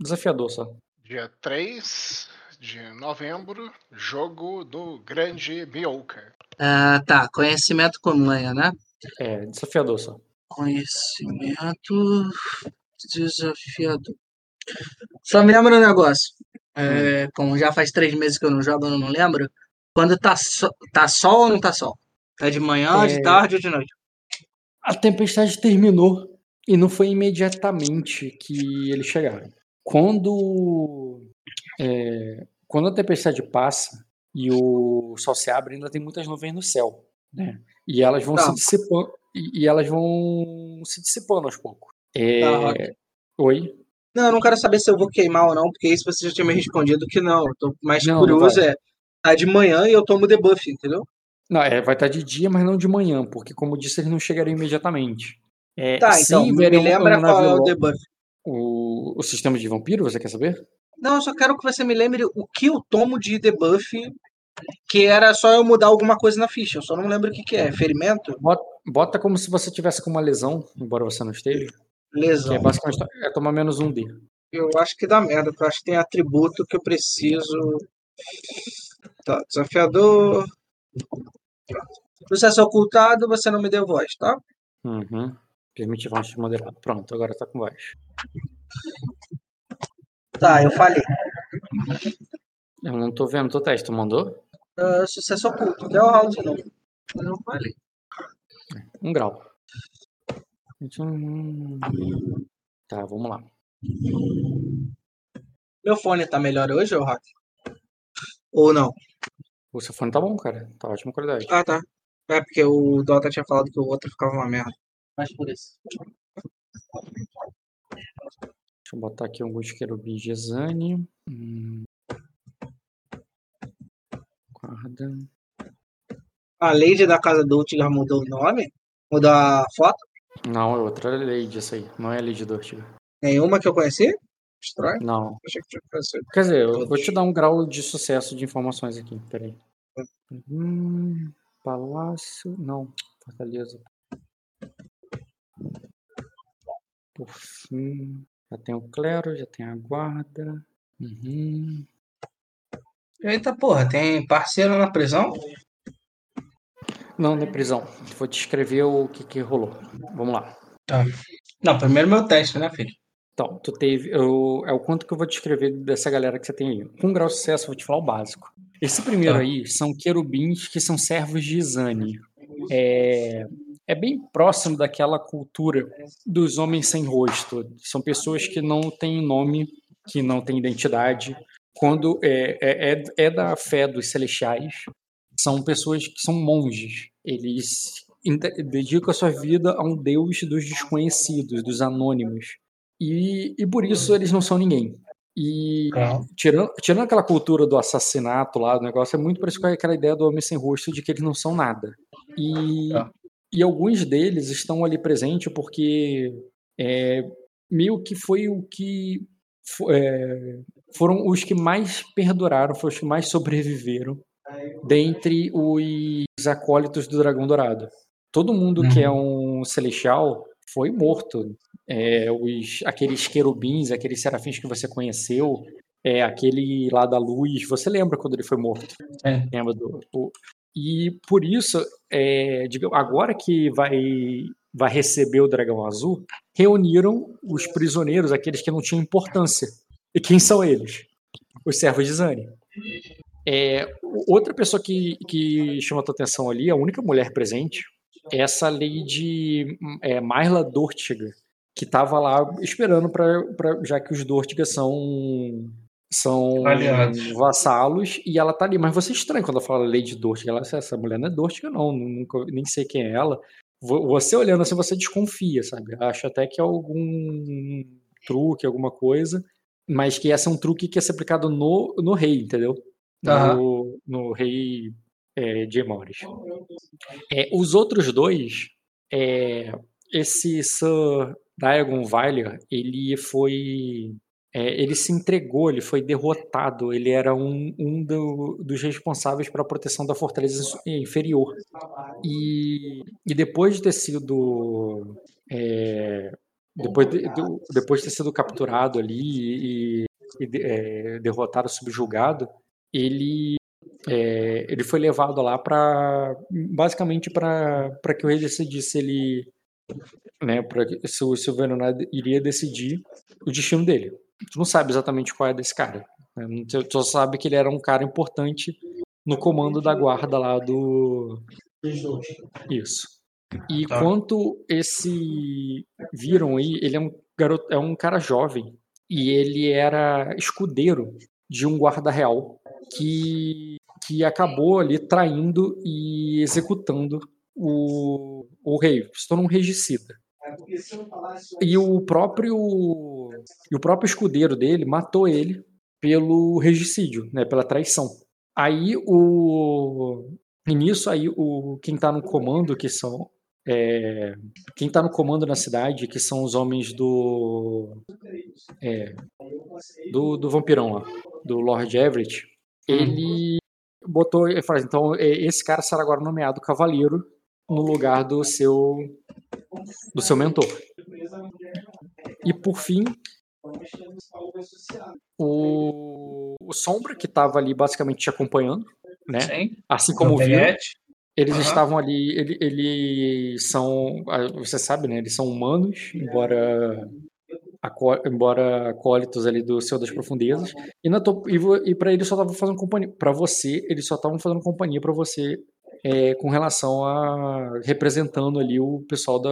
Desafiador só. Dia 3 de novembro, jogo do Grande Mioca. Ah, tá, conhecimento com manha, né? É, desafiador só. Conhecimento desafiador. Só me lembra um negócio. É, como já faz três meses que eu não jogo, eu não lembro. Quando tá, so- tá sol ou não tá sol? É de manhã, de É. tarde ou de noite? A tempestade terminou e não foi imediatamente que eles chegaram. Quando, é, quando a tempestade passa e o sol se abre, ainda tem muitas nuvens no céu, né? E elas vão Tá. se dissipando e, e elas vão se dissipando aos poucos. É, Tá. Oi? Não, eu não quero saber se eu vou queimar ou não, porque isso você já tinha me respondido que não. Eu tô mais Não, não curioso vai. é, tá de manhã e eu tomo debuff, entendeu? Não, é, vai estar de dia, mas não de manhã, porque como eu disse, eles não chegariam imediatamente. É, Tá, então, me lembra um qual é o debuff. O, o sistema de vampiro, você quer saber? Não, eu só quero que você me lembre o que eu tomo de debuff, que era só eu mudar alguma coisa na ficha. Eu só não lembro o que que é. Ferimento? Bota, bota como se você tivesse com uma lesão, embora você não esteja. Que Lesão. é basicamente é tomar menos um D. Eu acho que dá merda, porque eu acho que tem atributo que eu preciso. Tá, desafiador. Processo ocultado, você não me deu voz, tá? Uhum. Voz de moderado. Pronto, agora tá com voz. Tá, eu falei. Eu não tô vendo o teu teste, tu mandou? Ah, sucesso oculto, deu alto de novo. Eu não falei. Um grau. Tá, vamos lá. Meu fone tá melhor hoje, ô Rock? Ou não? O seu fone tá bom, cara. Tá ótima qualidade. Ah, tá. É porque o Dota tinha falado que o outro ficava uma merda. Mas por isso. Deixa eu botar aqui alguns querubins de Zane. Hum. Guarda. A Lady da Casa do Utgar mudou o nome? Mudou a foto? Não, é outra Lady essa aí. Não é a Lady Dortiga. Nenhuma que eu conheci? Estranho. Não. Achei que tinha conhecido. Quer dizer, eu vou te dar um grau de sucesso de informações aqui. Peraí. Hum, palácio. Não. Fortaleza. Por fim. Já tem o clero, já tem a guarda. Uhum. Eita porra, tem parceiro na prisão? Não, é prisão. Vou te escrever o que, que rolou. Vamos lá. Tá. Não, primeiro meu teste, né, filho? Então, tu teve. Eu, é o quanto que eu vou descrever dessa galera que você tem aí. Com grau de sucesso, eu vou te falar o básico. Esse primeiro Tá. aí são querubins que são servos de Zane. É, é bem próximo daquela cultura dos homens sem rosto. São pessoas que não têm nome, que não têm identidade. Quando é, é, é, é da fé dos celestiais, são pessoas que são monges. Eles dedicam a sua vida a um deus dos desconhecidos, dos anônimos. E, e por isso eles não são ninguém. E Tá. tirando, tirando aquela cultura do assassinato lá, do negócio, é muito parecido com aquela ideia do homem sem rosto de que eles não são nada. E, Tá. E alguns deles estão ali presentes porque é, meio que foi o que é, foram os que mais perduraram, foram os que mais sobreviveram dentre os acólitos do Dragão Dourado. Todo mundo que é um celestial foi morto. É, os, aqueles querubins, aqueles serafins que você conheceu, é, aquele lá da luz, você lembra quando ele foi morto? É. Lembra do, o- e por isso, é, agora que vai, vai receber o Dragão Azul, reuniram os prisioneiros, aqueles que não tinham importância. E quem são eles? Os servos de Zane. É, outra pessoa que, que chama a tua atenção ali, a única mulher presente, é essa Lady é, Marla Dortiga, que estava lá esperando para já que os Dortiga são são Aliados. vassalos e ela tá ali, mas você é estranho quando ela fala Lady Dortiga, ela essa mulher não é Dortiga não, nunca nem sei quem é ela. Vo- Você olhando assim, você desconfia, sabe? Acha até que é algum truque, alguma coisa, mas que esse é um truque que ia ser aplicado no, no rei, entendeu? No, no rei é, de Morris. É, os outros dois, é, esse Sir Diagon Vyler, ele foi. É, ele se entregou, ele foi derrotado, ele era um, um do- dos responsáveis pela proteção da fortaleza inferior. E, e depois de ter sido é, depois de, depois de ter sido capturado ali e, e é, derrotado, subjugado, ele é, ele foi levado lá para basicamente para que o rei decidisse ele né, para se o Silverado iria decidir o destino dele. Tu não sabe exatamente qual é desse cara. Né? Tu só sabe que ele era um cara importante no comando da guarda lá do. Isso. E tá. quanto esse viram aí, ele é um garoto, é um cara jovem e ele era escudeiro de um guarda real que que acabou ali traindo e executando o, o rei, se tornou um regicida. E o próprio e o próprio escudeiro dele matou ele pelo regicídio, né, pela traição. Aí o e nisso aí o quem está no comando que são é, quem está no comando na cidade que são os homens do é, do, do vampirão lá, do Lord Everett, ele botou ele falou, então é, esse cara será agora nomeado cavaleiro no lugar do seu do seu mentor. E por fim, o, o Sombra, que estava ali basicamente te acompanhando, né? Sim. Assim como o Vira. Eles uhum. estavam ali, eles, eles são, ah, você sabe, né? Eles são humanos, embora embora acólitos ali do Senhor das Profundezas. E, na e, e para eles só estavam fazendo companhia. Para você, eles só estavam fazendo companhia para você é, com relação a representando ali o pessoal da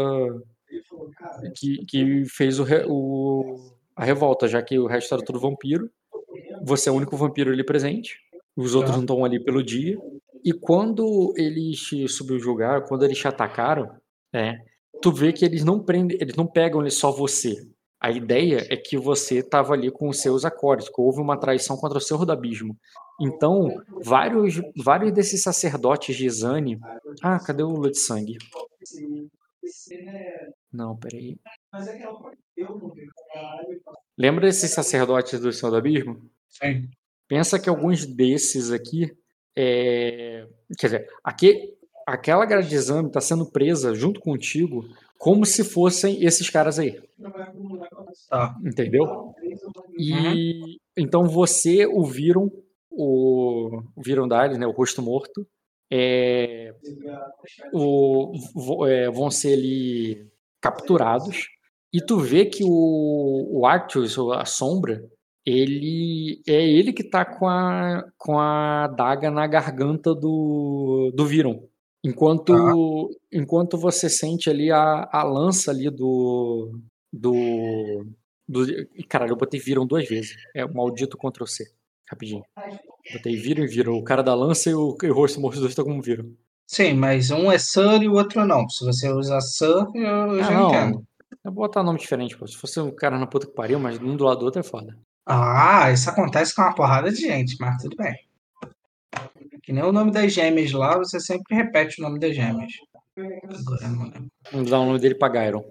que, que fez o, o, a revolta, já que o resto era tudo vampiro. Você é o único vampiro ali presente. Os outros não estão ali pelo dia. E quando eles te subjugaram, quando eles te atacaram, é, tu vê que eles não prendem, eles não pegam ali só você. A ideia é que você estava ali com os seus acordes, que houve uma traição contra o Senhor do Abismo. Então, vários, vários desses sacerdotes de Zane. Ah, cadê o Lua de Sangue? Não, peraí. Lembra desses sacerdotes do Senhor do Abismo? Sim. Pensa que alguns desses aqui. É... Quer dizer, aqui, aquela grade de exame está sendo presa junto contigo como se fossem esses caras aí. Tá. Entendeu? E uhum. então você o viram o, Virondale, né, o rosto morto, é, o, é, vão ser ali capturados e tu vê que o, o Arctus, a sombra, ele é ele que tá com a, com a daga na garganta do, do Viron. Enquanto, ah. enquanto você sente ali a, a lança ali do, do, do. Caralho, eu botei Viron duas vezes. É o maldito Ctrl C. Rapidinho. Botei viram e viram. O cara da lança e o, e o rosto morto dois estão como viram. Sim, mas um é Sir e o outro não. Se você usar Sir, eu, eu já não, entendo. Eu vou botar nome diferente, pô. Se fosse um cara na puta que pariu, mas um do lado do outro é foda. Ah, isso acontece com uma porrada de gente, mas tudo bem. Que nem o nome das gêmeas lá, você sempre repete o nome das gêmeas. Vamos dar o nome dele pra Gyron.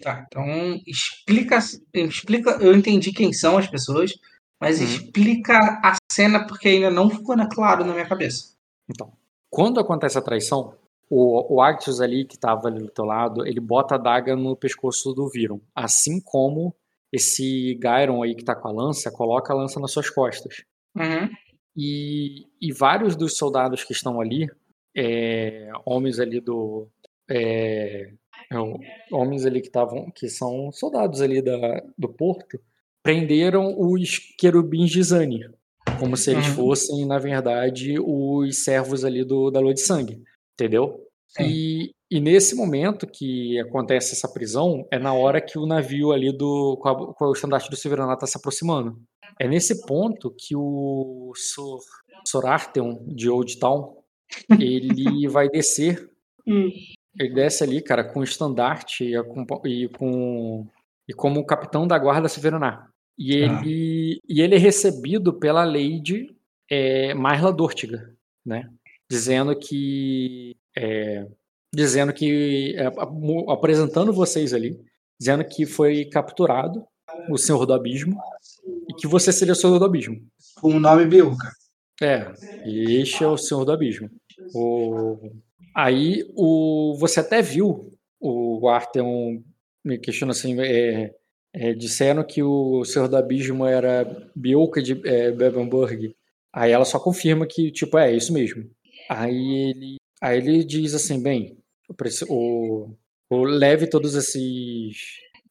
Tá, então explica, explica. Eu entendi quem são as pessoas, mas uhum. explica a cena porque ainda não ficou claro na minha cabeça. Então, quando acontece a traição, o, o Arctus ali que estava ali do teu lado, ele bota a daga no pescoço do Viron, assim como esse Gyron aí que tá com a lança, coloca a lança nas suas costas. Uhum. E, e vários dos soldados que estão ali, é, homens ali do. É, é homens ali que estavam. que são soldados ali da, do porto, prenderam os querubins de Zani, como se eles uhum. fossem, na verdade, os servos ali do, da Lua de Sangue, entendeu? E, e, nesse momento que acontece essa prisão, é na hora que o navio ali do com, a, com o estandarte do Silveranato está se aproximando. É nesse ponto que o Sor, Sor Arteon de Old Town, ele vai descer. Hum. Ele desce ali, cara, com o estandarte e, e com e como capitão da guarda Severaná. E ele, ah. e ele é recebido pela Lady é, Marla Dortiga, né? Dizendo que. É, dizendo que. É, apresentando vocês ali, dizendo que foi capturado o Senhor do Abismo e que você seria o Senhor do Abismo. Com o nome Bilka. É, e este é o Senhor do Abismo. O... Aí o... você até viu o Arteon me questionam assim, é, é, disseram que o Senhor do Abismo era Bielka de é, Bebenburg. Aí ela só confirma que, tipo, é, isso mesmo. Aí ele, aí ele diz assim, bem, o, o leve todos esses,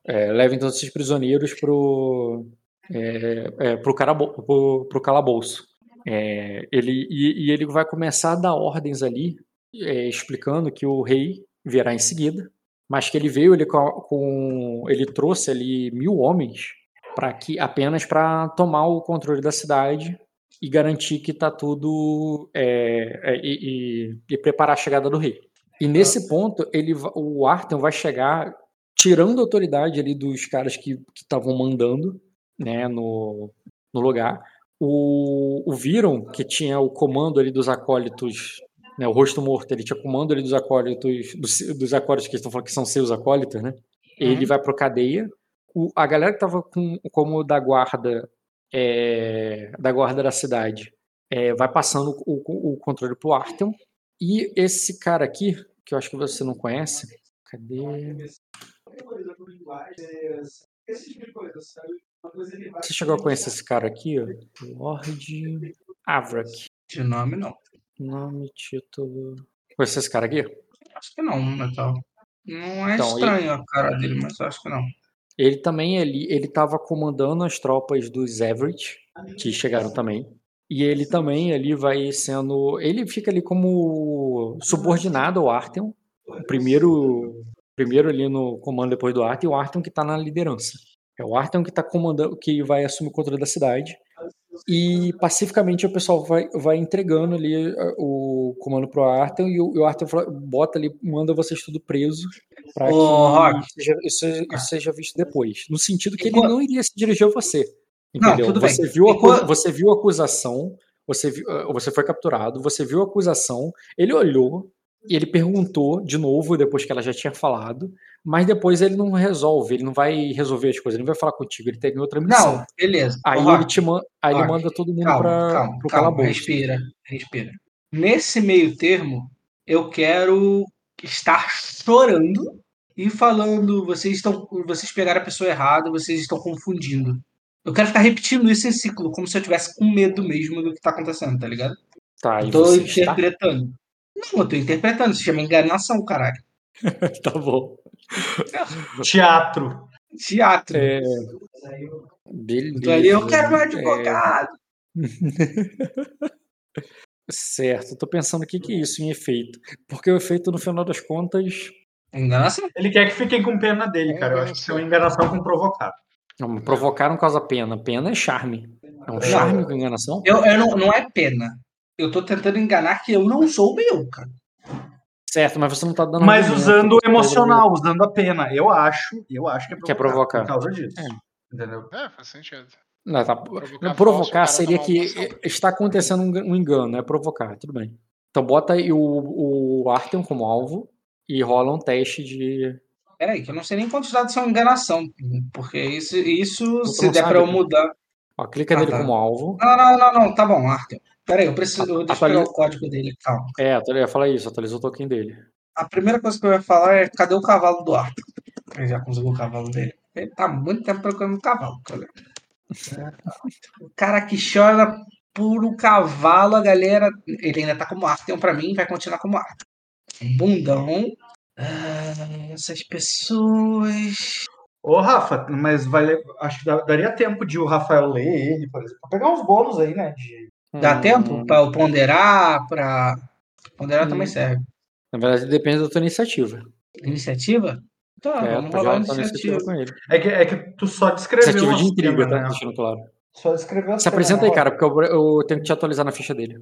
é, levem todos esses prisioneiros pro, é, é, pro, pro, pro calabouço. É, ele, e, e, ele vai começar a dar ordens ali, é, explicando que o rei virá em seguida, mas que ele veio ele com, ele trouxe ali mil homens para que apenas para tomar o controle da cidade e garantir que está tudo é, é, e, e, e, preparar a chegada do rei. E nesse ponto ele, o Arthur vai chegar tirando a autoridade ali dos caras que estavam mandando, né, no, no lugar o, o Viron, que tinha o comando ali dos acólitos, né, o rosto morto, ele tinha comando ali dos acólitos, dos, dos acólitos que estão falando que são seus acólitos, né? Ele uhum. vai pro cadeia. O, a galera que tava com, como da guarda, é, da guarda da cidade, é, vai passando o, o controle pro Artem. E esse cara aqui, que eu acho que você não conhece, cadê? Esse tipo de coisa, sabe? Você chegou a conhecer esse cara aqui, ó? Lord Avrak. De nome, não. Nome, título. Conhece esse cara aqui? Acho que não, Metal. Não é então, estranho ele... a cara dele, mas acho que não. Ele também ele ele estava comandando as tropas dos Everett, que chegaram também. E ele também ali vai sendo, ele fica ali como subordinado ao Artem, o primeiro primeiro ali no comando depois do Artem, e o Artem que está na liderança. É o Artem que está comandando, que vai assumir o controle da cidade. E pacificamente o pessoal vai, vai entregando ali o comando pro Artem e o, o Artem bota ali, manda vocês tudo preso para que Rock. Seja, isso, isso, seja visto depois. No sentido que ele não iria se dirigir a você. Entendeu? Não, você, viu a, você viu a acusação, você, viu, uh, você foi capturado, você viu a acusação, ele olhou, e ele perguntou de novo, depois que ela já tinha falado, mas depois ele não resolve, ele não vai resolver as coisas, ele não vai falar contigo, ele tem outra missão. Não, beleza. Aí, ele, te man aí ele manda todo mundo para o calabouço. Respira, respira. Nesse meio termo, eu quero estar chorando e falando, vocês estão, vocês pegaram a pessoa errada, vocês estão confundindo. Eu quero ficar repetindo isso em ciclo, como se eu tivesse com medo mesmo do que está acontecendo, tá ligado? Tá, eu tô interpretando. Está... Não, eu tô interpretando, se chama enganação, caralho. tá bom. Teatro. Teatro. É... Beleza. Eu quero um advogado. É... certo, tô pensando o que, que é isso em efeito. Porque o efeito, no final das contas. Enganação? Ele quer que fiquem com pena dele, cara. Eu acho que é uma enganação com provocar. Não, provocar não causa pena. Pena é charme. É um charme com enganação? Eu, eu não, não é pena eu tô tentando enganar que eu não sou meu, cara. Certo, mas você não tá dando. Mas usando o emocional, usando a pena. Eu acho, eu acho que é provocar. Que é provocar. Por causa disso. É. Entendeu? É, faz sentido. Não, tá, provocar, provocar seria que está acontecendo um, engano, é provocar, tudo bem. Então bota aí o, o Artem como alvo e rola um teste de. Peraí, que eu não sei nem quantos dados são enganação, porque isso, isso se der para eu mudar. Ó, clica ah, nele tá. como alvo. Não, não, não, não, tá bom, Artem. Peraí, eu preciso. Deixa eu pegar o código dele, calma. É, eu ia falar isso, atualizou o token dele. A primeira coisa que eu ia falar é cadê o cavalo do Arthur? Ele já conseguiu o cavalo dele. Ele tá muito tempo procurando o cavalo, cara. o cara que chora por um cavalo, a galera. Ele ainda tá como Arthur, pra mim vai continuar como Arthur. Bundão. Ah, essas pessoas. Ô, Rafa, mas vai, acho que daria tempo de o Rafael ler ele, por exemplo. Pra pegar uns bônus aí, né? De Dá hum. tempo para eu ponderar, para ponderar hum. também serve. Na verdade, depende da tua iniciativa. Iniciativa? Tá, é, vamos rolar iniciativa. iniciativa com ele. É que, é que tu só descreveu. Iniciativa de intriga, tá? Né? Deixando claro. Só descreveu Se apresenta aí, cara, porque eu, eu, tenho que te atualizar na ficha dele.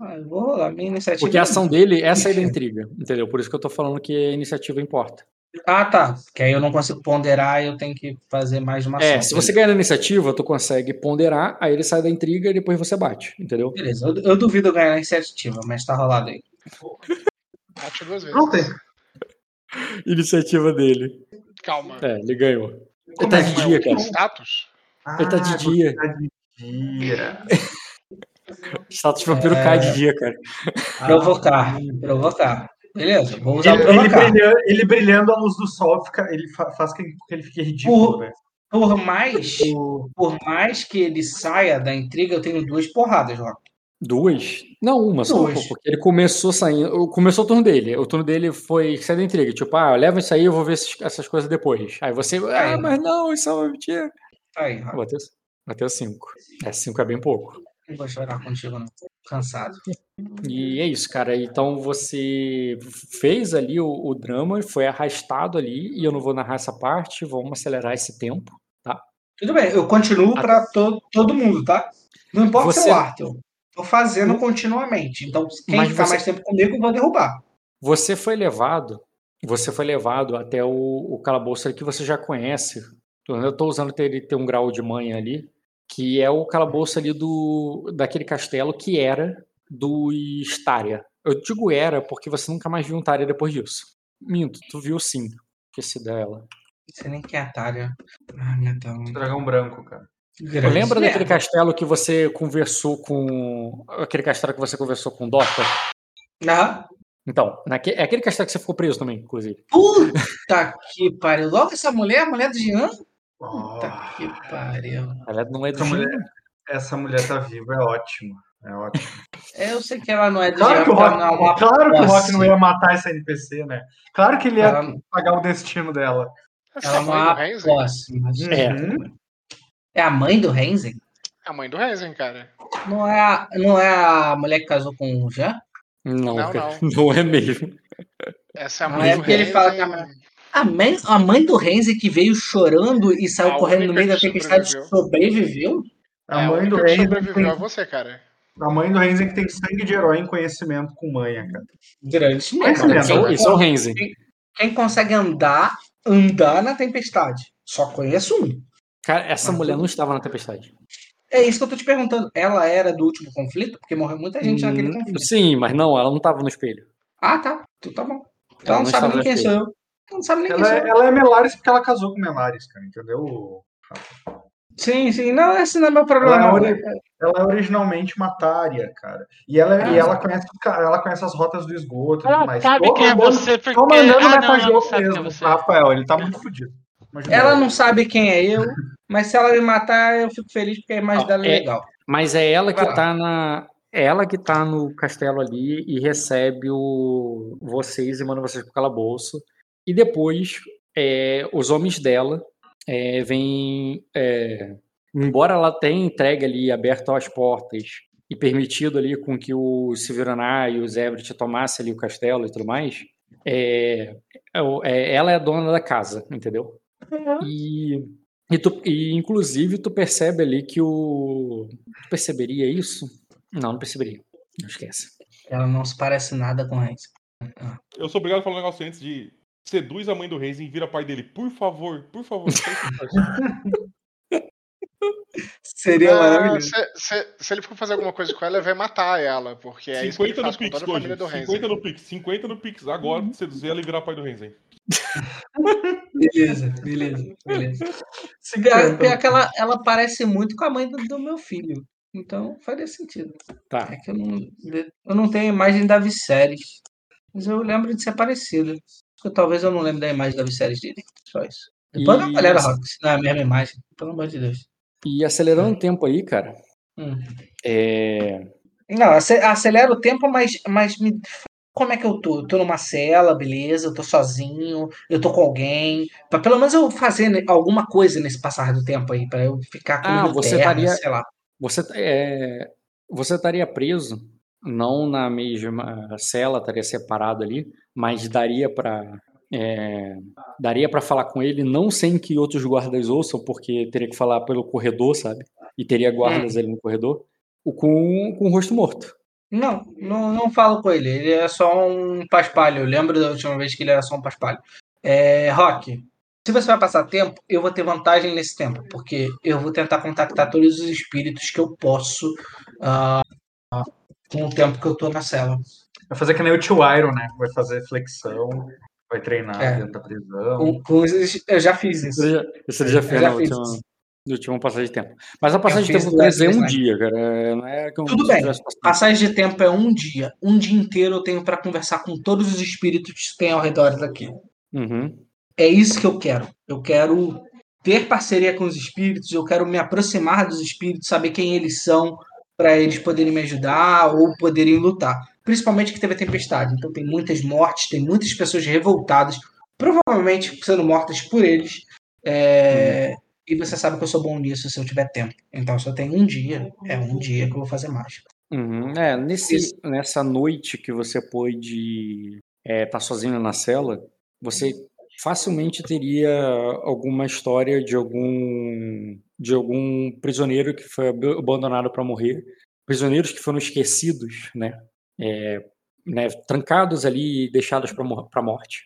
Ah, vou rolar minha iniciativa. Porque a ação dele, essa é da intriga, entendeu? Por isso que eu tô falando que a iniciativa importa. Ah, tá. Que aí eu não consigo ponderar e eu tenho que fazer mais uma é, ação. É, se você ganhar na iniciativa, tu consegue ponderar, aí ele sai da intriga e depois você bate, entendeu? Beleza, eu, eu duvido ganhar na iniciativa, mas tá rolado aí. Bate duas vezes. Não tem. Iniciativa dele. Calma. É, ele ganhou. Como ele tá de dia, cara. Status? ele tá de ah, dia. Tá de dia. Status vampiro é... cai de dia, cara. Provocar, provocar. Beleza, usar Ele, o ele brilhando, ele brilhando a luz do sol, fica, ele fa- faz que que ele fique ridículo, Por- né? Por mais, O- por mais que ele saia da intriga, eu tenho duas porradas, Rock. Duas? Não, uma só, Duas. pô, porque ele começou saindo. Começou o turno dele. O turno dele foi sair da intriga. Tipo, ah, leva isso aí, eu vou ver esses- essas coisas depois. Aí você. Ah, Aí. mas não, isso é uma mentira. Tá aí, Rock. Bateu, bateu cinco. É, cinco é bem pouco. Não vou chorar contigo, não. Cansado. E é isso, cara. Então você fez ali o, o drama, foi arrastado ali, e eu não vou narrar essa parte, vamos acelerar esse tempo. Tudo bem, eu continuo pra to todo mundo, tá? Não importa se Você- é o Arthur. Tô fazendo continuamente. Então, quem Mas ficar você- mais tempo comigo, eu vou derrubar. Você foi levado, você foi levado até o, o calabouço que você já conhece. Eu estou usando ter, ele ter um grau de manha ali, que é o calabouço ali do daquele castelo que era do Staria. Eu digo era porque você nunca mais viu um Tária depois disso. Minto, tu viu sim. Esqueci dela. Não sei nem quem é Tária. Ah, meu Deus. Dragão branco, cara. Grande Lembra daquele merda. castelo que você conversou com. Aquele castelo que você conversou com o Dota? Ah, Então, naque... é aquele castelo que você ficou preso também, inclusive. puta que pariu. Logo essa mulher, a mulher do Jean? Puta Oh, que pariu. Ela não é do essa, mulher, essa mulher tá viva, é ótimo. É ótimo. Eu sei que ela não é do Claro que o Rock, não é claro que o Rock não ia matar essa NPC, né? Claro que ele ia Ela, pagar o destino dela. Essa ela é a não mãe é do uma posse. É. É a mãe do Renzen? É a mãe do Renzen, cara. Não é, a, não é a mulher que casou com o Jean? Não, Não, cara, não é mesmo. Essa é a mãe é do porque ele fala que a A mãe, a mãe do Renzi que veio chorando e saiu A correndo no meio da tempestade sobreviveu. A É, a mãe do única que Renzen sobreviveu tem, é você, cara. a mãe do Renzen que tem sangue de herói em conhecimento com manha, cara. Grande é, Isso é, o- Renzi. Quem consegue andar, andar na tempestade? Só conheço um. Cara, essa Mas mulher não estava na tempestade. É isso que eu tô te perguntando. Ela era do último conflito? Porque morreu muita gente naquele Hum, conflito. Sim, mas não, ela não estava no espelho. Ah, tá. Então tá bom. Então Ela não, não sabe nem quem sou eu. Não sabe nem Ela, é- ela é Melares porque ela casou com Melares, cara, entendeu? Sim, sim. Não, esse não é meu problema. Ela é, ori- ela é originalmente uma Tária, cara. E ela, Ah. e ela, conhece, ela conhece as rotas do esgoto e tudo Ela mais. sabe Tô quem é você porque. Tô mandando Ah, não, ela não sabe quem é mesmo. você. Rafael, ele tá muito fodido. Ela não sabe quem é eu, mas se ela me matar, eu fico feliz porque a imagem Ah, dela é é- legal. Mas é ela que Vai lá. tá na. É ela que tá no castelo ali e recebe o, vocês e manda vocês pro calabouço. E depois é, os homens dela é, vêm. é, embora ela tenha entregue ali, aberto as portas e permitido ali com que o Silveraná e o Zebrit tomassem ali o castelo e tudo mais, é, é é- ela é a dona da casa, entendeu? E, e, tu- e, inclusive tu percebe ali que o. Tu perceberia isso? Não, não perceberia. Não esquece. Ela não se parece nada com o Reis. Eu sou obrigado a falar um negócio antes de. Seduz a mãe do Reis e vira pai dele. Por favor, por favor. Seria Ah, maravilhoso. se, se- se ele for fazer alguma coisa com ela, ele vai matar ela, porque é isso que ele 50 faz no com Pix, toda a família do Gojo. Renzen. 50 no Pix. 50 no Pix. Agora, seduzir ela e virar pai do Renzen. Beleza, beleza, beleza. Pior, pior que ela, ela parece muito com a mãe do, do meu filho. Então faria sentido. Tá. É que eu não, eu não tenho imagem da Viserys. Mas eu lembro de ser parecida. Eu, talvez eu não lembre da imagem da Viserys dele. Só isso. Depois E Rock, se não é a mesma imagem. Pelo amor de Deus. E acelerando o tempo aí, cara. Hum. É, Não, ace- acelera o tempo, mas, mas me... como é que eu tô? Eu tô numa cela, beleza, eu tô sozinho, eu tô com alguém. Pra pelo menos eu fazer né, alguma coisa nesse passar do tempo aí, pra eu ficar com Ah, você estaria- sei lá. Você, é, você estaria preso, não na mesma cela, estaria separado ali, mas daria para daria para falar com ele, não sem que outros guardas ouçam, porque teria que falar pelo corredor, sabe? E teria guardas ali no corredor, com, com o rosto morto. Não, não, não falo com ele. Ele é só um paspalho. Eu lembro da última vez que ele era só um paspalho. É, Rock, se você vai passar tempo, eu vou ter vantagem nesse tempo, porque eu vou tentar contactar todos os espíritos que eu posso ah, com o tempo que eu tô na cela. Vai fazer que nem o tio Iron, né? Vai fazer flexão, vai treinar É. dentro da prisão. Eu já fiz isso. Isso ele já, isso ele já Eu fez já na fiz última, passagem de tempo. Mas a passagem de tempo preso é um né? dia, cara. É, Não é eu Tudo bem. Passagem de tempo é um dia. Um dia inteiro eu tenho pra conversar com todos os espíritos que tem ao redor daqui. Uhum. É isso que eu quero. Eu quero ter parceria com os espíritos, eu quero me aproximar dos espíritos, saber quem eles são, para eles poderem me ajudar ou poderem lutar. Principalmente que teve a tempestade. Então tem muitas mortes, tem muitas pessoas revoltadas, provavelmente sendo mortas por eles. É, E você sabe que eu sou bom nisso se eu tiver tempo. Então só tem um dia. É um dia que eu vou fazer mágica. Uhum. É, nesse, Isso. nessa noite que você pôde estar sozinho na cela, você facilmente teria alguma história de algum de algum prisioneiro que foi ab- abandonado para morrer, prisioneiros que foram esquecidos, né? É, né, trancados ali e deixados para a morte.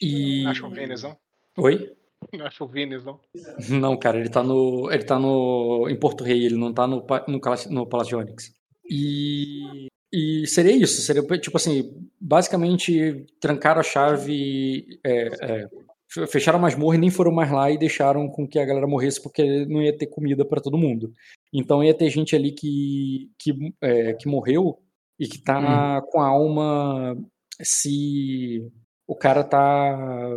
E Acho o Vênus, não? Oi? Não acho o Vênus, não. Não, cara, ele tá no. Ele tá no. em Porto Rei, ele não tá no, no, no Palácio de Onyx. E. E seria isso, seria tipo assim, basicamente trancaram a chave, é, é, fe- fecharam a masmorra e nem foram mais lá e deixaram com que a galera morresse porque não ia ter comida para todo mundo. Então ia ter gente ali que, que, é, que morreu e que tá com a alma se o cara tá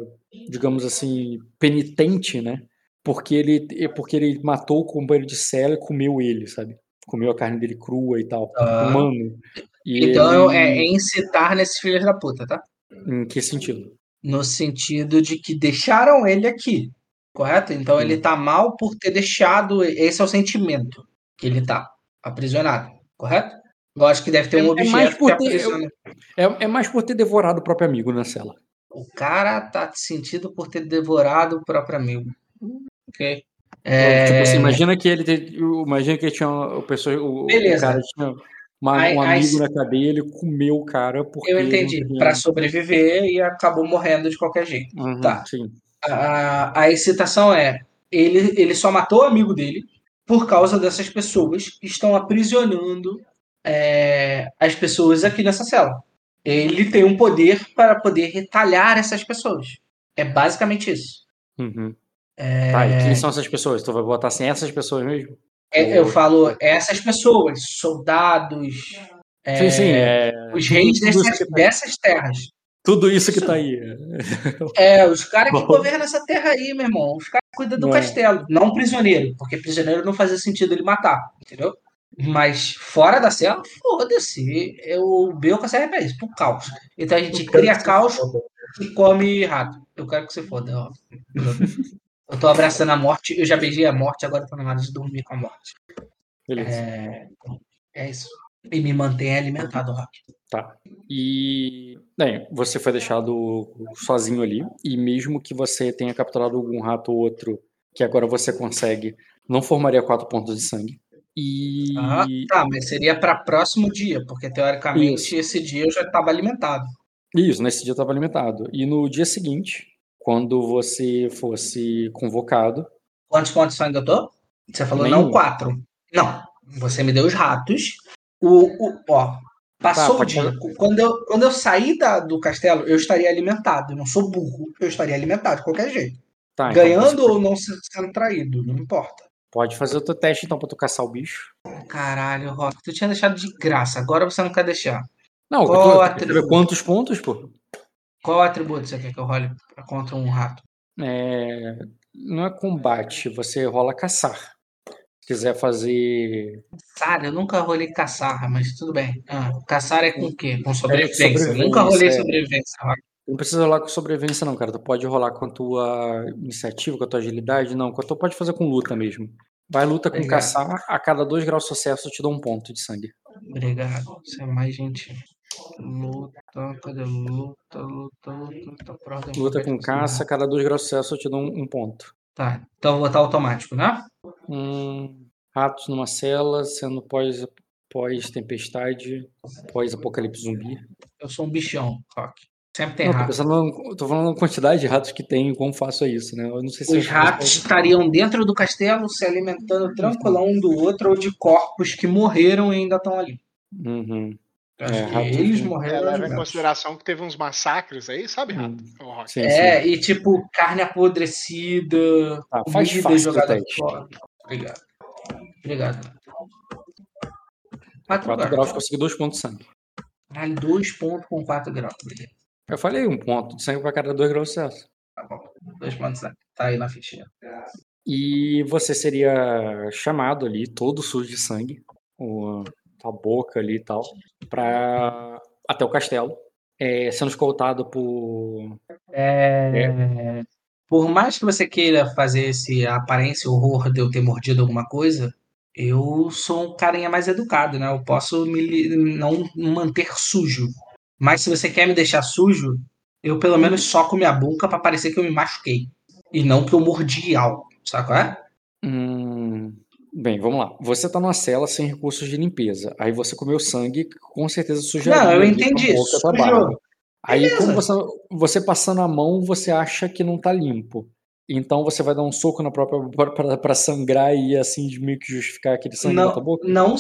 digamos assim, penitente, né? Porque ele, porque ele matou o companheiro de cela e comeu ele, sabe? Comeu a carne dele crua e tal. Ah. Humano. E Então ele- é, é incitar nesses filhos da puta, tá? Em que sentido? No sentido de que deixaram ele aqui, correto? Então ele tá mal por ter deixado. Esse é o sentimento que ele tá aprisionado, correto? Lógico que deve ter um É- é mais objeto por que ter-. É, é mais por ter devorado o próprio amigo na cela. O cara tá sentido por ter devorado o próprio amigo. Ok. É, Tipo assim, imagina que ele te- imagina que ele tinha o pessoa, o, o Beleza. cara tinha uma- Aí- um aí amigo se- na cadeia, ele comeu o cara porque eu entendi. Pra sobreviver e acabou morrendo de qualquer jeito. Uhum, Tá. Sim. a, a excitação é ele, ele só matou o amigo dele por causa dessas pessoas que estão aprisionando é, as pessoas aqui nessa cela. Ele tem um poder para poder retalhar essas pessoas. É basicamente isso. Uhum. Tá, e quem são essas pessoas? Tu vai botar assim, essas pessoas mesmo? É, eu falo essas pessoas, soldados, é, sim, sim. É, os reis dessas, tá- dessas terras. Tudo isso que tá aí. É, os caras que governam essa terra aí, meu irmão. Os caras que cuidam do É. castelo, não prisioneiro, porque prisioneiro não fazia sentido ele matar, entendeu? Mas fora da cela, foda-se. O Belka serve pra isso, pro caos. Então a gente cria caos e come rato. Eu quero que você foda, ó. Eu tô abraçando a morte, eu já beijei a morte, agora tô na hora de dormir com a morte. Beleza. É, é isso. E me mantém alimentado, Rock. Tá. E, bem, você foi deixado sozinho ali, e mesmo que você tenha capturado algum rato ou outro, que agora você consegue, não formaria quatro pontos de sangue. E. Ah, tá, mas seria para próximo dia, porque teoricamente Isso. esse dia eu já estava alimentado. Isso, nesse dia estava alimentado. E no dia seguinte, quando você fosse convocado, Quantos pontos eu tô? Você falou não Nenhum. quatro. Não, você me deu os ratos. O, o, ó, passou Tá, o dia. Quando eu, quando eu sair da, do castelo, eu estaria alimentado. Eu não sou burro, eu estaria alimentado de qualquer jeito. tá, então Ganhando você ou não se- sendo traído, não importa. pode fazer o teu teste então pra tu caçar o bicho. Caralho, Rock, tu tinha deixado de graça, agora você não quer deixar. Não, Qual tu- quantos pontos, pô? Qual atributo você quer que eu role contra um rato? É, não é combate, você rola caçar. Se quiser fazer. Cara, eu nunca rolei caçar, mas tudo bem. Ah, caçar é com o quê? Com sobrevivência. Eu sobrevivência, nunca rolei é. sobrevivência. Não precisa rolar com sobrevivência, não, cara. Tu pode rolar com a tua iniciativa, com a tua agilidade, não. Tu pode fazer com luta mesmo. Vai luta com Obrigado. caçar, a cada dois graus de sucesso eu te dou um ponto de sangue. Obrigado. Você é mais gentil. Luta, cadê luta, luta, luta, luta, ordem Luta com caça, a cada dois graus sucesso eu te dou um, um ponto. Tá, então vou botar automático, né? Hum, ratos numa cela, sendo pós, pós-tempestade, pós-apocalipse zumbi. Eu sou um bichão, Rock. Sempre tem Não, tô, rato. pensando, tô falando na quantidade de ratos que tem e como faço isso, né? Eu não sei se Os ratos estariam dentro do castelo se alimentando tranquilão um do outro ou de corpos que morreram e ainda estão ali. Uhum. É, que rato- eles É, morreram leva em consideração que teve uns massacres aí, sabe, Rato? Hum. Rock? Sim, É, sim. e tipo, carne apodrecida, Tá, faz fácil o jogada fora. Obrigado. Obrigado. Quatro 4 graus. graus, consegui 2 pontos de sangue. Caralho, dois pontos com quatro graus. Beleza. Eu falei um ponto de sangue pra cada 2 graus de sucesso. Tá bom. Dois pontos de sangue. Tá aí na fichinha. E você seria chamado ali, todo sujo de sangue, com a boca ali e tal, pra, até o castelo, é, sendo escoltado por. É... Por mais que você queira fazer esse aparência horror de eu ter mordido alguma coisa, eu sou um carinha mais educado, né? Eu posso me não manter sujo. Mas se você quer me deixar sujo, eu pelo menos soco minha boca pra parecer que eu me machuquei. E não que eu mordi algo. Sabe qual é? Hum, bem, vamos lá. Você tá numa cela sem recursos de limpeza. Aí você comeu sangue, com certeza sujaria. Não, eu entendi, barba. Aí, como você, você passando a mão, você acha que não tá limpo. Então você vai dar um soco na própria pra sangrar e assim de meio que justificar aquele sangue na tua Não, boca? não.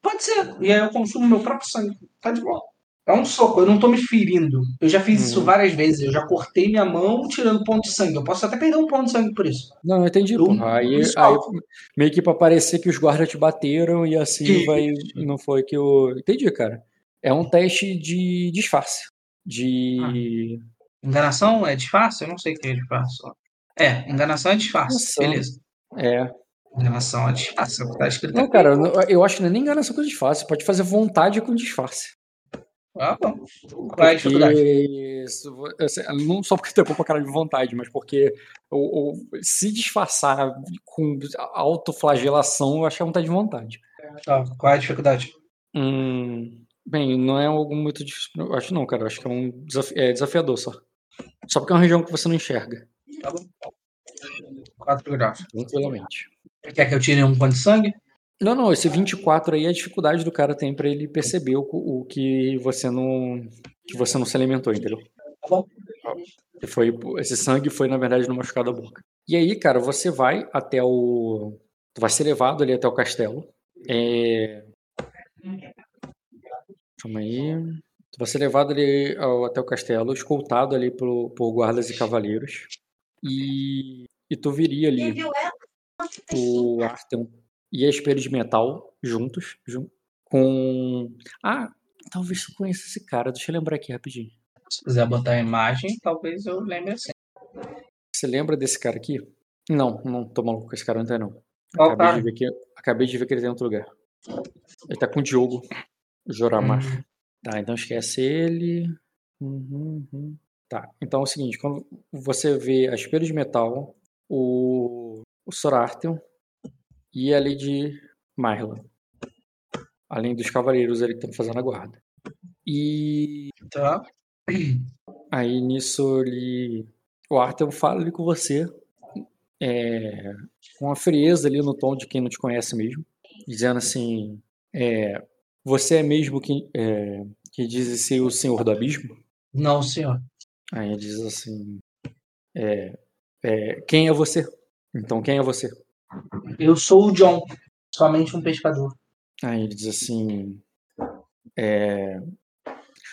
Pode ser. E aí eu consumo meu próprio sangue. Tá de boa. É um soco, eu não tô me ferindo. Eu já fiz isso Uhum. várias vezes. Eu já cortei minha mão tirando ponto de sangue. Eu posso até perder um ponto de sangue por isso. Não, eu entendi, Eu porra. Aí, aí salvo. meio que pra parecer que os guardas te bateram e assim Isso. vai. Não foi que o. Entendi, cara. É um teste de disfarce. De. Enganação é disfarce? Eu não sei o que é disfarce. É, enganação é disfarce. Enganação. Beleza. É. Enganação é disfarce. é o que Tá escrito Não, aqui. cara, eu- eu acho que não é nem enganação com disfarce. Pode fazer vontade com disfarce. Ah, bom. Qual é a dificuldade? Isso- assim, não só porque tem pra cara de vontade, mas porque o, o- se disfarçar com autoflagelação, eu acho que é vontade de vontade. Tá, qual é a dificuldade? Hum, bem, não é algo muito difícil. Eu acho não, cara. Eu acho que é um desafi- é desafiador só. Só porque é uma região que você não enxerga, Tá bom. 4 graus. tranquilamente. Quer que eu tire um ponto de sangue? Não, não, esse 24 aí é a dificuldade do cara tem pra ele perceber o, o que você não que você não se alimentou, entendeu? Tá bom. Foi esse sangue foi na verdade no machucado da boca. E aí, cara, você vai até o tu vai ser levado ali até o castelo. É... Calma aí. Tu vai ser levado ali ao- até o castelo, escoltado ali por, por guardas e cavaleiros. E, e tu viria ali o Artem e a espelho de metal juntos, jun- com. Ah, talvez tu conheça esse cara. Deixa eu lembrar aqui rapidinho. Se quiser botar a imagem, talvez eu lembre assim. Você lembra desse cara aqui? Não, não tô maluco com esse cara, não não. Acabei cara? de, ver que, acabei de ver que ele tem outro lugar. Ele tá com o Diogo Joramar. Hum. Tá, então esquece ele. Uhum, uhum. Tá, então é o seguinte, quando você vê a espelho de metal, o, o Sorartel e a Lady Marla. Além dos cavaleiros ali que estão fazendo a guarda. E Tá. Aí nisso ele. O Arthur fala ali com você. é, com a frieza ali no tom de quem não te conhece mesmo. Dizendo assim. é, você é mesmo que, é, que diz ser o senhor do abismo? Não, senhor. Aí ele diz assim. é, é, quem é você? Então quem é você? Eu sou o John, somente um pescador. Aí ele diz assim. É...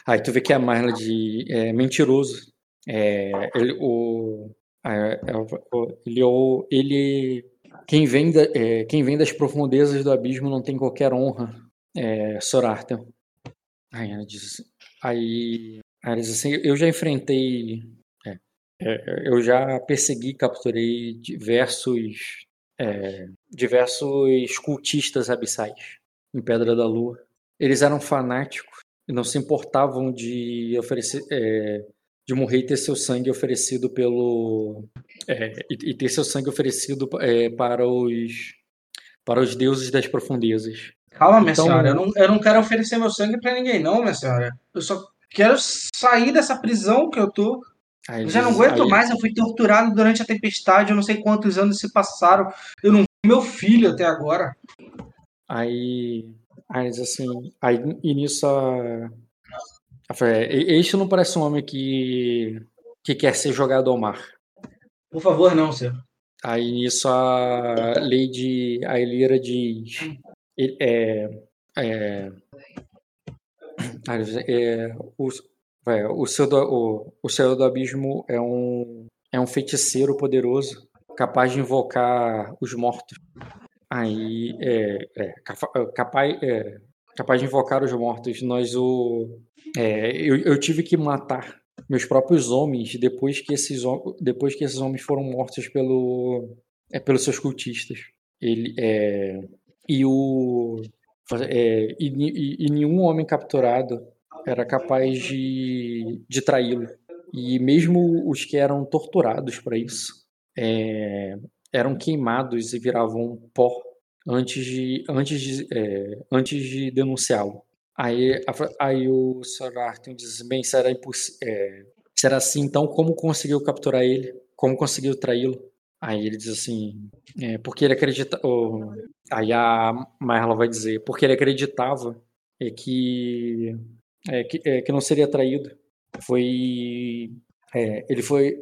Aí tu vê que a Marla de é mentiroso. É, ele, o, é, ele, é ele quem vem, da, é, quem vem das profundezas do abismo não tem qualquer honra. É, Sorartel. Aí ela diz, aí, aí ela diz assim, eu já enfrentei, é, eu já persegui, capturei diversos é, diversos cultistas abissais em Pedra da Lua. Eles eram fanáticos e não se importavam de oferecer, é, de morrer e ter seu sangue oferecido pelo é, e, ter seu sangue oferecido é, para os para os deuses das profundezas. Calma, minha Então- senhora. Eu não, eu não quero oferecer meu sangue pra ninguém, não, minha senhora. Eu só quero sair dessa prisão que eu tô. Aí Eu já não aguento aí- mais. Eu fui torturado durante a tempestade. Eu não sei quantos anos se passaram. Eu não vi meu filho até agora. Aí, aí assim, aí e nisso a, a Fé, "E- este não parece um homem que que quer ser jogado ao mar. Por favor, não, senhor. Aí nisso a Lady a Elira diz, "E- é, é, é, o, é, o, Senhor do, o, o Senhor do Abismo é um, é um feiticeiro poderoso capaz de invocar os mortos. Aí, é, é, capa- capaz, é, capaz de invocar os mortos. Nós o. é, eu, eu tive que matar meus próprios homens depois que esses, depois que esses homens foram mortos pelo, é, pelos seus cultistas. Ele, é, e, o, é, e, e- e nenhum homem capturado era capaz de, de traí-lo. E mesmo os que eram torturados para isso é, eram queimados e viravam pó antes de, antes de, é, antes de denunciá-lo. Aí, aí o Sr. Arthur diz: bem, se era, imposs- é, se era assim, então como conseguiu capturar ele? Como conseguiu traí-lo? Aí ele diz assim: é, porque ele acredita. oh, aí a Marla vai dizer: porque ele acreditava é, que, é, que, é, que não seria traído. Foi. é, ele foi.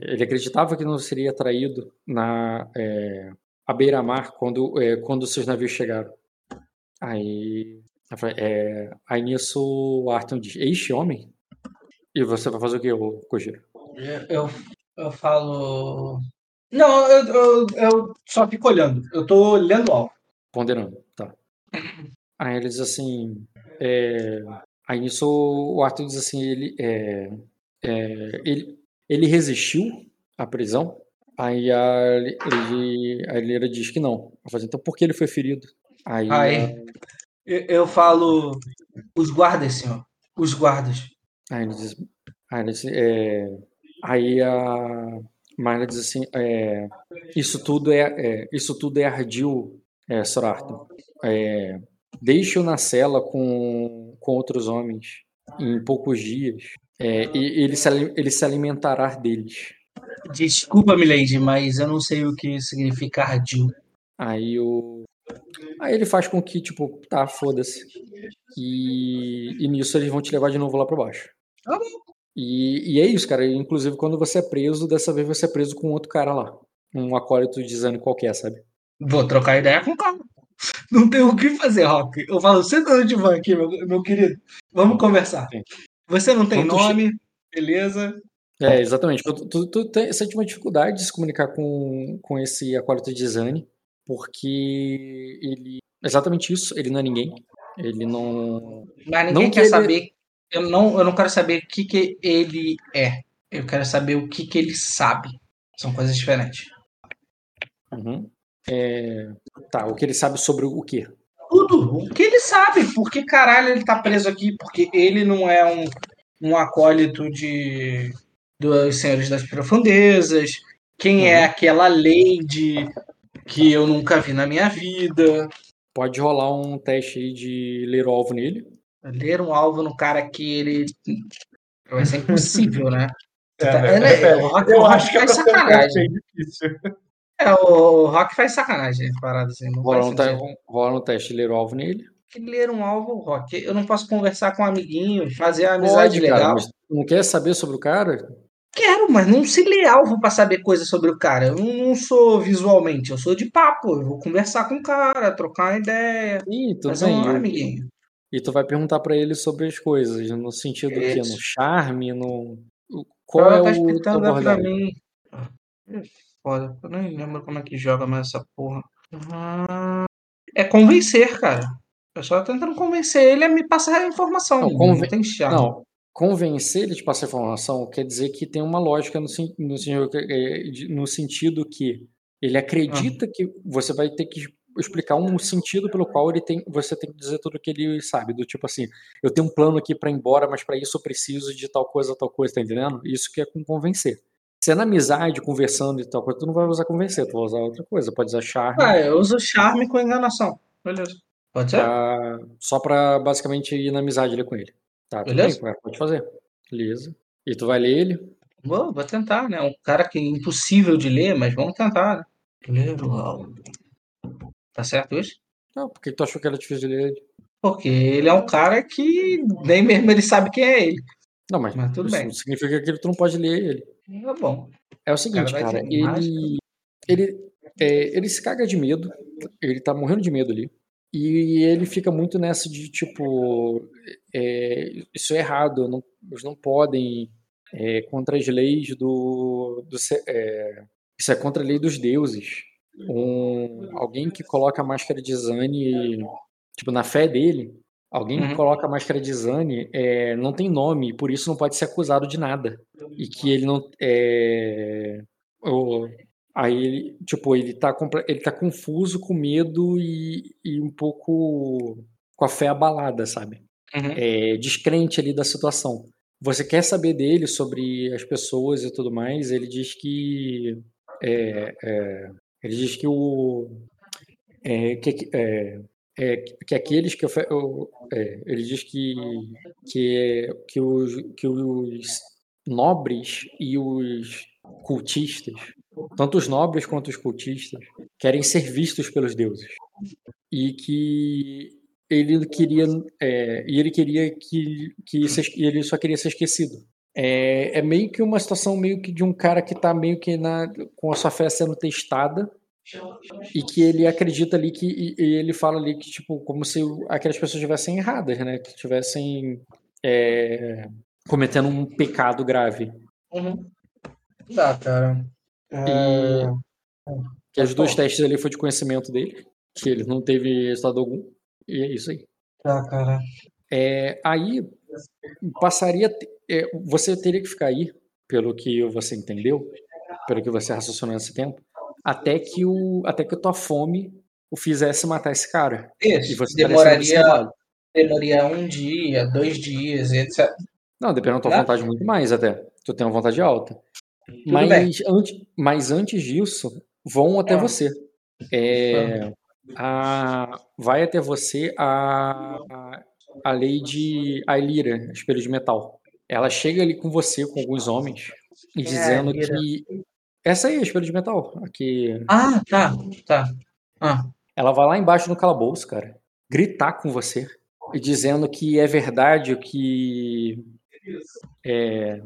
Ele acreditava que não seria traído na é, à beira-mar quando, é, quando seus navios chegaram. Aí, é, aí nisso o Arthur diz: Este homem? E você vai fazer o que, Kojiro? Eu, eu falo. Não, eu, eu, eu só fico olhando. Eu tô olhando algo. Ponderando, tá. Aí ele diz assim. é, aí nisso o Arthur diz assim: ele, é, é, ele, ele resistiu à prisão? Aí a, ele, a Lira diz que não. Falo, então por que ele foi ferido? Aí, Aí eu, eu falo. Os guardas, senhor. Os guardas. Aí ele diz, aí, ele diz, é, aí a Marla diz assim, é, isso tudo é, é, isso tudo é ardil, é, Sr. Arthur. É, Deixe-o na cela com, com outros homens em poucos dias, é, e ele se, ele se alimentará deles. Desculpa, Milady, mas eu não sei o que significa ardil. Aí o aí ele faz com que tipo, tá, foda-se. E, e nisso eles vão te levar de novo lá pra baixo. Tá bom. E, e é isso, cara. Inclusive, quando você é preso, dessa vez você é preso com outro cara lá. Um acólito de design qualquer, sabe? Vou trocar ideia com o cara. Não tem o que fazer, Rock. Eu falo, senta no divã aqui, meu, meu querido. Vamos conversar. Sim. Você não tem Quando nome, beleza? É, exatamente. Tu, tu, tu tem, sente uma dificuldade de se comunicar com, com esse acólito de design, porque ele. Exatamente isso, ele não é ninguém. Ele não. Mas ninguém Não que quer ele- saber. Eu não, eu não quero saber o que, que ele é. Eu quero saber o que, que ele sabe. São coisas diferentes. Uhum. É, Tá, o que ele sabe sobre o quê? Tudo. O que ele sabe. Por que caralho ele tá preso aqui? Porque ele não é um, um acólito de dos Senhores das Profundezas. Quem é Uhum. aquela lady que eu nunca vi na minha vida? Pode rolar um teste aí de ler o alvo nele. Ler um alvo no cara que ele. Vai ser impossível, né? É, Tá- né? É, o eu Rock acho que é um sacanagem. difícil. É, o Rock faz sacanagem, parada assim. Não Rola um, te- sentido. rola um teste ler o alvo nele. Que ler um alvo, Rock. Eu não posso conversar com um amiguinho, fazer uma amizade Pode, cara, legal. tu não quer saber sobre o cara? Quero, mas não se lê alvo pra saber coisa sobre o cara. Eu não, sou visualmente, eu sou de papo. Eu vou conversar com o cara, trocar uma ideia, Sim, tudo fazer bem. um amiguinho. E tu vai perguntar pra ele sobre as coisas, no sentido que Isso. no charme, no qual Ela é tá o explicando pra mim. Foda, eu nem lembro como é que joga mais essa porra. Ah, É convencer, cara. Eu só tentando convencer ele a me passar a informação. Não, Não, conven- charme. Não, convencer ele de passar informação quer dizer que tem uma lógica no, no, eh, no sentido que ele acredita que você vai ter que explicar um sentido pelo qual ele tem, você tem que dizer tudo o que ele sabe, do tipo assim, eu tenho um plano aqui pra ir embora, mas pra isso eu preciso de tal coisa, tal coisa, tá entendendo? Isso que é com convencer. Se é na amizade, conversando e tal coisa, tu não vai usar convencer, tu vai usar outra coisa, pode usar charme. Ah, eu uso charme com enganação. Beleza. Pode ser? pra- só pra basicamente ir na amizade ali com ele. Tá, tudo Beleza. bem, pode fazer. Beleza. E tu vai ler ele? Vou, vou tentar, né? Um cara que é impossível de ler, mas vamos tentar, né? Ler o alvo. Tá certo isso? Não, por que tu achou que era difícil de ler ele? Porque ele é um cara que nem mesmo ele sabe quem é ele. Não, mas, Mas tudo isso bem. significa que tu não pode ler ele. Tá bom. É o seguinte, cara, mágica. ele, ele, é, ele se caga de medo, ele tá morrendo de medo ali. E ele fica muito nessa de tipo, é, isso é errado, não, eles não podem, é, contra as leis do. do é, isso é contra a lei dos deuses. Um, alguém que coloca a máscara de Zane, tipo, na fé dele, alguém que Uhum. coloca a máscara de Zane é, não tem nome, e por isso não pode ser acusado de nada. E que ele não. É, o- aí ele, tipo, ele tá, ele tá confuso, com medo e, e um pouco com a fé abalada, sabe? Uhum. é, descrente ali da situação. Você quer saber dele sobre as pessoas e tudo mais? Ele diz que é, é, ele diz que o é, que, é, é, que aqueles que é, ele diz que que que os que os nobres e os cultistas, tanto os nobres quanto os cultistas, querem ser vistos pelos deuses. E que ele queria é, e ele queria que, que se- ele só queria ser esquecido. É, é meio que uma situação meio que de um cara que tá meio que na, com a sua fé sendo testada e que ele acredita ali que e, e ele fala ali que tipo como se aquelas pessoas estivessem erradas né que estivessem é, cometendo um pecado grave Uhum. Dá, cara. É, que os dois Bom. testes ali foi de conhecimento dele que ele não teve resultado algum e é isso aí Tá, cara. É, aí passaria. é, você teria que ficar aí, pelo que você entendeu, pelo que você raciocinou nesse tempo, até que o até que a tua fome o fizesse matar esse cara. E Isso. você estaria sendo Demoraria, demoraria um dia, dois dias, etc. Não, dependendo da tua Né? vontade, muito mais até. Tu tem uma vontade alta. Mas antes, mas antes disso, vão até Ah. você. É, a, vai até você a, a, a Lady Ailira, Espelho de Metal. Ela chega ali com você, com alguns homens, e é dizendo Ailira? que. Essa aí a Espelho de Metal. Aqui. Ah, tá, tá. Ah, Ela vai lá embaixo no calabouço, cara, gritar com você e dizendo que é verdade o que. É,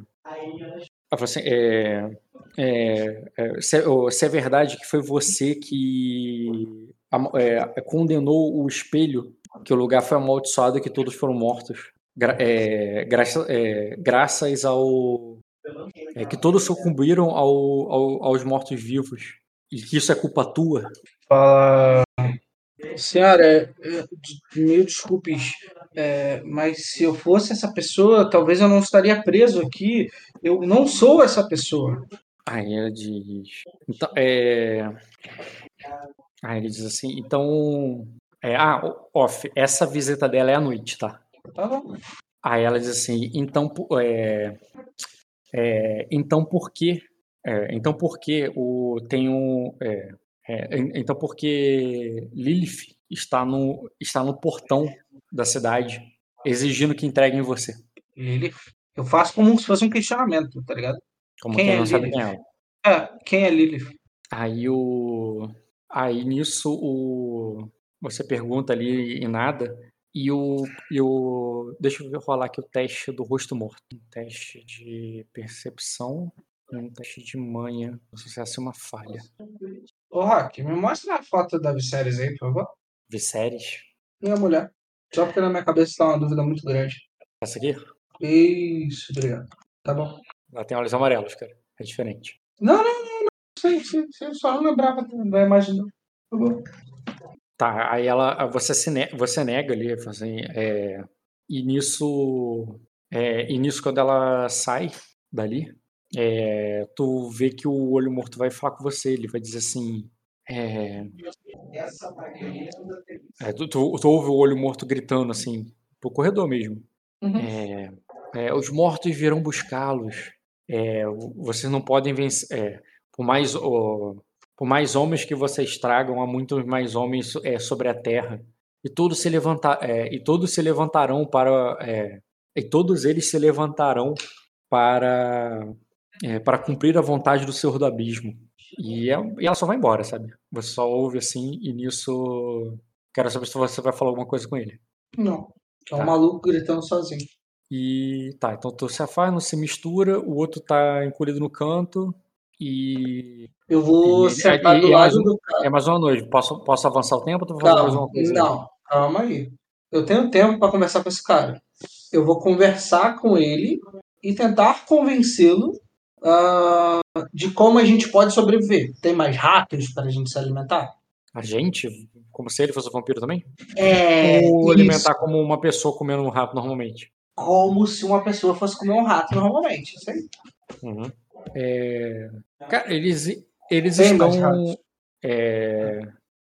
assim, é, é, é, se, é- se é verdade que foi você que é, condenou o espelho, que o lugar foi amaldiçoado e que todos foram mortos. Gra- é, graça- é, graças ao. É, que todos sucumbiram ao- ao- aos mortos-vivos. E que isso é culpa tua. fala. Senhora, é, é, mil desculpes, é, mas se eu fosse essa pessoa, talvez eu não estaria preso aqui. Eu não sou essa pessoa. Aí ela diz. Então, é... Aí ele diz assim, então. É, ah, off, essa visita dela é à noite, tá? Tá bom. Aí ela diz assim, então, é, é, então por que, é, então por que o tem um, é, é, en- então por que Lilith está no está no portão da cidade exigindo que entreguem você, Ele, eu faço como se fosse um questionamento, tá ligado? como Quem quem, é não sabe Lilith? quem é. É, quem é Lilith? Aí o aí nisso o você pergunta ali e nada e o e o deixa eu rolar aqui o teste do rosto morto, um teste de percepção e um teste de manha, se você uma falha. Ô, Rock, me mostra a foto da Viserys aí, por favor. Viserys, Minha mulher. Só porque na minha cabeça tá uma dúvida muito grande. essa aqui, Isso, obrigado. Tá bom. ela tem olhos amarelos, cara. É diferente. Não, não, não, não. Sim, sim, sim. Só não lembrava da imagem. Tá bom. Tá, aí ela você se ne- você nega ali, assim, é, e nisso é, e nisso quando ela sai dali, é, tu vê que o olho morto vai falar com você, ele vai dizer assim, é, é, tu, tu, tu ouve o olho morto gritando assim, pro corredor mesmo. Uhum. É, é, os mortos virão buscá-los. É, vocês não podem vencer. é, por mais ó, por mais homens que vocês tragam, há muitos mais homens é, sobre a terra. E todos se levantar, é, e todos se levantarão para é, e todos eles se levantarão para é, para cumprir a vontade do Senhor do Abismo. E, é- e ela só vai embora, sabe? Você só ouve assim e nisso quero saber se você vai falar alguma coisa com ele. Não. É um Tá. maluco gritando sozinho. E tá, então tu se afasta, não se mistura, o outro tá encolhido no canto e Eu vou E- sentar e- do é lado do cara. é mais uma noite. Posso, posso avançar o tempo ou fazer mais uma coisa? não. Calma aí. Eu tenho tempo pra conversar com esse cara. Eu vou conversar com ele e tentar convencê-lo ah, de como a gente pode sobreviver. Tem mais ratos para a gente se alimentar? A gente? Como se ele fosse vampiro também? É. Ou isso. alimentar como uma pessoa comendo um rato normalmente? Como se uma pessoa fosse comer um rato normalmente. Isso aí. Uhum. É, Cara, eles, eles Tem estão. é,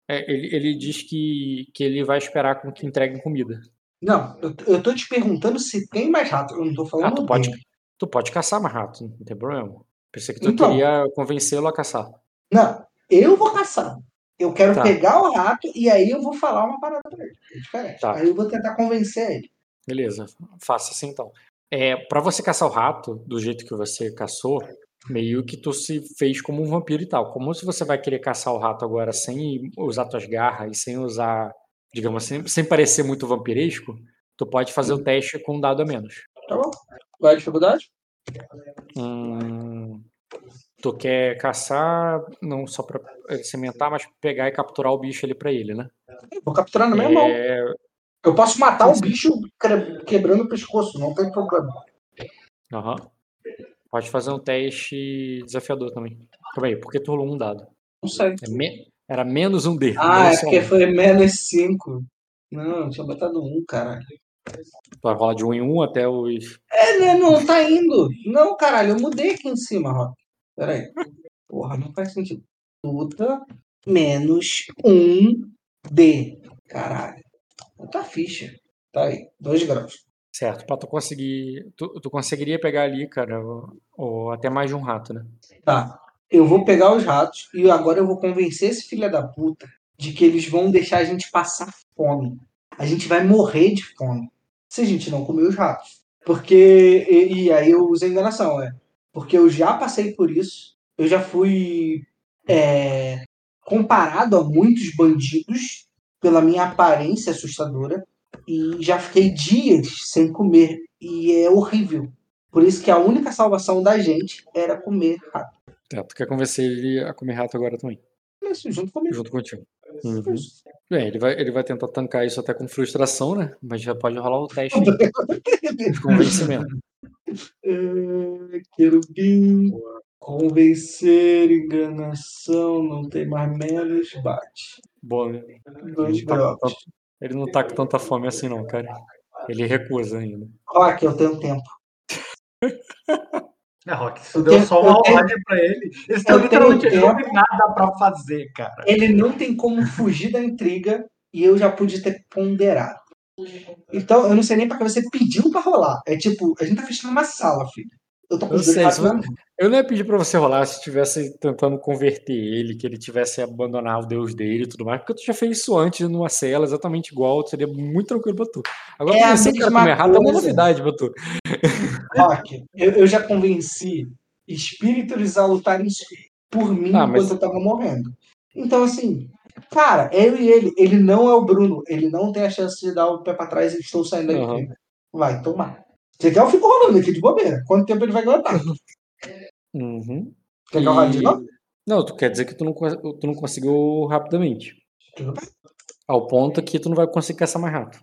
é, ele, ele diz que, que ele vai esperar com que entreguem comida. Não, eu, eu tô te perguntando se tem mais rato. Eu não tô falando Ah, tu pode, tu pode caçar mais rato, não tem problema. Pensei que tu Então. queria convencê-lo a caçar. Não, eu vou caçar. Eu quero Tá. pegar o rato e aí eu vou falar uma parada pra ele. É diferente. Tá. Aí eu vou tentar convencer ele. Beleza, faça assim então. É, para você caçar o rato do jeito que você caçou, meio que tu se fez como um vampiro e tal. Como se você vai querer caçar o rato agora sem usar tuas garras e sem usar, digamos assim, sem parecer muito vampiresco, tu pode fazer o teste com um dado a menos. Tá bom? Qual é a dificuldade? Hum, tu quer caçar não só pra cimentar, mas pegar e capturar o bicho ali pra ele, né? Vou capturar na minha mão. É, Eu posso matar o bicho quebrando o pescoço, não tem problema. aham. Pode fazer um teste desafiador também. Calma aí, porque tu rolou um dado. Não sei. É me- Era menos um D. Ah, é porque um. foi menos 5. Não, tinha botado um, caralho. Tu vai rolar de um em um até os. É, né, não tá indo. Não, caralho, eu mudei aqui em cima, Rock. Pera aí. Porra, não faz sentido. Puta menos um D. Caralho. Puta ficha. Tá aí, 2 graus. Certo, pra tu conseguir. Tu, tu conseguiria pegar ali, cara, ou, ou até mais de um rato, né? Tá. Eu vou pegar os ratos e agora eu vou convencer esse filho da puta de que eles vão deixar a gente passar fome. A gente vai morrer de fome se a gente não comer os ratos. Porque. E, e aí eu usei enganação, é. Porque eu já passei por isso. Eu já fui é, comparado a muitos bandidos pela minha aparência assustadora. E já fiquei dias sem comer. E é horrível. Por isso que a única salvação da gente era comer rato. Tá, tu quer convencer ele a comer rato agora também, Isso, junto comigo. junto contigo. Uhum. Bem, ele vai, ele vai tentar tancar isso até com frustração, né? Mas já pode rolar o teste de convencimento. É, Querubim, convencer, enganação, não tem mais menos, bate. Boa, né? Dois tá tanto- ele não tá com tanta fome assim, não, cara. Ele recusa ainda. Rock, eu tenho tempo. É, Rock, Eu deu tenho- só uma eu tenho- ordem pra ele. Eles estão literalmente tem nada pra fazer, cara. Ele não tem como fugir da intriga e eu já pude ter ponderado. Então, eu não sei nem pra que você pediu pra rolar. É tipo, a gente tá fechando uma sala, filho. Eu tô com Eu os sei, mão. Eu não ia pedir pra você rolar se estivesse tentando converter ele, que ele tivesse abandonar o deus dele e tudo mais, porque tu já fez isso antes numa cela exatamente igual, seria muito tranquilo pra tu. Agora, É a mesma comer errado é uma novidade pra tu. Rock, eu, eu já convenci espíritos a lutarem por mim Ah, mas- enquanto eu tava morrendo. Então, assim, cara, eu e ele, ele não é o Bruno, ele não tem a chance de dar o pé pra trás e estou saindo da Aham. intriga. Vai tomar. Você quer eu fico rolando aqui de bobeira? Quanto tempo ele vai aguentar? Uhum. Quer que eu novo? Não, tu quer dizer que tu não, tu não conseguiu rapidamente. Tudo bem. Ao ponto que tu não vai conseguir caçar mais rápido.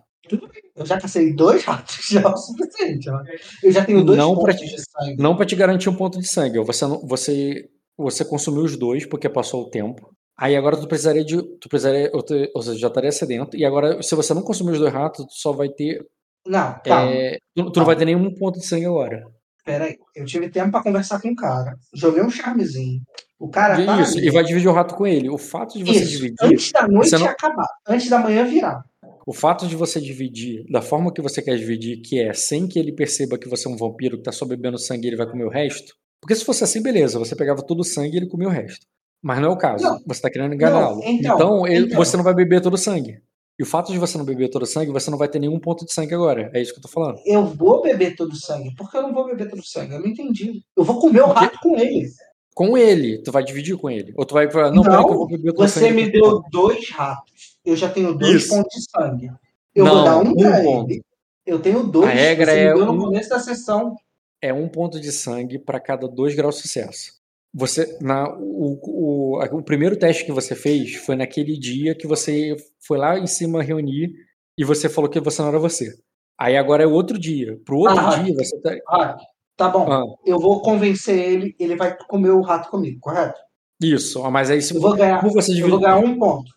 Eu já cacei dois ratos, já é o suficiente. ó. Eu já tenho dois Não pra pontos de sangue. Não pra te garantir um ponto de sangue. Você, não- você, você consumiu os dois porque passou o tempo. Aí agora tu precisaria de. Tu precisaria. Ou, ou seja, já estaria sedento. E agora, se você não consumir os dois ratos, tu só vai ter. Não, calma. é, tu, tu não vai ter nenhum ponto de sangue agora. Peraí. Eu tive tempo pra conversar com o cara. Joguei um charmezinho. O cara E tá isso, e vai dividir o rato com ele. O fato de você Isso, dividir. antes da noite não- acabar. Antes da manhã virar. O fato de você dividir da forma que você quer dividir, que é sem que ele perceba que você é um vampiro que tá só bebendo sangue e ele vai comer o resto. Porque se fosse assim, beleza, você pegava todo o sangue e ele comia o resto. Mas não é o caso. Não. Você tá querendo enganá-lo. Então, então, então. você não vai beber todo o sangue. E o fato de você não beber todo o sangue, você não vai ter nenhum ponto de sangue agora. É isso que eu tô falando. Eu vou beber todo o sangue. Por que eu não vou beber todo o sangue? Eu não entendi. Eu vou comer o rato com ele. Com ele, tu vai dividir com ele. Ou tu vai falar, não, peraí que eu vou beber todo o Você me deu dois ratos. Eu já tenho dois Isso. pontos de sangue. Eu Não, vou dar um um pra ponto. ele. Eu tenho dois. A regra você é me deu no um- começo da sessão. é um ponto de sangue para cada dois graus de sucesso. Você, na, o, o, o primeiro teste que você fez foi naquele dia que você foi lá em cima reunir e você falou que você não era você. Aí agora é outro dia. Pro outro Ah, dia você tá. Ah, tá bom. Ah, Eu vou convencer ele, ele vai comer o rato comigo, correto? isso. Ah, Mas aí se Eu vou ganhar, como você eu divide- vou ganhar um ponto.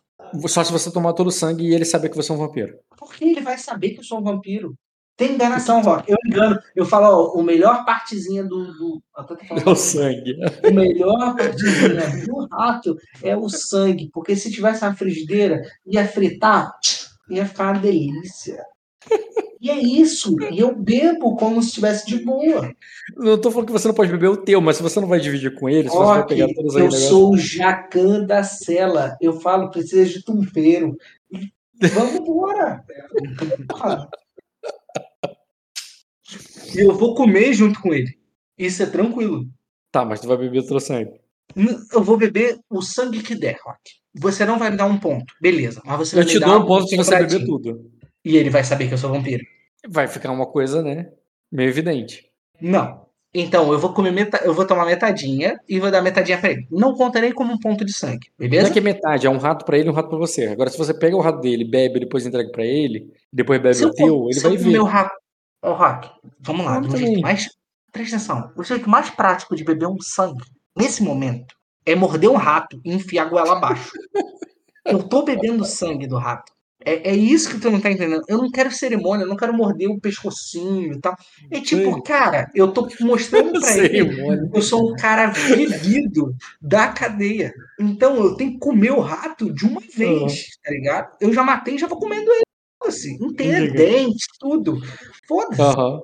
Só se você tomar todo o sangue e ele saber que você é um vampiro. Porque ele vai saber que eu sou um vampiro. Tem enganação, Rock. Eu engano. Eu falo, ó, o melhor partezinha do. do... eu falando É o sangue. O melhor partezinha do rato é o sangue. Porque se tivesse uma frigideira, ia fritar, ia ficar uma delícia. E é isso. E eu bebo como se estivesse de boa. Não tô falando que você não pode beber o teu, mas se você não vai dividir com ele, se você vai pegar todos eu aí negócio. sou o Jacan da cela. Eu falo, precisa de tumpeiro. Vamos embora. E eu vou comer junto com ele. Isso é tranquilo. Tá, mas tu vai beber o sangue. N- Eu vou beber o sangue que der, Rock. Você não vai me dar um ponto. Beleza. Mas você vai Eu me te dou um ponto se você beber tudo. E ele vai saber que eu sou vampiro. Vai ficar uma coisa, né? Meio evidente. Não. Então, eu vou comer meta... eu vou tomar metadinha e vou dar metadinha pra ele. Não contarei como um ponto de sangue, Não beleza? é que é metade, é um rato pra ele e um rato pra você. Agora, se você pega o rato dele, bebe, depois entrega pra ele, depois bebe Se o eu teu, co- ele vai eu ver. o rato. Ô, Rock, vamos lá. Do jeito mais... Presta atenção. O jeito mais prático de beber um sangue, nesse momento, é morder um rato e enfiar a goela abaixo. eu tô bebendo sangue do rato. É, é isso que tu não tá entendendo. Eu não quero cerimônia, eu não quero morder o pescocinho e tal. É tipo, Sim. cara, eu tô mostrando pra ele Cerimônia. eu sou um cara vivido da cadeia. Então eu tenho que comer o rato de uma vez, tá ligado? Eu já matei, já vou comendo ele. Assim, inteiro, Legal. dente, tudo. Foda-se. Aham.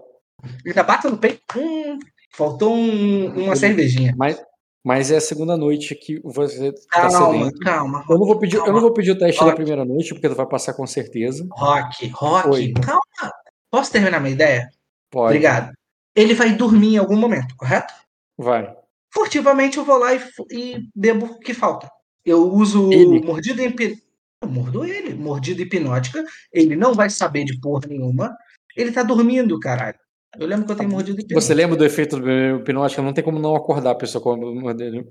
Ainda bata no peito. Hum, faltou um- uma cervejinha. Mas, mas é a segunda noite que você tá Calma, sedento. calma. Eu não vou pedir, eu calma. não vou pedir o teste da Rock. primeira noite, porque tu vai passar com certeza. Rock, Rock, Oi. calma. Posso terminar minha ideia? Pode. Obrigado. Ele vai dormir em algum momento, correto? Vai. Furtivamente eu vou lá e, e bebo o que falta. Eu uso Ele. mordida hipnótica. Eu mordo ele. Mordida hipnótica. Ele não vai saber de porra nenhuma. Ele tá dormindo, caralho. Eu lembro que eu tenho mordida hipnótica. Você lembra do efeito do hipnótico? Não tem como não acordar a pessoa quando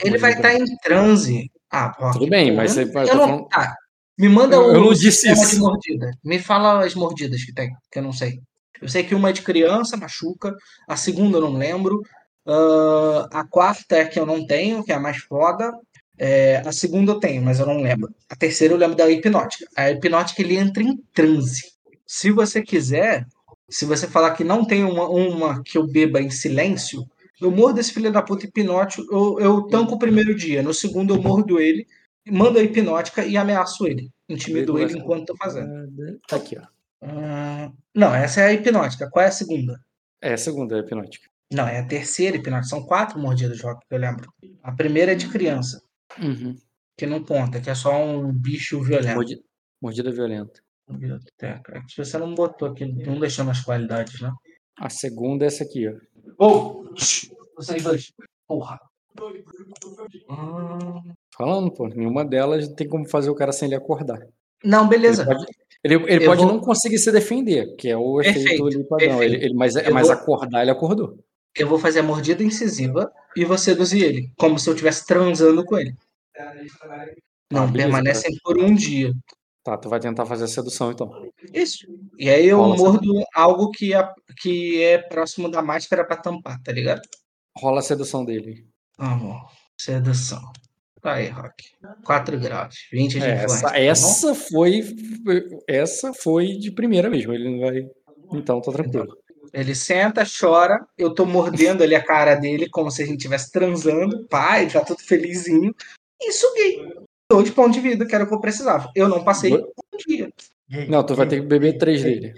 Ele vai estar em transe. Ah, Tudo bem, mas eu você vai- eu não- falando- tá. Me manda Eu- não disse sistema isso. de mordida. Me fala as mordidas que tem, que eu não sei. Eu sei que uma é de criança, machuca. A segunda eu não lembro. Ah, a quarta é que eu não tenho, que é a mais foda. É, a segunda eu tenho, mas eu não lembro. A terceira eu lembro da hipnótica. A hipnótica ele entra em transe. Se você quiser, se você falar que não tem uma, uma que eu beba em silêncio, eu mordo esse filho da puta hipnótico, eu, eu tanco o primeiro dia. No segundo eu mordo ele, mando a hipnótica e ameaço ele. Intimido ele enquanto tô fazendo. Tá aqui, ó. Hum, não, essa é a hipnótica. Qual é a segunda? É a segunda é a hipnótica. Não, é a terceira hipnótica. São quatro mordidas, Rock, que eu lembro. A primeira é de criança, Uhum. que não conta, que é só um bicho violento. Mordida, mordida violenta. Biblioteca. É que Você não botou aqui, não deixou nas qualidades, né? A segunda é essa aqui, ó. Ô! Vocês dois. Porra. Hum, Falando, pô, nenhuma delas tem como fazer o cara sem ele acordar. Não, beleza. Ele pode, ele, ele pode vou- não conseguir se defender, que é o efeito ali padrão. Ele, ele- mas Eu mas vou- acordar, ele acordou. Eu vou fazer a mordida incisiva e vou seduzir ele, como se eu estivesse transando com ele. Não, Ah, beleza, permanecem por um dia. Tá, tu vai tentar fazer a sedução então. Isso. E aí eu Rola mordo algo que é, que é próximo da máscara pra tampar, tá ligado? Rola a sedução dele. Amor. Sedução. Tá aí, Rock. 4 graus. 20 de É, influência. essa, tá bom? essa foi. Essa foi de primeira mesmo. Ele não vai. Então, tá tranquilo. Ele senta, chora, eu tô mordendo ali a cara dele, como se a gente estivesse transando. Pai, tá todo felizinho. E suguei. Dois pontos de vida, que era o que eu precisava. Eu não passei um dia. Não, tu vai ter que beber três dele.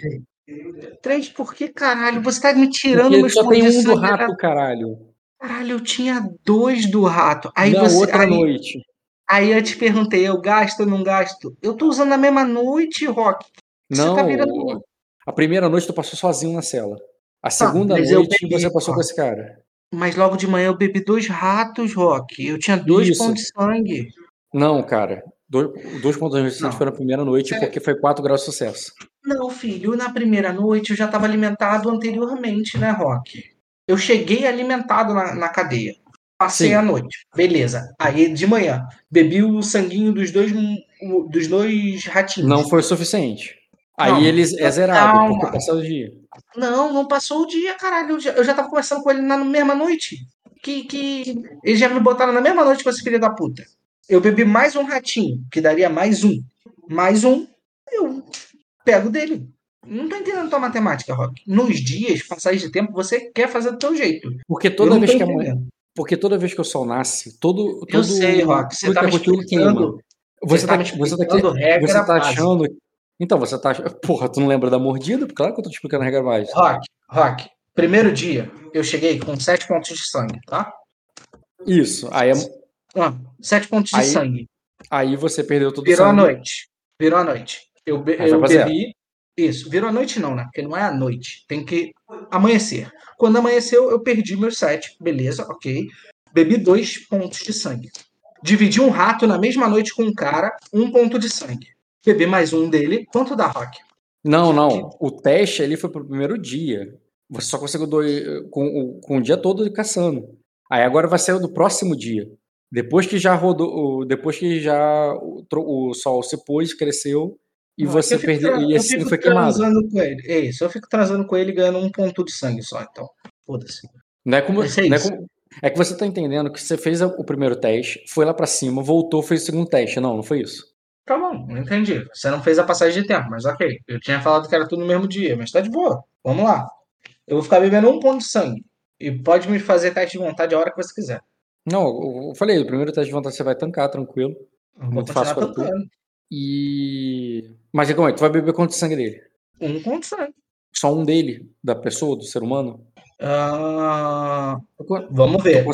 Três, por que caralho? Você tá me tirando Porque meus só tem um do rato, cara. caralho. Caralho, eu tinha dois do rato. Aí Na você. outra aí, noite. aí eu te perguntei, eu gasto ou não gasto? Eu tô usando na mesma noite, Rock. Você Não. tá virando- A primeira noite tu passou sozinho na cela. A segunda mas eu noite bebi, você passou ó. com esse cara. Mas logo de manhã eu bebi dois ratos, Rock. Eu tinha dois Isso. pontos de sangue. Não, cara. Dois, dois pontos de resistência Não. foi na primeira noite É. porque foi 4 graus de sucesso. Não, filho, na primeira noite eu já estava alimentado anteriormente, né, Rock? Eu cheguei alimentado na, na cadeia. Passei Sim. a noite. Beleza. Aí de manhã, bebi o sanguinho dos dois, dos dois ratinhos. Não foi o suficiente. Aí Calma. eles é zerado, Calma. porque passou o dia. Não, não passou o dia, caralho. Eu já, eu já tava conversando com ele na mesma noite. Que, que eles já me botaram na mesma noite com esse filho da puta. Eu bebi mais um ratinho, que daria mais um. Mais um, eu pego dele. Não tô entendendo tua matemática, Rock. Nos dias, passagem de tempo, você quer fazer do teu jeito. Porque toda vez que a entendendo. Porque toda vez que o sol nasce, todo. todo Eu sei, Rock. Você tá me é queima. explicando. Você tá, me você tá, explicando regra você tá básica. achando. Então, você tá. Porra, tu não lembra da mordida? Claro que eu tô te explicando a regra básica. Rock, Rock. Primeiro dia, eu cheguei com 7 pontos de sangue, tá? Isso. Aí, é- Ah, 7 pontos de Aí- sangue. aí você perdeu todo o Virou a noite. Virou a noite. Eu, be- eu bebi. Isso. Virou a noite, não, né? Porque não é a noite. Tem que amanhecer. Quando amanheceu, eu perdi meus 7. Beleza, ok. Bebi 2 pontos de sangue. Dividi um rato na mesma noite com um cara, um ponto de sangue. Bebi mais um dele. Quanto dá, Rock? Não, não. O teste ali foi pro primeiro dia. Você só conseguiu dois, com, o- com o dia todo caçando. Aí agora vai ser o do próximo dia. Depois que já rodou, depois que já o, o sol se pôs, cresceu e Não, você eu fico perdeu e eu assim foi queimado. com ele. É isso, eu fico transando com ele ganhando um ponto de sangue só, então. Foda-se. Não é como, Esse é não é como- é que você tá entendendo que você fez o primeiro teste, foi lá pra cima, voltou, fez o segundo teste. Não, não foi isso. Tá bom, não entendi. Você não fez a passagem de tempo, mas ok. Eu tinha falado que era tudo no mesmo dia, mas tá de boa. Vamos lá. Eu vou ficar bebendo um ponto de sangue. E pode me fazer teste de vontade a hora que você quiser. Não, eu falei, o primeiro teste de vontade você vai tancar, tranquilo. Eu Muito fácil pra tu. E. Mas como é? Tu vai beber quanto de sangue dele? Um ponto de sangue. Só um dele, da pessoa, do ser humano? Ah, vamos ver.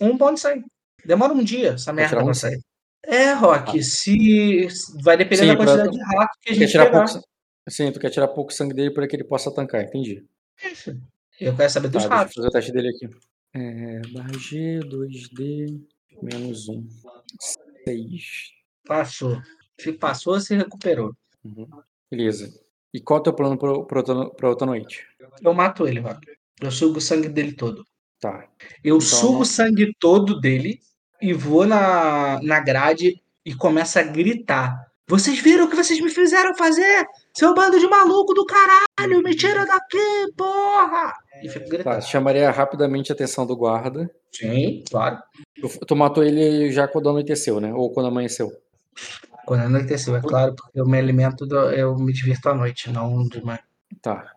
Um ponto de sangue. Demora um dia essa merda tirar um pra sair. É, Rock, se. Vai depender Sim, da pra- quantidade de rato que a gente tirar pegar. pouco. Sim, tu quer tirar pouco sangue dele para que ele possa tancar, entendi. Isso. Eu quero saber Tá, dos deixa eu ratos. fazer o teste dele aqui. É, barra G, 2D, menos 1. 6. Passou. Se passou, se recuperou. Beleza. E qual é o teu plano pra, outra, noite? Eu mato ele, Rock. Eu sugo o sangue dele todo. Tá. Eu Então, sugo não- o sangue todo dele e vou na, na grade e começo a gritar. Vocês viram o que vocês me fizeram fazer? Seu bando de maluco do caralho! Me tira daqui, porra! E fico Tá, gritando. chamaria rapidamente a atenção do guarda. Sim, claro. Tu, tu matou ele já quando anoiteceu, né? Ou quando amanheceu. Quando anoiteceu, é claro, porque eu me alimento, do- eu me divirto à noite, não de manhã. Tá.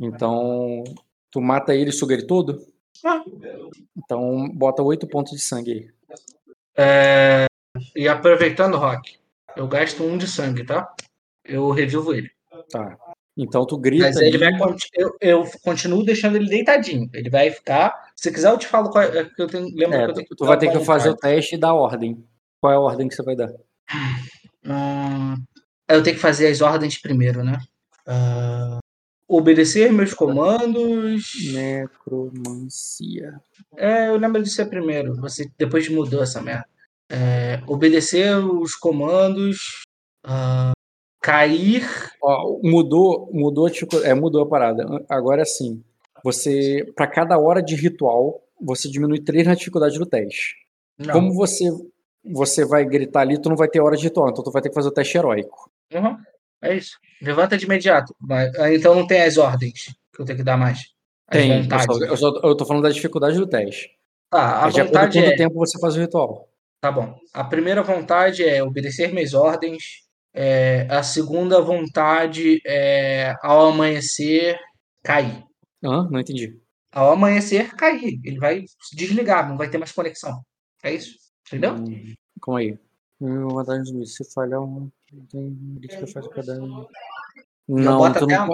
Então, tu mata ele e suga ele todo? Ah. Então, bota 8 pontos de sangue aí. É, E aproveitando, Rock, eu gasto um de sangue, tá? Eu revivo ele. Tá. Então, tu grita Mas ele vai. Eu, eu continuo deixando ele deitadinho. Ele vai ficar. Se quiser, eu te falo qual é. que eu tenho, lembra É, que eu tu, tenho tu vai ter que um fazer o teste e dar ordem. Qual é a ordem que você vai dar? Hum, eu tenho que fazer as ordens primeiro, né? Ah, obedecer meus comandos. Necromancia. É, eu lembro de ser primeiro. Você depois mudou essa merda. É, obedecer os comandos. ah, cair. Ó, mudou, mudou, a dificu- é, mudou a parada. Agora sim, você, para cada hora de ritual, você diminui 3 na dificuldade do teste. Não. Como você você vai gritar ali, tu não vai ter hora de ritual, então tu vai ter que fazer o teste heróico. Uhum, É isso. Levanta de imediato. Mas, ah, então não tem as ordens que eu tenho que dar mais. As Tem, eu, só, eu, só- eu tô falando da dificuldade do teste. Tá, a É de vontade quanto é. tempo você faz o ritual. Tá bom. A primeira vontade é obedecer minhas ordens. É, a segunda vontade é, ao amanhecer, cair. Hã? Não entendi. Ao amanhecer, cair. Ele vai se desligar, não vai ter mais conexão. É isso? Entendeu? Hum, calma aí. Vantagem do Luiz. Se falhar um. Tem crítica faz cada. Não, bota até não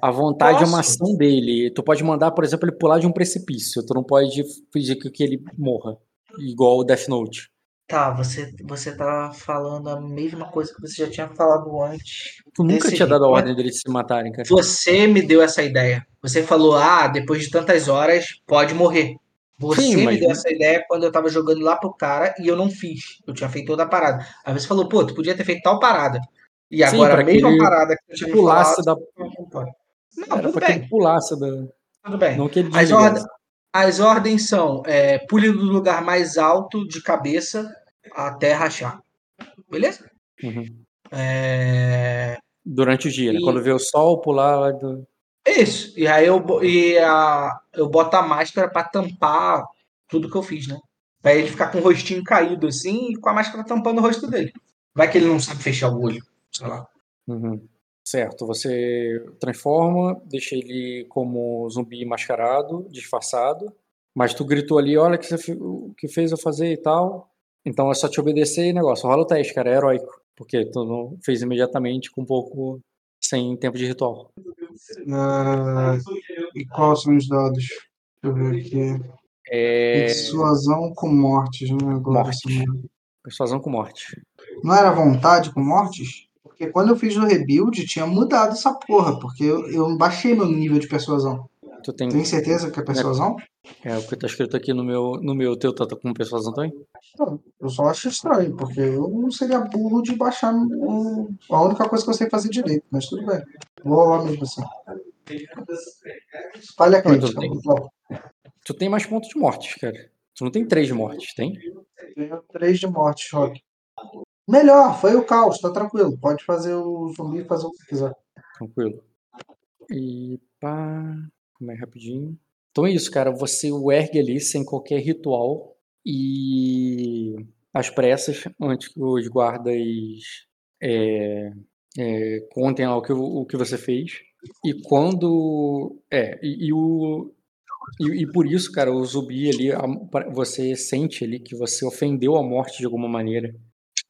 a- vontade é uma ação dele. Tu pode mandar, por exemplo, ele pular de um precipício. Tu não pode pedir que que ele morra. Igual o Death Note. Tá, você, você tá falando a mesma coisa que você já tinha falado antes. Tu nunca tinha dado a né? ordem deles se matarem, cara. Você me deu essa ideia. Você falou, ah, depois de tantas horas, pode morrer. Você Sim, me mas- deu essa ideia quando eu tava jogando lá pro cara e eu não fiz. Eu tinha feito toda a parada. Aí você falou, pô, tu podia ter feito tal parada. E agora a mesma parada que eu tinha me Pulasse falado. da. Não, Era tudo bem, pulasse da. tudo bem. Não que ele As, ordem, as ordens são é, pule do lugar mais alto de cabeça até rachar. Beleza? Uhum. É, Durante o dia, né? E- Quando vê o sol pular lá do. Isso. E aí eu, e a, eu boto a máscara pra tampar tudo que eu fiz, né? Pra ele ficar com o rostinho caído assim e com a máscara tampando o rosto dele. Vai que ele não sabe fechar o olho. Sei lá. Uhum. Certo, você transforma, deixa ele como zumbi mascarado, disfarçado, mas tu gritou ali, olha o que você o que fez eu fazer e tal. Então é só te obedecer e negócio. Rola o teste, cara, é heróico. Porque tu não fez imediatamente com um pouco sem tempo de ritual. Ah, e quais são os dados? Deixa eu ver aqui. É. Persuasão com mortes, né? Agora, Mortes. essa merda. Persuasão com morte. Não era vontade com mortes? Porque quando eu fiz o rebuild, tinha mudado essa porra, porque eu, eu baixei meu nível de persuasão. Tu tem. Tem certeza que é persuasão? É o que tá escrito aqui no meu. No meu teu tá com persuasão também? Não, eu só acho estranho, porque eu não seria burro de baixar o- a única coisa que eu sei fazer direito, mas tudo bem. Vou rolar mesmo assim. Falha tudo crítica. bem. Bom, Tu tem mais pontos de mortes, cara. Tu não tem três de mortes, tem? tenho três de morte, Rock. Melhor, foi o caos, tá tranquilo. Pode fazer o zumbi fazer o que quiser. Tranquilo. E pá. Como é rapidinho. Então é isso, cara. Você o ergue ali sem qualquer ritual e às pressas, antes que os guardas é, é, contem lá o que, o que você fez. E quando. É, e, e o. E, e por isso, cara, o zumbi ali, a- você sente ali que você ofendeu a morte de alguma maneira.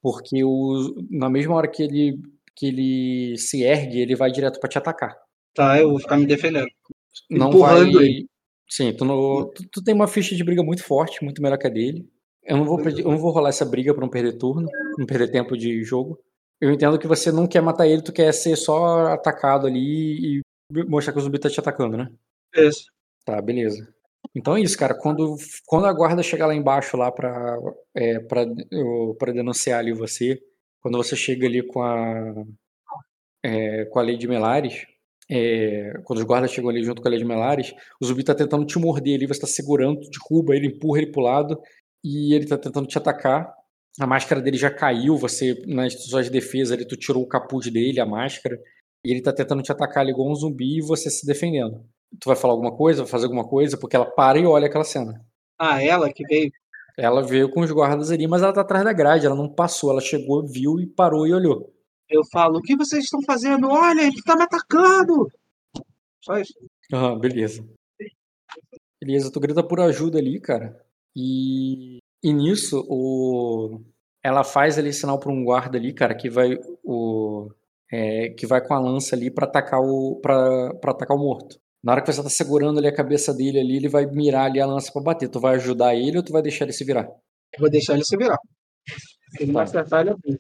Porque o, na mesma hora que ele, que ele se ergue, ele vai direto pra te atacar. Tá, eu vou ficar me defendendo. Não Empurrando vai. ele. Sim, tu, não- tu, tu tem uma ficha de briga muito forte, muito melhor que a dele. Eu não vou, pedir- eu não vou rolar essa briga pra não perder turno, não perder tempo de jogo. Eu entendo que você não quer matar ele, tu quer ser só atacado ali e mostrar que o zumbi tá te atacando, né? Isso. Tá, beleza. Então é isso, cara. Quando, quando a guarda chegar lá embaixo lá pra, é, pra, pra denunciar ali você, quando você chega ali com a, é, com a lei de Melares, é, quando os guardas chegam ali junto com a de Melares, o zumbi tá tentando te morder ali, você tá segurando, derruba ele, empurra ele pro lado e ele tá tentando te atacar. A máscara dele já caiu, você, nas suas defesas ali, tu tirou o capuz dele, a máscara, e ele tá tentando te atacar ali igual um zumbi e você se defendendo. Tu vai falar alguma coisa, vai fazer alguma coisa, porque ela para e olha aquela cena. Ah, ela que veio. Ela veio com os guardas ali, mas ela tá atrás da grade, ela não passou, ela chegou, viu e parou e olhou. Eu falo, o que vocês estão fazendo? Olha, ele tá me atacando! Só isso. Aham, beleza. Beleza, tu grita por ajuda ali, cara. E, e nisso, o, ela faz ali sinal pra um guarda ali, cara, que vai o é, que vai com a lança ali pra atacar o para para atacar o morto. Na hora que você tá segurando ali a cabeça dele ali, ele vai mirar ali a lança pra bater. Tu vai ajudar ele ou tu vai deixar ele se virar? Eu vou deixar ele se virar. Se ele não Tá. acertar, ele abriu.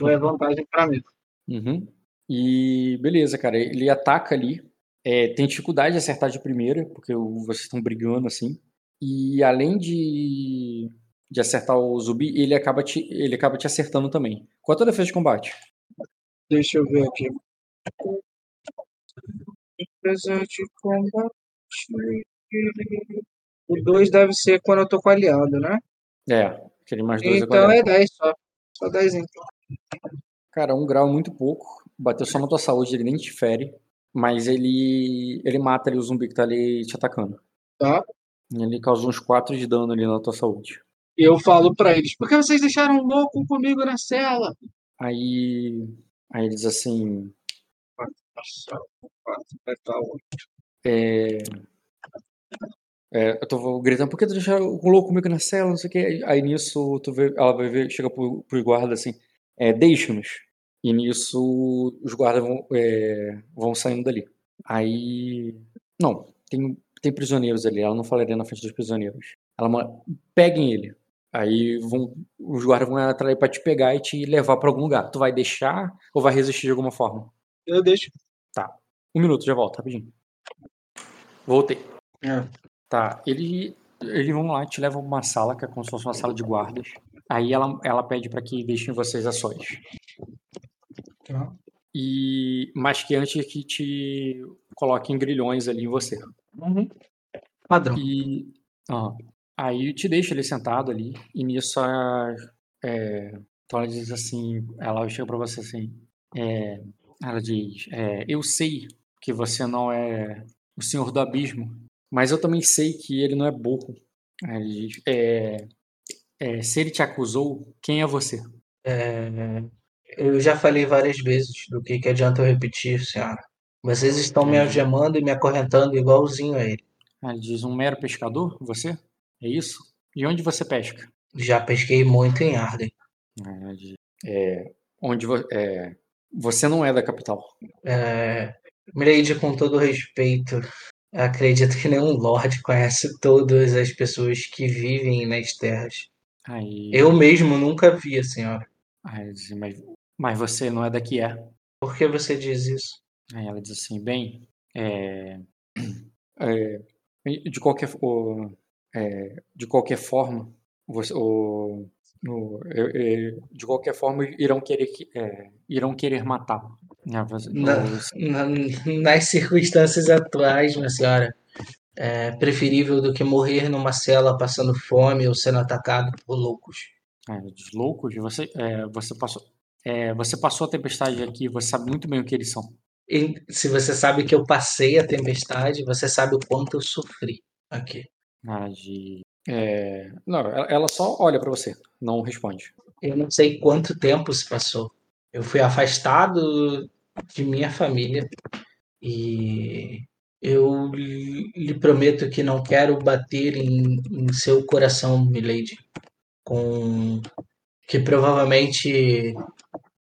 Não é vantagem pra mim. Uhum. E beleza, cara. Ele ataca ali. É, tem dificuldade de acertar de primeira, porque vocês estão brigando assim. E além de, de acertar o zumbi, ele acaba, te, ele acaba te acertando também. Qual a tua defesa de combate? Deixa eu ver aqui. Defesa de combate. O 2 deve ser quando eu tô com aliado, né? É, aquele mais dois Então agora. é 10 só. Só 10 então. Cara, um grau muito pouco. Bateu só na tua saúde, ele nem te fere. Mas ele ele mata ali o zumbi que tá ali te atacando. Tá? Ele causa uns 4 de dano ali na tua saúde. E eu falo pra eles, por que vocês deixaram um louco comigo na cela? Aí, aí ele diz assim: É, é, eu tô gritando, por que tu deixou o louco comigo na cela, não sei o que. Aí nisso, tu vê, ela vai ver, chega pro, pro guarda assim, é, deixa-nos. E nisso, os guardas vão, é, vão saindo dali. Aí, não, tem, tem prisioneiros ali, ela não falaria na frente dos prisioneiros. Ela manda, peguem ele. Aí vão, os guardas vão atrás pra te pegar e te levar pra algum lugar. Tu vai deixar ou vai resistir de alguma forma? Eu deixo. Um minuto, já volto, rapidinho. Voltei. É. Tá, ele, eles vão lá, te levam pra uma sala, que é como se fosse uma sala de guardas. Aí ela, ela pede pra que deixem vocês a sós. Tá. E, mas que antes que te coloquem grilhões ali em você. Padrão. E aham. aí te deixa ele sentado ali, e nisso a, é, então ela diz assim, ela chega pra você assim, é, Ela diz: é, Eu sei que você não é o senhor do abismo, mas eu também sei que ele não é burro. Ela diz: é, é, Se ele te acusou, quem é você? É, eu já falei várias vezes do que, que adianta eu repetir, senhora. Vocês estão me É. algemando e me acorrentando igualzinho a ele. Ela diz: Um mero pescador? Você? É isso? E onde você pesca? Já pesquei muito em Arden. Diz: é, onde vo- é, Você não é da capital. É, com todo respeito, acredito que nenhum lord conhece todas as pessoas que vivem nas terras. Aí, Eu mesmo nunca vi a senhora. aí mas, mas você não é daqui, é? Por que você diz isso? Aí ela diz assim, bem, é, é, de qualquer o- é, de qualquer forma, você, o, o- de qualquer forma irão querer que- é, irão querer né, você- Na- na- nas circunstâncias atuais, minha senhora, é preferível do que morrer numa cela passando fome ou sendo atacado por loucos. é, dos loucos, você é, você passou é, você passou a tempestade aqui, você sabe muito bem o que eles são. E se você sabe que eu passei a tempestade, você sabe o quanto eu sofri aqui. Ela de é, não, ela, só olha pra você, não responde. Eu não sei quanto tempo se passou. Eu fui afastado de minha família e eu lhe prometo que não quero bater em, em seu coração, Milady, com que provavelmente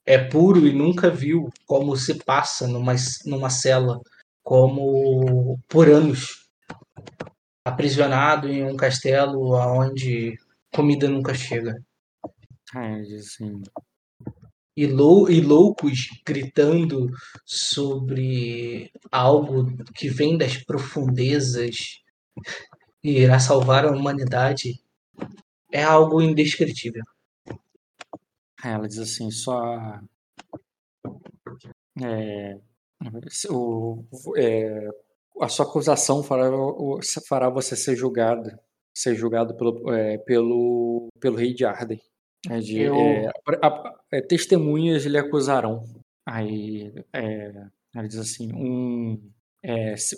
é puro e nunca viu como se passa numa, numa cela, como por anos aprisionado em um castelo onde comida nunca chega. Ela diz assim, e, lou e loucos gritando sobre algo que vem das profundezas e irá salvar a humanidade é algo indescritível. Aí ela diz assim, só é, o, é, a sua acusação fará, fará você ser julgado, ser julgado pelo, é, pelo, pelo rei de Arden. É de, Eu- é, é, testemunhas lhe acusarão. Aí é, ela diz assim, um, é, se,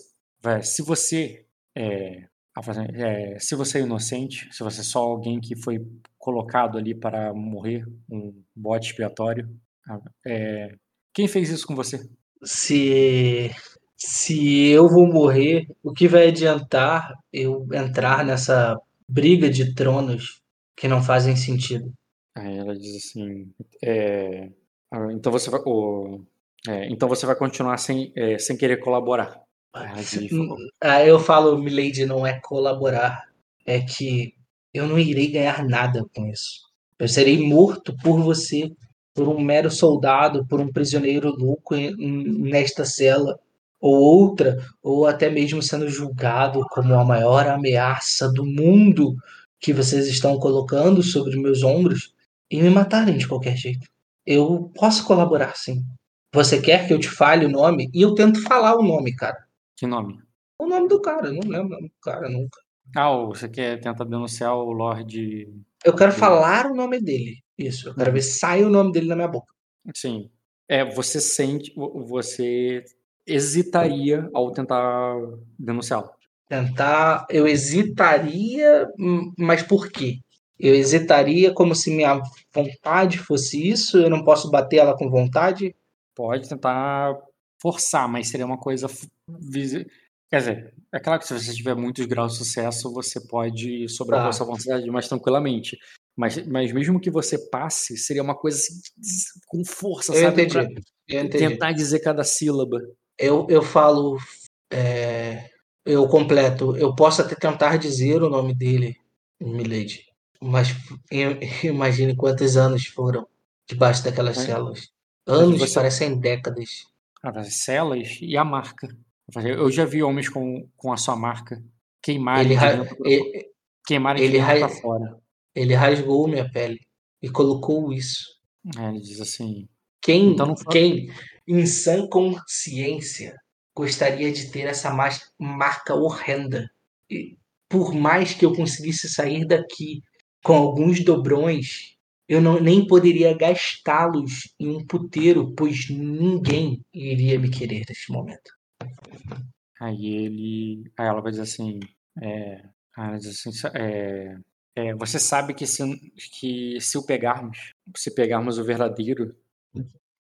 se você é, se você é inocente, se você é só alguém que foi colocado ali para morrer, um bote expiatório, é, quem fez isso com você? Se se eu vou morrer, o que vai adiantar eu entrar nessa briga de tronos que não fazem sentido? Aí ela diz assim, é, ah, então você vai, é, então você vai continuar sem, é, sem querer colaborar. Aí Ah, eu falo, Milady, não é colaborar, é que eu não irei ganhar nada com isso. Eu serei morto por você, por um mero soldado, por um prisioneiro louco nesta cela, ou outra, ou até mesmo sendo julgado como a maior ameaça do mundo que vocês estão colocando sobre meus ombros e me matarem de qualquer jeito. Eu posso colaborar, sim. Você quer que eu te fale o nome? E eu tento falar o nome, cara. que nome? O nome do cara, eu não lembro o nome do cara nunca. Ah, você quer tentar denunciar o Lorde... Eu quero falar o nome dele. Isso, eu quero Uhum. ver se sai o nome dele na minha boca. Sim. É, você sente, você hesitaria ao tentar denunciá-lo. Tentar, eu hesitaria, hum, mas por quê? Eu hesitaria como se minha vontade fosse isso, eu não posso bater ela com vontade. Pode tentar forçar, mas seria uma coisa Quer dizer, é claro que se você tiver muitos graus de sucesso, você pode sobrepor Tá. sua vontade mais tranquilamente. Mas, mas mesmo que você passe, seria uma coisa assim, com força, Eu sabe? entendi. Eu entendi. tentar dizer cada sílaba. Eu, eu falo, é, eu completo, eu posso até tentar dizer o nome dele, Milady, mas im- imagine quantos anos foram debaixo daquelas É. celas. Anos você- parecem décadas. as celas e a marca. Eu já vi homens com, com a sua marca queimarem Ele, ra- pra- ele, queimarem ele dentro pra ra- fora. ele rasgou minha pele e colocou isso. Aí ele diz assim, Quem, Então não quem em sã consciência gostaria de ter essa marca horrenda? E por mais que eu conseguisse sair daqui com alguns dobrões, eu não, nem poderia gastá-los em um puteiro, pois ninguém iria me querer neste momento. Aí ele. Aí ela vai dizer assim. É, ela diz assim é, é, você sabe que se, que se o pegarmos, se pegarmos o verdadeiro,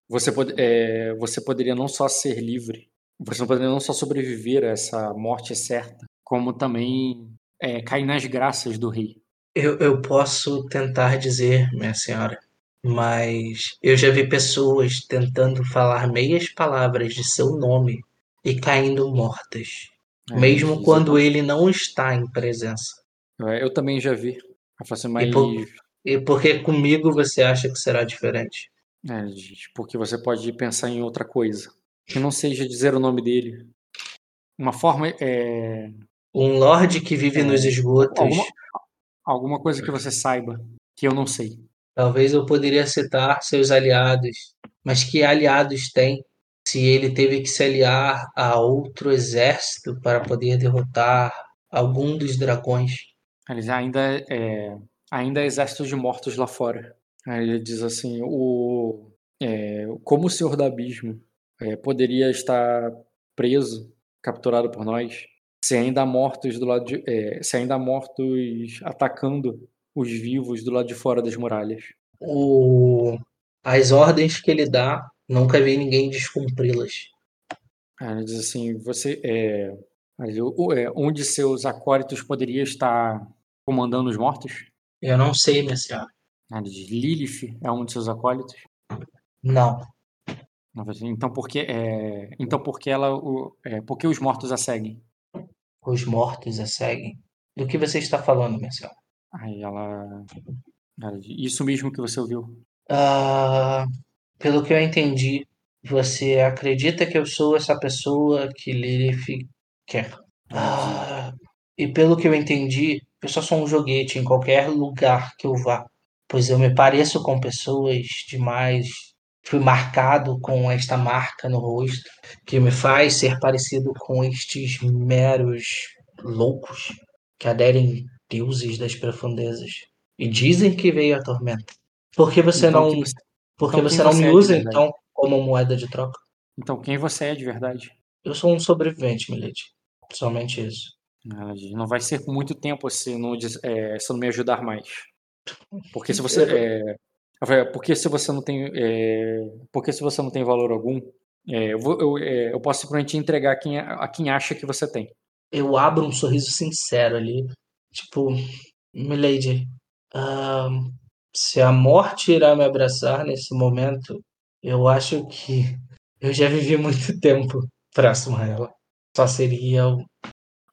você, pode, é, você poderia não só ser livre, você poderia não só sobreviver a essa morte certa, como também é, cair nas graças do rei. Eu, eu posso tentar dizer, minha senhora, mas eu já vi pessoas tentando falar meias palavras de seu nome e caindo mortas, É, mesmo diz- quando ele não está em presença. É, Eu também já vi. Assim, mas. por- E porque comigo você acha que será diferente? É, gente, porque você pode pensar em outra coisa. Que não seja dizer o nome dele. Uma forma. É, Um lorde que vive É, nos esgotos. alguma, alguma coisa que você saiba, que eu não sei. Talvez eu poderia citar seus aliados, mas que aliados tem se ele teve que se aliar a outro exército para poder derrotar algum dos dragões? Eles ainda é, ainda há exércitos de mortos lá fora. Aí ele diz assim, o é, como o Senhor do Abismo é, poderia estar preso, capturado por nós, se ainda há mortos do lado de, é, se ainda há mortos atacando os vivos do lado de fora das muralhas. O... As ordens que ele dá, nunca vi ninguém descumpri-las. Aí ele diz assim, você é, é, um de seus acólitos poderia estar comandando os mortos? Eu não sei, minha senhora. Aí ele diz, Lilith é um de seus acólitos? Não. Então por que, é, então por que ela, o, é, por que os mortos a seguem? Os mortos a seguem. Do que você está falando, senhora? Aí ela, isso mesmo que você ouviu. Ah, pelo que eu entendi, você acredita que eu sou essa pessoa que Lilith quer? Ah, e pelo que eu entendi, eu só sou um joguete em qualquer lugar que eu vá, pois eu me pareço com pessoas demais. Fui marcado com esta marca no rosto que me faz ser parecido com estes meros loucos que aderem deuses das profundezas e dizem que veio a tormenta. Por que você Então, não, você- por que então, você não você me é usa então como moeda de troca? Então quem você é de verdade? Eu sou um sobrevivente, Milady. Somente isso. Não vai ser por muito tempo se não, é, se não me ajudar mais. Porque se você, é, fala, porque se você não tem, é, porque se você não tem valor algum, é, eu, vou- eu, é, eu posso simplesmente entregar a quem, a quem acha que você tem. Eu abro um sorriso sincero ali. Tipo, Milady, ahn, se a morte irá me abraçar nesse momento, eu acho que eu já vivi muito tempo próximo a ela. Só seria o,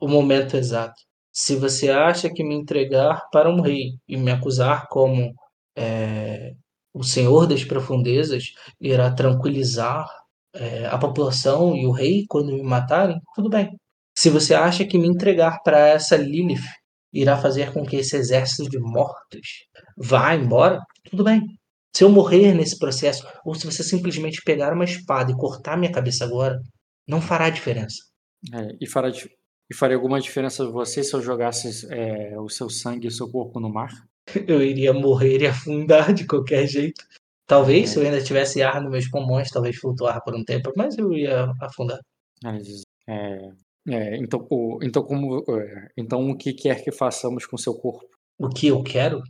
o momento exato. Se você acha que me entregar para um rei e me acusar como é, o senhor das profundezas irá tranquilizar é, a população e o rei quando me matarem, tudo bem. Se você acha que me entregar para essa Lilith irá fazer com que esse exército de mortos vá embora, tudo bem. Se eu morrer nesse processo, ou se você simplesmente pegar uma espada e cortar minha cabeça agora, não fará diferença. É, e, fará, e faria alguma diferença você se eu jogasse é, o seu sangue e o seu corpo no mar? Eu iria morrer e afundar de qualquer jeito. Talvez, se eu ainda tivesse ar nos meus pulmões, talvez flutuar por um tempo, mas eu ia afundar. Diz, é, é, então, o, então, como, é, então o que quer que façamos com seu corpo? O que eu quero?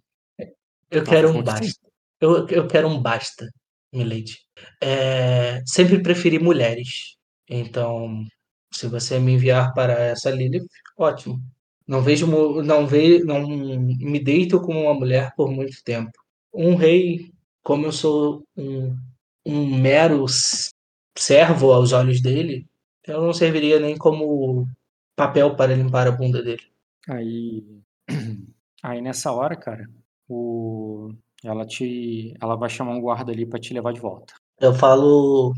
Eu quero um falou que sim. basta. Eu, eu quero um basta, Milady. É, sempre preferi mulheres. Então, se você me enviar para essa Lilith, ótimo. Não vejo, não ve, não me deito como uma mulher por muito tempo. Um rei, como eu sou um, um mero servo aos olhos dele, eu não serviria nem como papel para limpar a bunda dele. Aí, aí nessa hora, cara, o, ela te, ela vai chamar um guarda ali pra te levar de volta. Eu falo,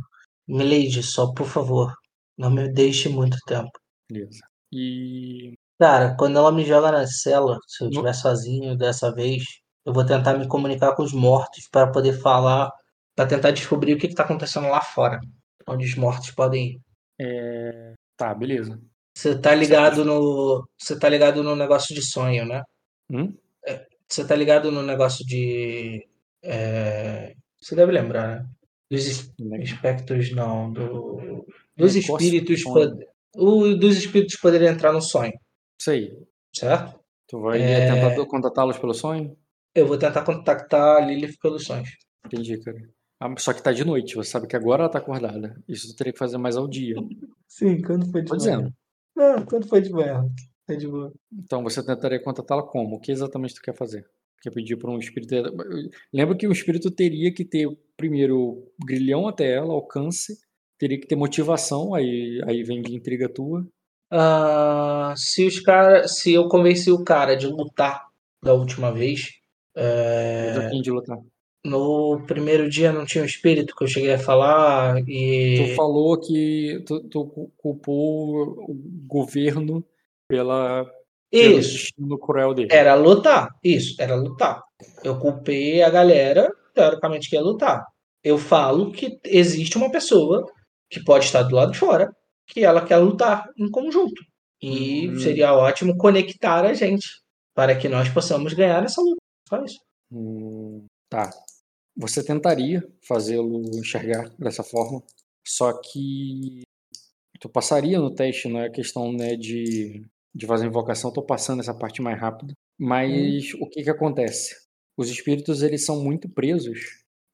Milady, só por favor, não me deixe muito tempo. Beleza. E Cara, quando ela me joga na cela, se eu estiver sozinho dessa vez, eu vou tentar me comunicar com os mortos para poder falar, para tentar descobrir o que está acontecendo lá fora, onde os mortos podem ir. é, tá, beleza. Você tá ligado no, você tá ligado no negócio de sonho, né? Hum? Você tá ligado no negócio de é, você deve lembrar, né? Dos es- espectros, não, do, dos Negócio espíritos, pod- o, dos espíritos poderem entrar no sonho, Isso aí. certo? Tu vai É. tentar contatá-los pelo sonho? Eu vou tentar contactar a Lilith pelos sonhos. Entendi, cara. Ah, só que tá de noite, você sabe que agora ela tá acordada. Isso tu teria que fazer mais ao dia. Sim, quando foi de Tô dizendo. Não, quando foi de manhã. É de boa. Então você tentaria contatá-la como? O que exatamente tu quer fazer? Quer pedir para um espírito. Lembra que o espírito teria que ter primeiro grilhão até ela, alcance, teria que ter motivação, aí, aí vem de intriga tua. Ah, se os cara, se eu convenci o cara de lutar da última vez, é, de lutar. no primeiro dia não tinha um espírito que eu cheguei a falar Tu e falou que tu, tu culpou o governo pela, isso destino cruel dele. era lutar. Isso, era lutar. Eu culpei a galera, teoricamente, que ia lutar. Eu falo que existe uma pessoa que pode estar do lado de fora, que ela quer lutar em conjunto. E Hum. seria ótimo conectar a gente para que nós possamos ganhar essa luta. Só isso. Hum, tá. Você tentaria fazê-lo enxergar dessa forma, só que tu passaria no teste, não é questão né, de, de fazer invocação, tô passando essa parte mais rápido. Mas o que que acontece? Os espíritos eles são muito presos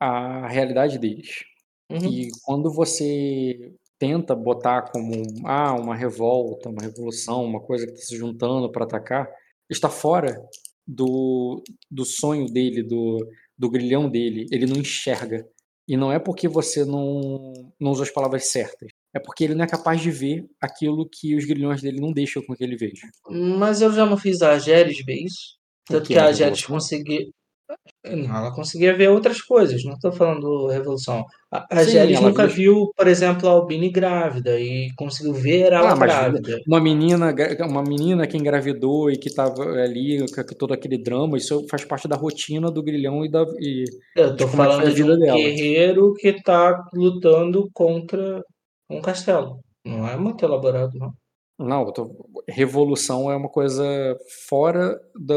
à realidade deles. Uhum. E quando você tenta botar como ah, uma revolta, uma revolução, uma coisa que está se juntando para atacar, está fora do, do sonho dele, do, do grilhão dele. Ele não enxerga. E não é porque você não, não usa as palavras certas. É porque ele não é capaz de ver aquilo que os grilhões dele não deixam com que ele veja. Mas eu já não fiz a Ageres ver isso. Tanto que que a Ageres revolução? Não, ela conseguia ver outras coisas, não estou falando Revolução. A a Sim, ela nunca viu- viu, por exemplo, a Albine grávida e conseguiu ver ela Ah, grávida. uma menina, uma menina que engravidou e que estava ali com todo aquele drama, isso faz parte da rotina do grilhão e da. E, Eu tô é falando de um dela. guerreiro que tá lutando contra um castelo. Não é muito elaborado, não. não, tô- revolução é uma coisa fora da,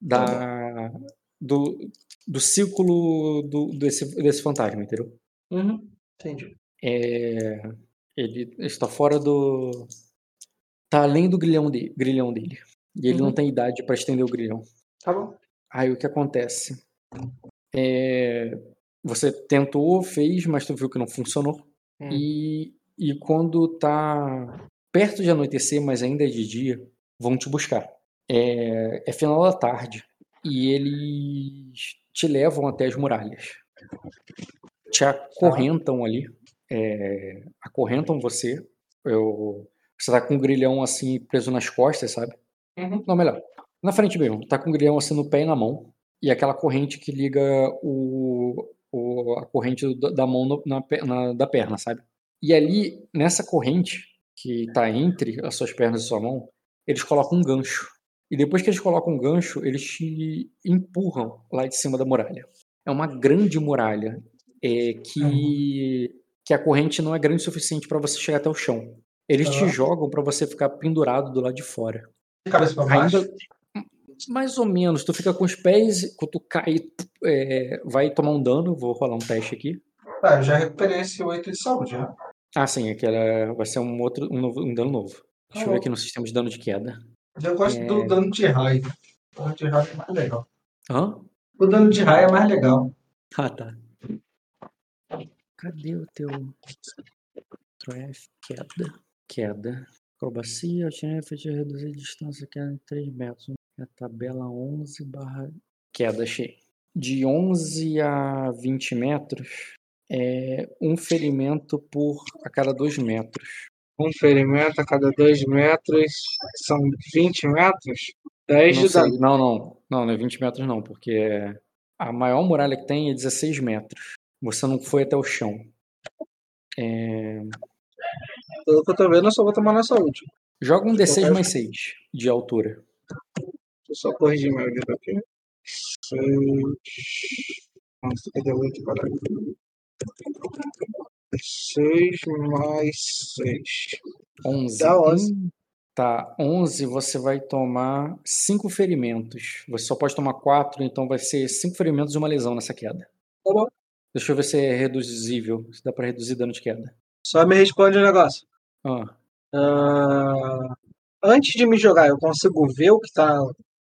da do, do círculo do, desse, desse fantasma, entendeu? Uhum, entendi. É, ele está fora do. Tá além do grilhão, de, grilhão dele. E ele não Uhum. tem idade para estender o grilhão. Tá bom. Aí o que acontece? É, você tentou, fez, mas tu viu que não funcionou. Hum. E, e quando tá perto de anoitecer, mas ainda é de dia, vão te buscar. É, é final da tarde. E eles te levam até as muralhas. Te acorrentam ali. é, acorrentam você. Eu, você tá com um grilhão assim preso nas costas, sabe? Uhum. Não, melhor. Na frente mesmo. Tá com o grilhão assim no pé e na mão. E aquela corrente que liga o, o- a corrente da mão no- na, na- da perna, sabe? E ali, nessa corrente que tá entre as suas pernas e sua mão, eles colocam um gancho. E depois que eles colocam um gancho, eles te empurram lá de cima da muralha. É uma grande muralha é, que, que a corrente não é grande o suficiente para você chegar até o chão. Eles te Aham. jogam para você ficar pendurado do lado de fora. De cabeça pra baixo. Ainda mais ou menos, tu fica com os pés, quando tu cai, é, vai tomar um dano. Vou rolar um teste aqui. Ah, eu já recuperei esse 8 de saúde, né? Ah, sim, aquela vai ser um outro um, novo- um dano novo. Deixa eu ver aqui no sistema de dano de queda. Eu gosto É. do dano de raio. O dano de raio é mais legal. Hã? O dano de raio é mais legal. Ah, tá. Cadê o teu Ctrl F, queda? Queda. Acrobacia, altinha, feitiço reduzir distância, queda em 3 metros. É a tabela 11 barra... Queda, achei. De 11 a 20 metros, é um ferimento por a cada 2 metros. Um ferimento a cada 2 metros são 20 metros? 10 Não de sei, dano. não, não. Não, não é 20 metros não, porque a maior muralha que tem é 16 metros. Você não foi até o chão. É, Pelo que eu tô vendo, eu só vou tomar na saúde. Joga um D6 quero- mais 6 de altura. Deixa eu só corrigir meu vida aqui. 6. Nossa, cadê o outro caralho? 6 mais 6. 11. Dá 11. Hum, Tá, 11 você vai tomar 5 ferimentos. Você só pode tomar 4, então vai ser 5 ferimentos e uma lesão nessa queda. Tá bom. Deixa eu ver se é reduzível, se dá pra reduzir dano de queda. Só me responde um negócio. Ah, Ah, antes de me jogar, eu consigo ver o que tá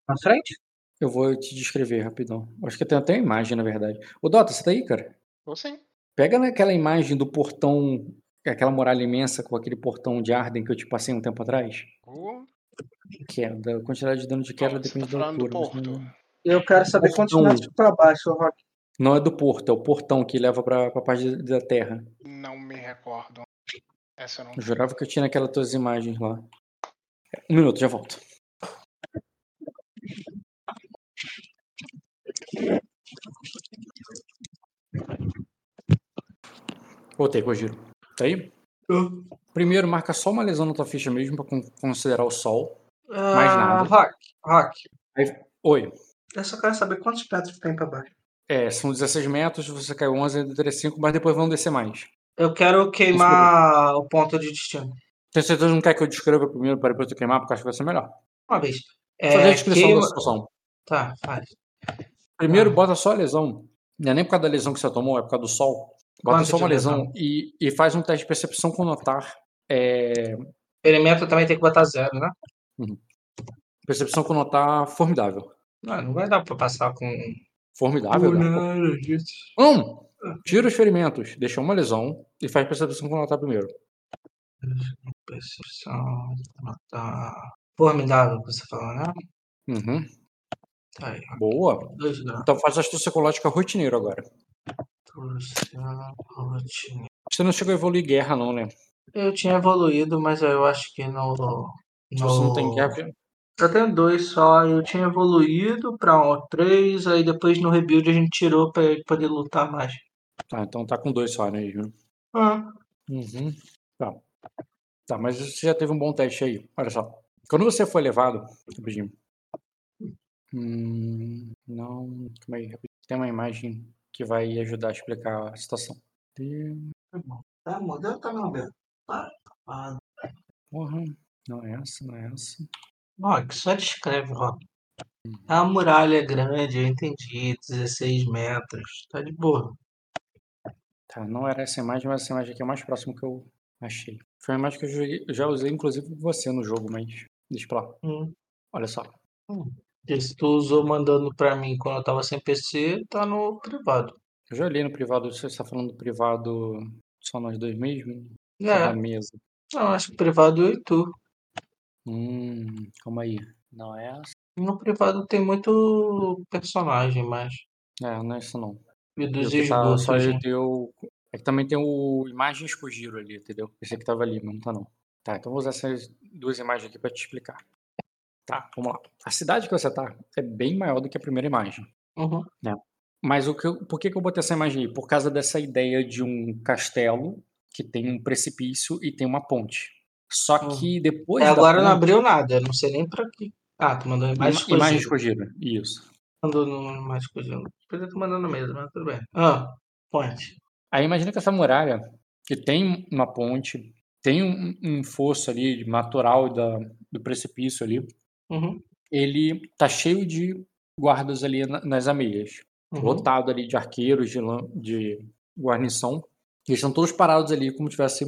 na frente? eu vou te descrever rapidão. Acho que tem até uma imagem, na verdade. Ô, Dota, você tá aí, cara? Ou sim. Pega naquela imagem do portão, aquela muralha imensa com aquele portão de Arden que eu te passei um tempo atrás. O- Queda, a quantidade de dano de queda depende tá da altura. não- Eu quero saber quantos metros pra baixo, Rock. Não é do porto, é o portão que leva pra, pra parte da terra. Não me recordo. Essa eu não Eu jurava que eu tinha naquelas tuas imagens lá. Um minuto, já volto. Voltei, Kojiro. Tá aí? Primeiro, marca só uma lesão na tua ficha mesmo pra con- considerar o sol. Mais nada. Ah, Rock, Rock. Oi. Eu só quero saber quantos metros tem pra baixo. É, são 16 metros, você caiu 11, ainda teria 5, mas depois vão descer mais. Eu quero queimar o ponto de destino. Tem certeza que não quer que eu descreva primeiro para depois tu queimar, porque acho que vai ser melhor. Uma vez. Fazer a É, descrição queima... da situação. Tá, faz. Primeiro, Ah. bota só a lesão. Não é nem por causa da lesão que você tomou, é por causa do sol. Bota só uma lesão lesão? e, e faz um teste de percepção com notar. É, Experimento também tem que botar zero, né? percepção com notar formidável. Não, não vai dar pra passar com. Formidável, né? nada disso. Um, tira os ferimentos, deixa uma lesão e faz percepção com notar primeiro. Percepção. Tá. Formidável, que você falou, né? Uhum. Tá aí. Boa. Então faz astúcia psicológica rotineiro agora. Você não chegou a evoluir guerra, não, né? Eu tinha evoluído, mas eu acho que no. Se você não tem no- guerra. Eu tenho dois só. Eu tinha evoluído pra um, três, aí depois no rebuild a gente tirou pra ele poder lutar mais. Tá, então tá com dois só, né? Ah, Uhum. Tá. Tá, mas você já teve um bom teste aí. Olha só. Quando você foi levado. Rapidinho. Hum, não. Calma aí. rapidinho. Tem uma imagem que vai ajudar a explicar a situação. Tem- tá, modelo tá meu bem. Tá, tá. Porra. Não é essa, não é essa. Rock, só descreve, Rock. É uma muralha grande, eu entendi, 16 metros. Tá de boa. Tá, não era essa imagem, mas essa imagem aqui é o mais próximo que eu achei. Foi uma imagem que eu já usei, inclusive, com você no jogo, mas deixa pra lá. Hum. Olha só. Esse tu usou mandando pra mim quando eu tava sem PC, tá no privado. Eu já olhei no privado, você está falando do privado só nós dois mesmo? É, Da mesa. não, acho que privado eu e tu. Hum, calma aí. Não é essa? No privado tem muito personagem, mas. É, não é essa não. E Eu dos que tá, esboços. só né? eu. É que também tem o imagens com giro ali, entendeu? Esse aqui tava ali, mas não tá não. Tá, então eu vou usar essas duas imagens aqui pra te explicar. Tá, vamos lá. A cidade que você tá é bem maior do que a primeira imagem. Uhum. Mas o que eu- por que, que eu botei essa imagem aí? Por causa dessa ideia de um castelo que tem um precipício e tem uma ponte. Só que depois É, agora não ponte, abriu nada, eu não sei nem pra quê. Ah, tu mandou imagens ima- imagens escondidas. com giro. Isso. Mandou no imagens escondidas. Podia estar mandando mesmo, mas tudo bem. Ah, ponte. Aí imagina que essa muralha, que tem uma ponte, tem um, um fosso ali natural da, do precipício ali, Uhum. ele tá cheio de guardas ali na- nas ameias. Uhum. Lotado ali de arqueiros, de, de guarnição. E eles estão todos parados ali como tivesse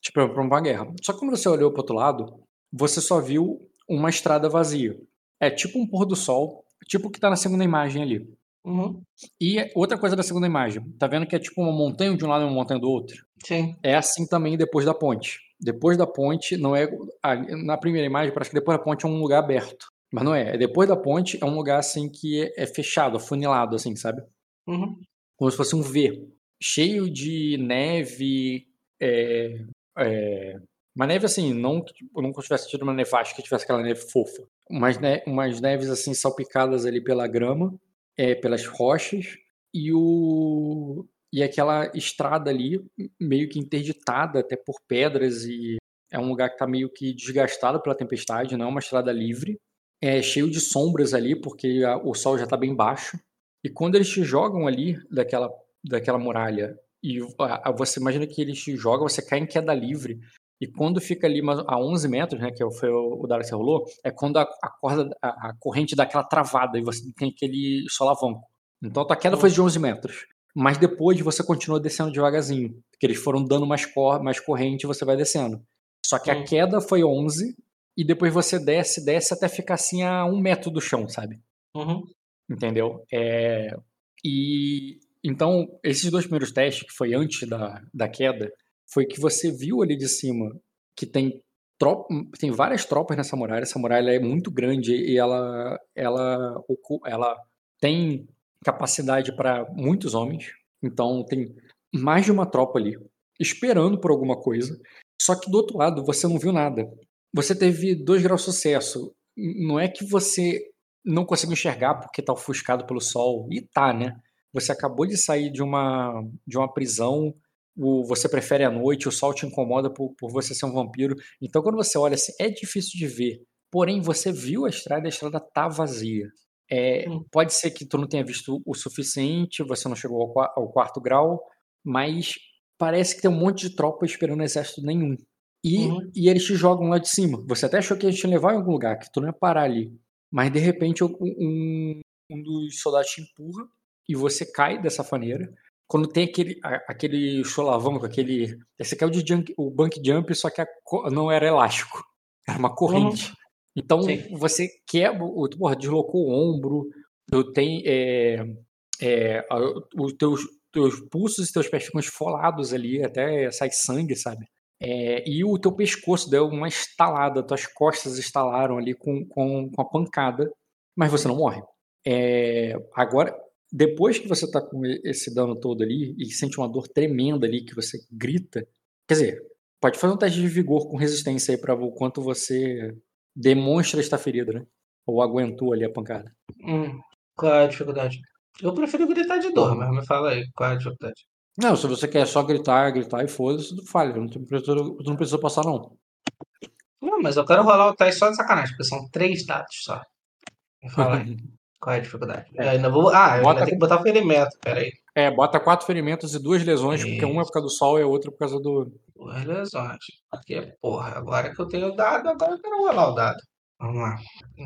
tipo, para uma guerra. Só que quando você olhou para outro lado, você só viu uma estrada vazia. É tipo um pôr do sol, tipo o que tá na segunda imagem ali. Uhum. E outra coisa da segunda imagem, tá vendo que é tipo uma montanha de um lado e uma montanha do outro? Sim. É assim também depois da ponte. Depois da ponte, não é. ali- Na primeira imagem, parece que depois da ponte é um lugar aberto. Mas não é. É Depois da ponte é um lugar assim que é, é fechado, afunilado, assim, sabe? Uhum. Como se fosse um V. Cheio de neve. É, é, uma neve assim, não que tipo, nunca tivesse tido uma nevasca que tivesse aquela neve fofa. Umas, ne- umas neves assim salpicadas ali pela grama, é, pelas rochas. E o. E aquela estrada ali, meio que interditada até por pedras e é um lugar que está meio que desgastado pela tempestade, não é uma estrada livre. É cheio de sombras ali, porque a- o sol já está bem baixo. E quando eles te jogam ali daquela, daquela muralha, e a- a- você imagina que eles te jogam, você cai em queda livre, E quando fica ali a 11 metros, né, que foi o, o que rolou, é quando a, corda, a corrente dá aquela travada e você tem aquele solavanco. Então a tua queda foi de 11 metros. Mas depois você continua descendo devagarzinho, porque eles foram dando mais, cor, mais corrente e você vai descendo. Só que a Hum. queda foi 11 e depois você desce, desce até ficar assim a um metro do chão, sabe? Uhum. entendeu? É, e então esses dois primeiros testes que foi antes da, da queda foi que você viu ali de cima que tem tro- tem várias tropas nessa muralha. Essa muralha é muito grande e ela ela ela tem capacidade para muitos homens. Então tem mais de uma tropa ali esperando por alguma coisa. Só que do outro lado você não viu nada. Você teve dois graus de sucesso. Não é que você não conseguiu enxergar porque tá ofuscado pelo sol. E tá, né? Você acabou de sair de uma, de uma prisão, o, você prefere a noite, o sol te incomoda por, por você ser um vampiro. Então, quando você olha assim, é difícil de ver. Porém, você viu a estrada a estrada tá vazia. É, Hum. Pode ser que tu não tenha visto o suficiente, você não chegou ao, ao quarto grau, mas parece que tem um monte de tropa esperando exército nenhum. E, Uhum. e eles te jogam lá de cima. Você até achou que a gente ia levar em algum lugar, que tu não ia parar ali. Mas de repente um, um, dos soldados te empurra e você cai dessa maneira. Quando tem aquele, aquele solavanco, aquele. Esse aqui é o, de jump, o bank jump, só que a não era elástico. Era uma corrente. Então Sim. você quebra, porra, deslocou o ombro, tem. É, é, os teus, teus pulsos e teus pés ficam esfolados ali, até sai sangue, sabe? É, e o teu pescoço deu uma estalada, tuas costas estalaram ali com, com, com a pancada, mas você não morre. É, agora, depois que você tá com esse dano todo ali e sente uma dor tremenda ali que você grita, quer dizer, pode fazer um teste de vigor com resistência aí pra ver o quanto você demonstra estar ferido, né? Ou aguentou ali a pancada. Hum. Qual é a dificuldade? Eu prefiro gritar de dor, mas me fala aí, qual é a dificuldade? Não, se você quer só gritar, gritar e foda-se, tu falha. Não, precisa- não precisa passar, não. Não, mas eu quero rolar o teste só de sacanagem, porque são três dados só. Me fala aí, qual é a dificuldade? Eu ainda vou. Ah, Bota- ainda tenho que botar ferimento, peraí. É, bota quatro ferimentos e duas lesões, porque uma é por causa do sol e a outra por causa do. Duas lesões. Porque, porra, agora que eu tenho o dado, agora eu quero rolar o dado. Vamos lá.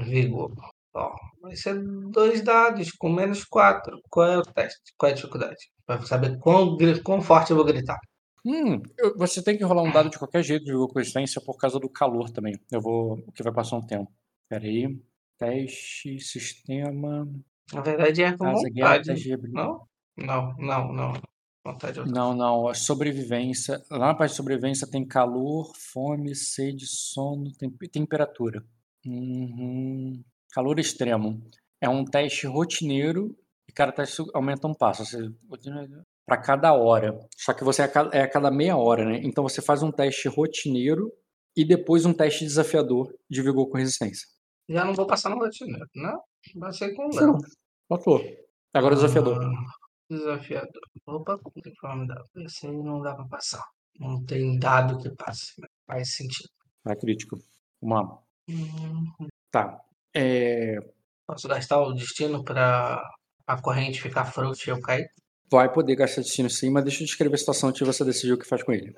Vigor. Ó, vai ser dois dados com menos quatro. Qual é o teste? Qual é a dificuldade? Pra saber quão, quão forte eu vou gritar. Hum, eu- você tem que rolar um dado de qualquer jeito de resistência por causa do calor também. Eu vou. que vai passar um tempo. Pera aí. Teste, sistema. Na verdade é com Casa, guerra, vontade. teste habilidade. Não? Não, não, não. Vontade é. Não, não. A sobrevivência. Lá na parte de sobrevivência tem calor, fome, sede, sono, tem, temperatura. Uhum. Calor extremo. É um teste rotineiro e cada teste aumenta um passo. Para cada hora. Só que você é a cada, é a cada meia hora, né? Então você faz um teste rotineiro e depois um teste desafiador de vigor com resistência. Já não vou passar no não? Vai ser com Não. Léo. Passou. Agora o desafiador. Ah, desafiador. Opa, tem que me dar. Esse aí não dá pra passar. Não tem dado que passe. Faz sentido. É crítico. Vamos lá. Hum, Tá. É, Posso gastar o destino pra a corrente ficar frouxa e eu cair? vai poder gastar destino sim, mas deixa eu descrever a situação antes de você decidir o que faz com ele.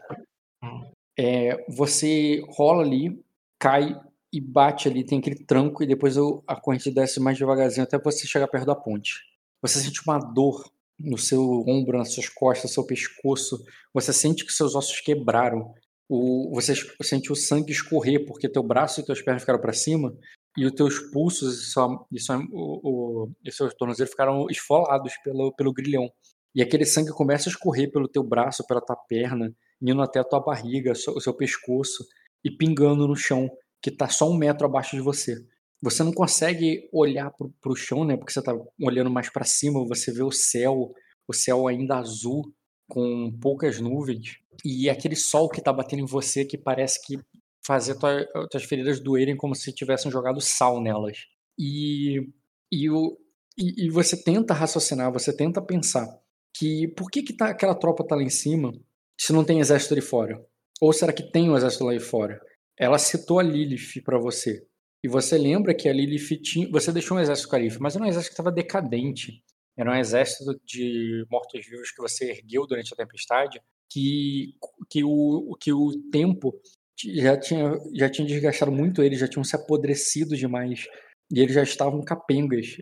Hum. É, você rola ali, cai e bate ali, tem aquele tranco, e depois a corrente desce mais devagarzinho até você chegar perto da ponte. Você sente uma dor no seu ombro, nas suas costas, no seu pescoço. Você sente que seus ossos quebraram. O, você sente o sangue escorrer porque teu braço e teus pernas ficaram para cima e os teus pulsos e, sua, e, sua, o, o, e seus tornozelos ficaram esfolados pelo, pelo grilhão. E aquele sangue começa a escorrer pelo teu braço, pela tua perna, indo até a tua barriga, o seu pescoço e pingando no chão, que tá só um metro abaixo de você. Você não consegue olhar pro, pro chão, né? Porque você tá olhando mais para cima, você vê o céu, o céu ainda azul, com poucas nuvens, e aquele sol que tá batendo em você que parece que fazer tua, tuas feridas doerem como se tivessem jogado sal nelas. E, e, o, e, e você tenta raciocinar, você tenta pensar que por que, que tá, aquela tropa tá lá em cima se não tem exército ali fora? Ou será que tem um exército lá fora? Ela citou a Lilith para você. E você lembra que a Lilith tinha. Você deixou um exército calife, mas era um exército que estava decadente. Era um exército de mortos-vivos que você ergueu durante a tempestade, que, que, o, que o tempo já tinha, já tinha desgastado muito eles, já tinham se apodrecido demais. E eles já estavam capengas.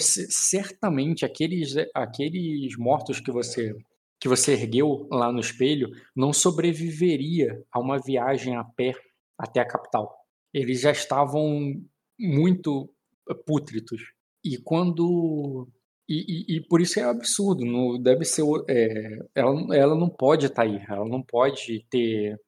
Certamente aqueles, aqueles mortos que você que você ergueu lá no espelho não sobreviveria a uma viagem a pé até a capital. Eles já estavam muito pútritos. E quando e, e- e por isso é absurdo, não deve ser é, ela, ela não pode estar aí, ela não pode ter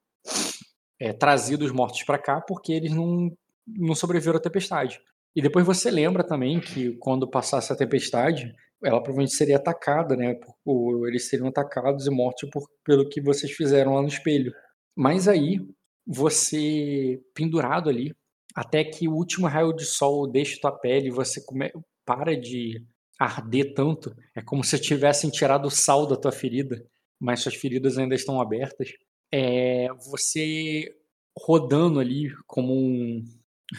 é, trazido os mortos para cá porque eles não, não sobreviveram à tempestade. E depois você lembra também que quando passasse a tempestade, ela provavelmente seria atacada, né? por- eles seriam atacados e mortos por, pelo que vocês fizeram lá no espelho. Mas aí, você pendurado ali, até que o último raio de sol deixe tua pele e você come, para de arder tanto, é como se tivessem tirado o sal da tua ferida, mas suas feridas ainda estão abertas. É, você rodando ali como um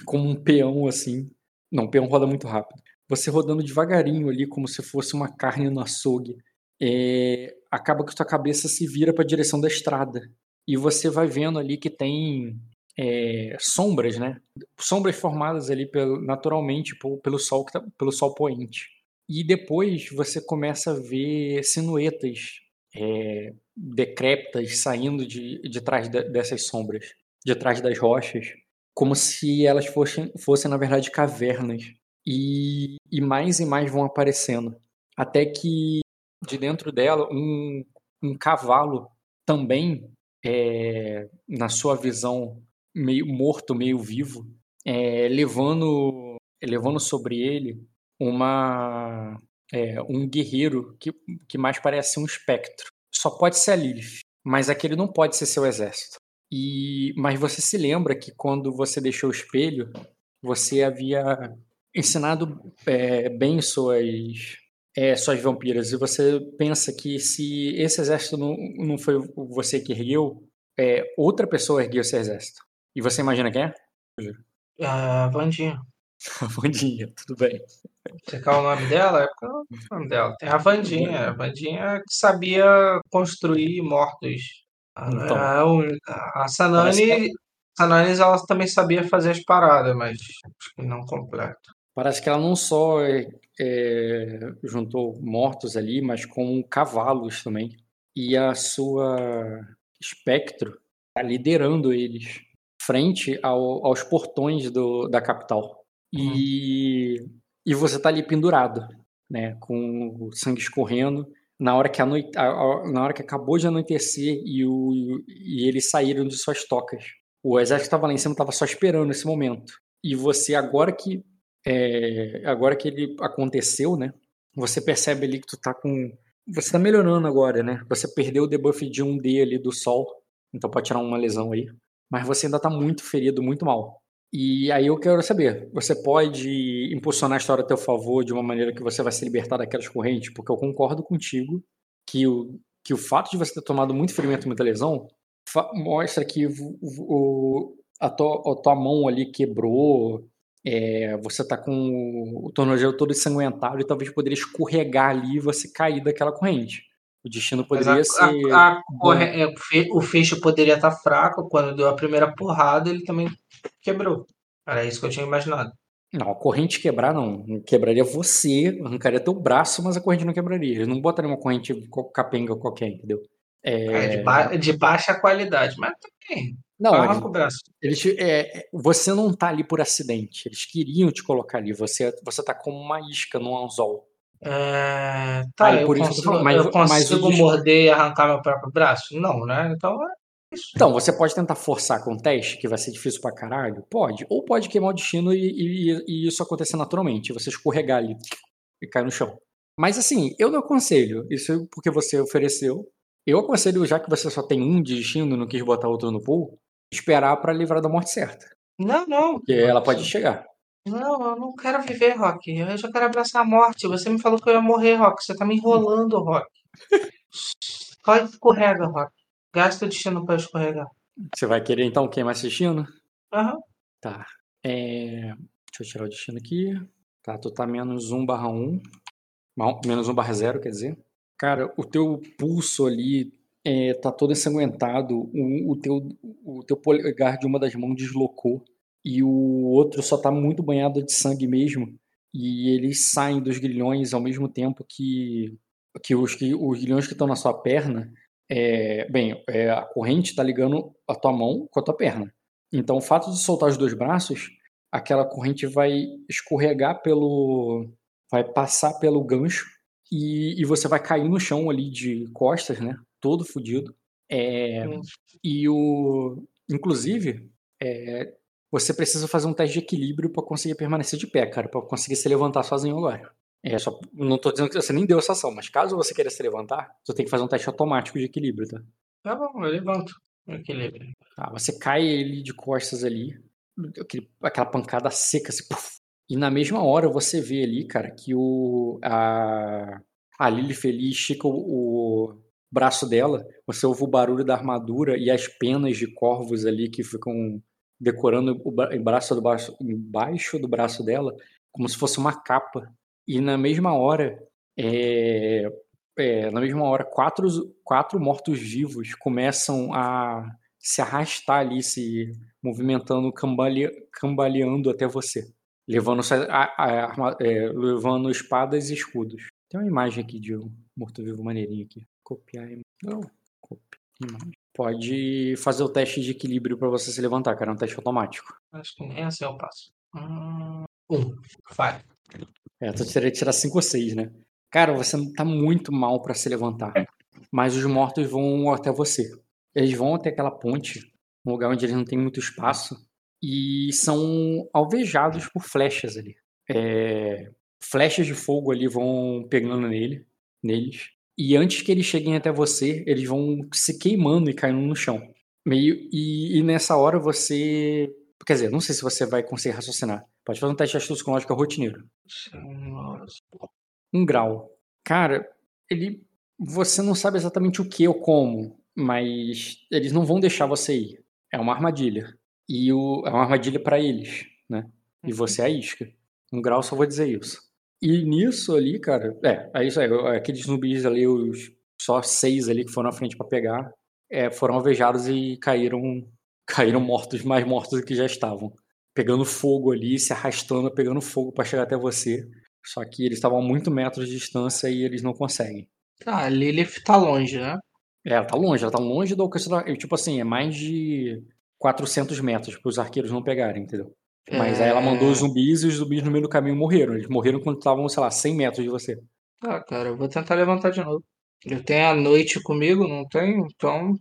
como um peão assim. Não, o peão roda muito rápido. Você rodando devagarinho ali, como se fosse uma carne no açougue. É, acaba que tua cabeça se vira para a direção da estrada. E você vai vendo ali que tem é, sombras, né? Sombras formadas ali pelo- naturalmente pelo sol, tá- pelo sol poente. E depois você começa a ver silhuetas é, decrépitas saindo de, de trás de- dessas sombras, de trás das rochas, como se elas fossem, fossem na verdade, cavernas. E, e mais e mais vão aparecendo. Até que de dentro dela, um, um cavalo também, é, na sua visão, meio morto, meio vivo, é, levando, levando sobre ele uma é, um guerreiro que, que mais parece um espectro. Só pode ser a Lilith, mas aquele não pode ser seu exército. E mas você se lembra que quando você deixou o espelho, você havia ensinado é, bem suas é, suas vampiras e você pensa que se esse exército não, não foi você que ergueu, é, outra pessoa ergueu esse exército. E você imagina quem é? A Vandinha. A Vandinha, tudo bem. Você quer o nome dela? É o nome dela. Tem a Vandinha. A Vandinha que sabia construir mortos. Ela não Então. é a única. A Parece Sanani, Sanani, ela também sabia fazer as paradas, mas acho que não completo. Parece que ela não só é, é, juntou mortos ali, mas com cavalos também. E a sua espectro está liderando eles frente ao- aos portões do- da capital. E, e você está ali pendurado, né, com o sangue escorrendo. Na hora que, a- a- na hora que acabou de anoitecer e, o, e eles saíram de suas tocas. O exército estava lá em cima, estava só esperando esse momento. E você, agora que é, agora que ele aconteceu, né? Você percebe ali que tu tá com. Você tá melhorando agora, né? Você perdeu o debuff de 1D ali do sol, então pode tirar uma lesão aí. Mas você ainda tá muito ferido, muito mal. E aí eu quero saber, você pode impulsionar a história a teu favor de uma maneira que você vai se libertar daquelas correntes? Porque eu concordo contigo que o, que o fato de você ter tomado muito ferimento, muita lesão, mostra que o, o- a, tua, a tua mão ali quebrou, é, você tá com o tornozelo todo ensanguentado e talvez poderia escorregar ali e você cair daquela corrente. O destino poderia a- ser. a- a corre- é, o fe- o fecho poderia estar fraco. Quando deu a primeira porrada, ele também quebrou. Era isso que eu tinha imaginado. Não, a corrente quebrar não. Quebraria você, arrancaria teu braço, mas a corrente não quebraria. Eles não botariam uma corrente co- capenga qualquer, entendeu? É, É, de, ba- de baixa qualidade, mas também. Não, arranca eles, eles é, você não tá ali por acidente. Eles queriam te colocar ali. Você, você tá como uma isca num anzol. É, tá, Aí, eu por isso eu consigo, falando, mas- eu mas consigo dis- morder e arrancar meu próprio braço? Não, né? Então é isso. Então, você pode tentar forçar com o teste, que vai ser difícil pra caralho? Pode. Ou pode queimar o destino e, e- e isso acontecer naturalmente. Você escorregar ali e cair no chão. Mas assim, eu não aconselho. Isso porque você ofereceu. Eu aconselho, já que você só tem um de destino e não quis botar outro no pool, esperar pra livrar da morte certa. Não, não. Porque ela pode chegar. Não, eu não quero viver, Rock. Eu já quero abraçar a morte. Você me falou que eu ia morrer, Rock. Você tá me enrolando, Rock. Só escorrega, Rock. Gasta o destino pra escorregar. Você vai querer então queimar esse destino? Aham. Tá. É, Deixa eu tirar o destino aqui. Tá, tu tá menos 1 barra 1. Mal- Menos 1 barra 0, quer dizer. Cara, o teu pulso ali é, tá todo ensanguentado. O, o teu, o teu polegar de uma das mãos deslocou e o outro só tá muito banhado de sangue mesmo. E eles saem dos grilhões ao mesmo tempo que, que, os, que os grilhões que estão na sua perna. É, bem, é, a corrente está ligando a tua mão com a tua perna. Então, o fato de soltar os dois braços, aquela corrente vai escorregar pelo. vai passar pelo gancho e, e você vai cair no chão ali de costas, né? Todo fudido. É, Hum. e o. Inclusive, é, você precisa fazer um teste de equilíbrio para conseguir permanecer de pé, cara, para conseguir se levantar sozinho agora. É, só, não tô dizendo que você nem deu essa ação, mas caso você queira se levantar, você tem que fazer um teste automático de equilíbrio, tá? Tá bom, eu levanto. Equilíbrio. Tá, você cai ele de costas ali, aquele- aquela pancada seca, assim, puf. e na mesma hora você vê ali, cara, que o a, a Lily Feliz estica o, o braço dela, você ouve o barulho da armadura e as penas de corvos ali que ficam decorando o bra- o braço do embaixo do braço dela, como se fosse uma capa. E na mesma hora, é, é, na mesma hora, quatro, quatro mortos-vivos começam a se arrastar ali, se movimentando, cambale, cambaleando até você, levando, a- a- arma- é, levando espadas e escudos. Tem uma imagem aqui de um morto-vivo maneirinho aqui. Copiar. Não, imagem. Pode fazer o teste de equilíbrio para você se levantar, cara. É um teste automático. Acho que nem assim eu passo. Hum, Um. Vai. É, tu teria que tirar 5 ou 6, né? Cara, você tá muito mal pra se levantar. Mas os mortos vão até você. Eles vão até aquela ponte, um lugar onde eles não têm muito espaço, e são alvejados por flechas ali. É, flechas de fogo ali vão pegando nele, neles. E antes que eles cheguem até você, eles vão se queimando e caindo no chão. Meio e, e nessa hora você, quer dizer, não sei se você vai conseguir raciocinar. Pode fazer um teste de astúcia com lógica rotineiro um grau. Cara, ele. Você não sabe exatamente o que ou como, mas eles não vão deixar você ir. É uma armadilha. E o, é uma armadilha pra eles, né? E você é a isca. Um grau só vou dizer isso. E nisso ali, cara, é, é isso aí. Aqueles zumbis ali, os só seis ali que foram à frente pra pegar, é, foram alvejados e caíram, caíram mortos, mais mortos do que já estavam. Pegando fogo ali, se arrastando, pegando fogo pra chegar até você. Só que eles estavam a muito metros de distância e eles não conseguem. Tá, a Lilith tá longe, né? É, ela tá longe, ela tá longe do alcance da. Tipo assim, é mais de 400 metros para os arqueiros não pegarem, entendeu? Mas aí ela mandou os zumbis e os zumbis no meio do caminho morreram. Eles morreram quando estavam, sei lá, 100 metros de você. Tá, cara, eu vou tentar levantar de novo. Eu tenho a noite comigo, não tenho? Então,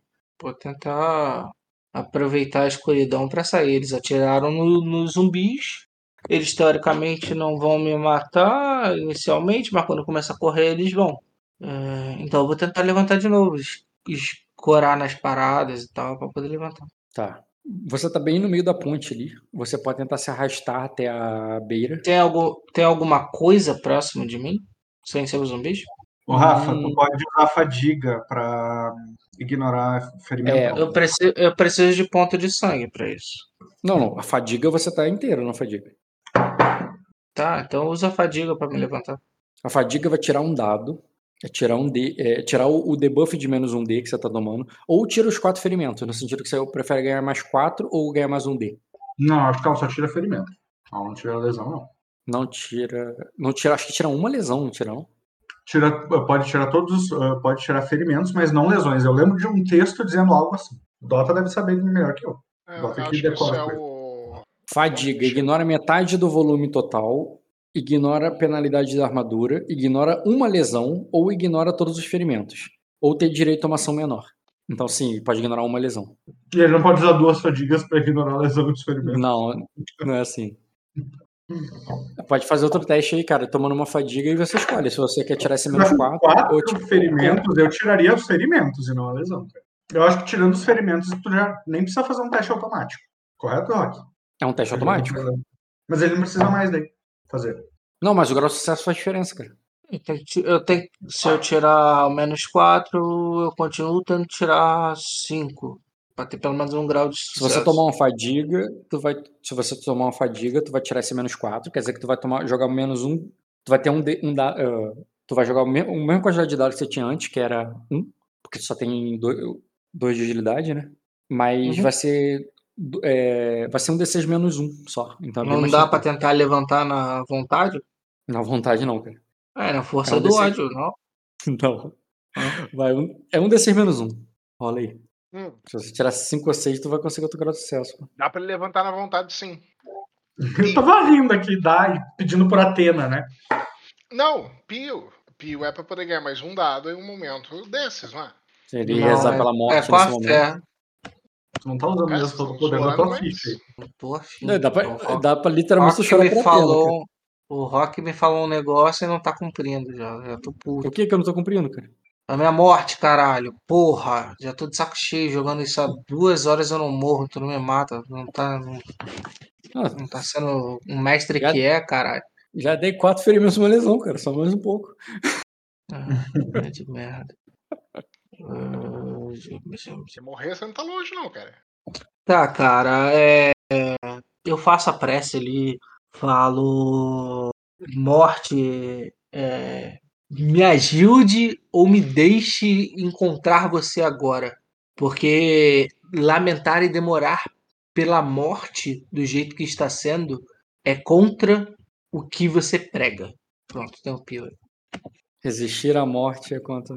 vou tentar aproveitar a escuridão pra sair. Eles atiraram no- nos zumbis. Eles teoricamente não vão me matar inicialmente, mas quando começa a correr, eles vão. É, então eu vou tentar levantar de novo, es- escorar nas paradas e tal, pra poder levantar. Tá. Você tá bem no meio da ponte ali. Você pode tentar se arrastar até a beira. Tem, algo, tem alguma coisa próximo de mim? Sem ser os zumbis? Ô, Rafa, Hum. tu pode usar a fadiga pra ignorar ferimento. É, Eu preciso, eu preciso de ponto de sangue pra isso. Não, não. A fadiga você tá inteiro na fadiga. Tá, então usa a fadiga pra me levantar. A fadiga vai tirar um dado. É tirar um D, é tirar o, o debuff de menos um D que você tá tomando. Ou tira os quatro ferimentos, no sentido que você prefere ganhar mais quatro ou ganhar mais um D. Não, acho que ela só tira ferimento. Ela não tira lesão, não. Não tira. Não tira. Acho que tira uma lesão, não tira, não? Tira, pode tirar todos, os- uh, pode tirar ferimentos, mas não lesões. Eu lembro de um texto dizendo algo assim. O Dota deve saber melhor que eu. É, Bota eu e que isso decora é a coisa. o. Fadiga, ignora metade do volume total, ignora a penalidade da armadura, ignora uma lesão ou ignora todos os ferimentos. Ou ter direito a uma ação menor. Então, sim, pode ignorar uma lesão. E ele não pode usar duas fadigas pra ignorar a lesão dos ferimentos. Não, não é assim. Pode fazer outro teste aí, cara, tomando uma fadiga e você escolhe se você quer tirar esse menos 4 Quatro ou tipo. ferimentos, eu tiraria os ferimentos e não a lesão. cara. Eu acho que tirando os ferimentos, tu já nem precisa fazer um teste automático. Correto, Rock? É um teste automático? Mas ele não precisa mais daí fazer. Não, mas o grau de sucesso faz diferença, cara. Eu tenho se eu tirar o menos 4, eu continuo tendo que tirar 5. Pra ter pelo menos um grau de Se sucesso. você tomar uma fadiga, tu vai. Se você tomar uma fadiga, tu vai tirar esse menos 4. Quer dizer que tu vai tomar, jogar menos um. Tu vai ter um, D- um da, ah, Tu vai jogar o mesmo, a mesma quantidade de dados que você tinha antes, que era um, porque tu só tem 2 de agilidade, né? Mas Uhum. vai ser. É, vai ser um D6 menos um só. Então é Não dá pra tentar levantar na vontade? Na vontade, não, cara. É, na força É um do D6. ódio, não? Não. Vai um, é um D6 menos um. Rola aí. Hum, Se você tirar 5 ou 6, tu vai conseguir outro grau de sucesso. dá pra ele levantar na vontade, sim. Eu tava rindo aqui, dá, e pedindo por Atena, né? Não, Pio. Pio é pra poder ganhar mais um dado em um momento desses, não é? Seria Não, rezar é- pela É morte a nesse momento. fé. Tu não tá usando Cara, mesmo todo o poder da tua ficha. Não tô afim. Não, dá, pra, Rock- dá pra literalmente Rock chorar me cara. falou, o Rock me falou um negócio e não tá cumprindo já. Já tô puto. O que que eu não tô cumprindo, cara? A minha morte, caralho. Porra, já tô de saco cheio jogando isso há duas horas eu não morro, tu não me mata. Não tá, não, Ah, não tá sendo um mestre Já- que é, caralho. já dei 4 ferimentos uma lesão, cara. Só mais um pouco. Ah, é de merda. Ah, Se morrer, você não tá longe, não, cara. Tá, cara, é, é, eu faço a prece ali, falo morte, é, me ajude ou me deixe encontrar você agora, porque lamentar e demorar pela morte do jeito que está sendo é contra o que você prega. Pronto, tem um pio. Resistir à morte é contra.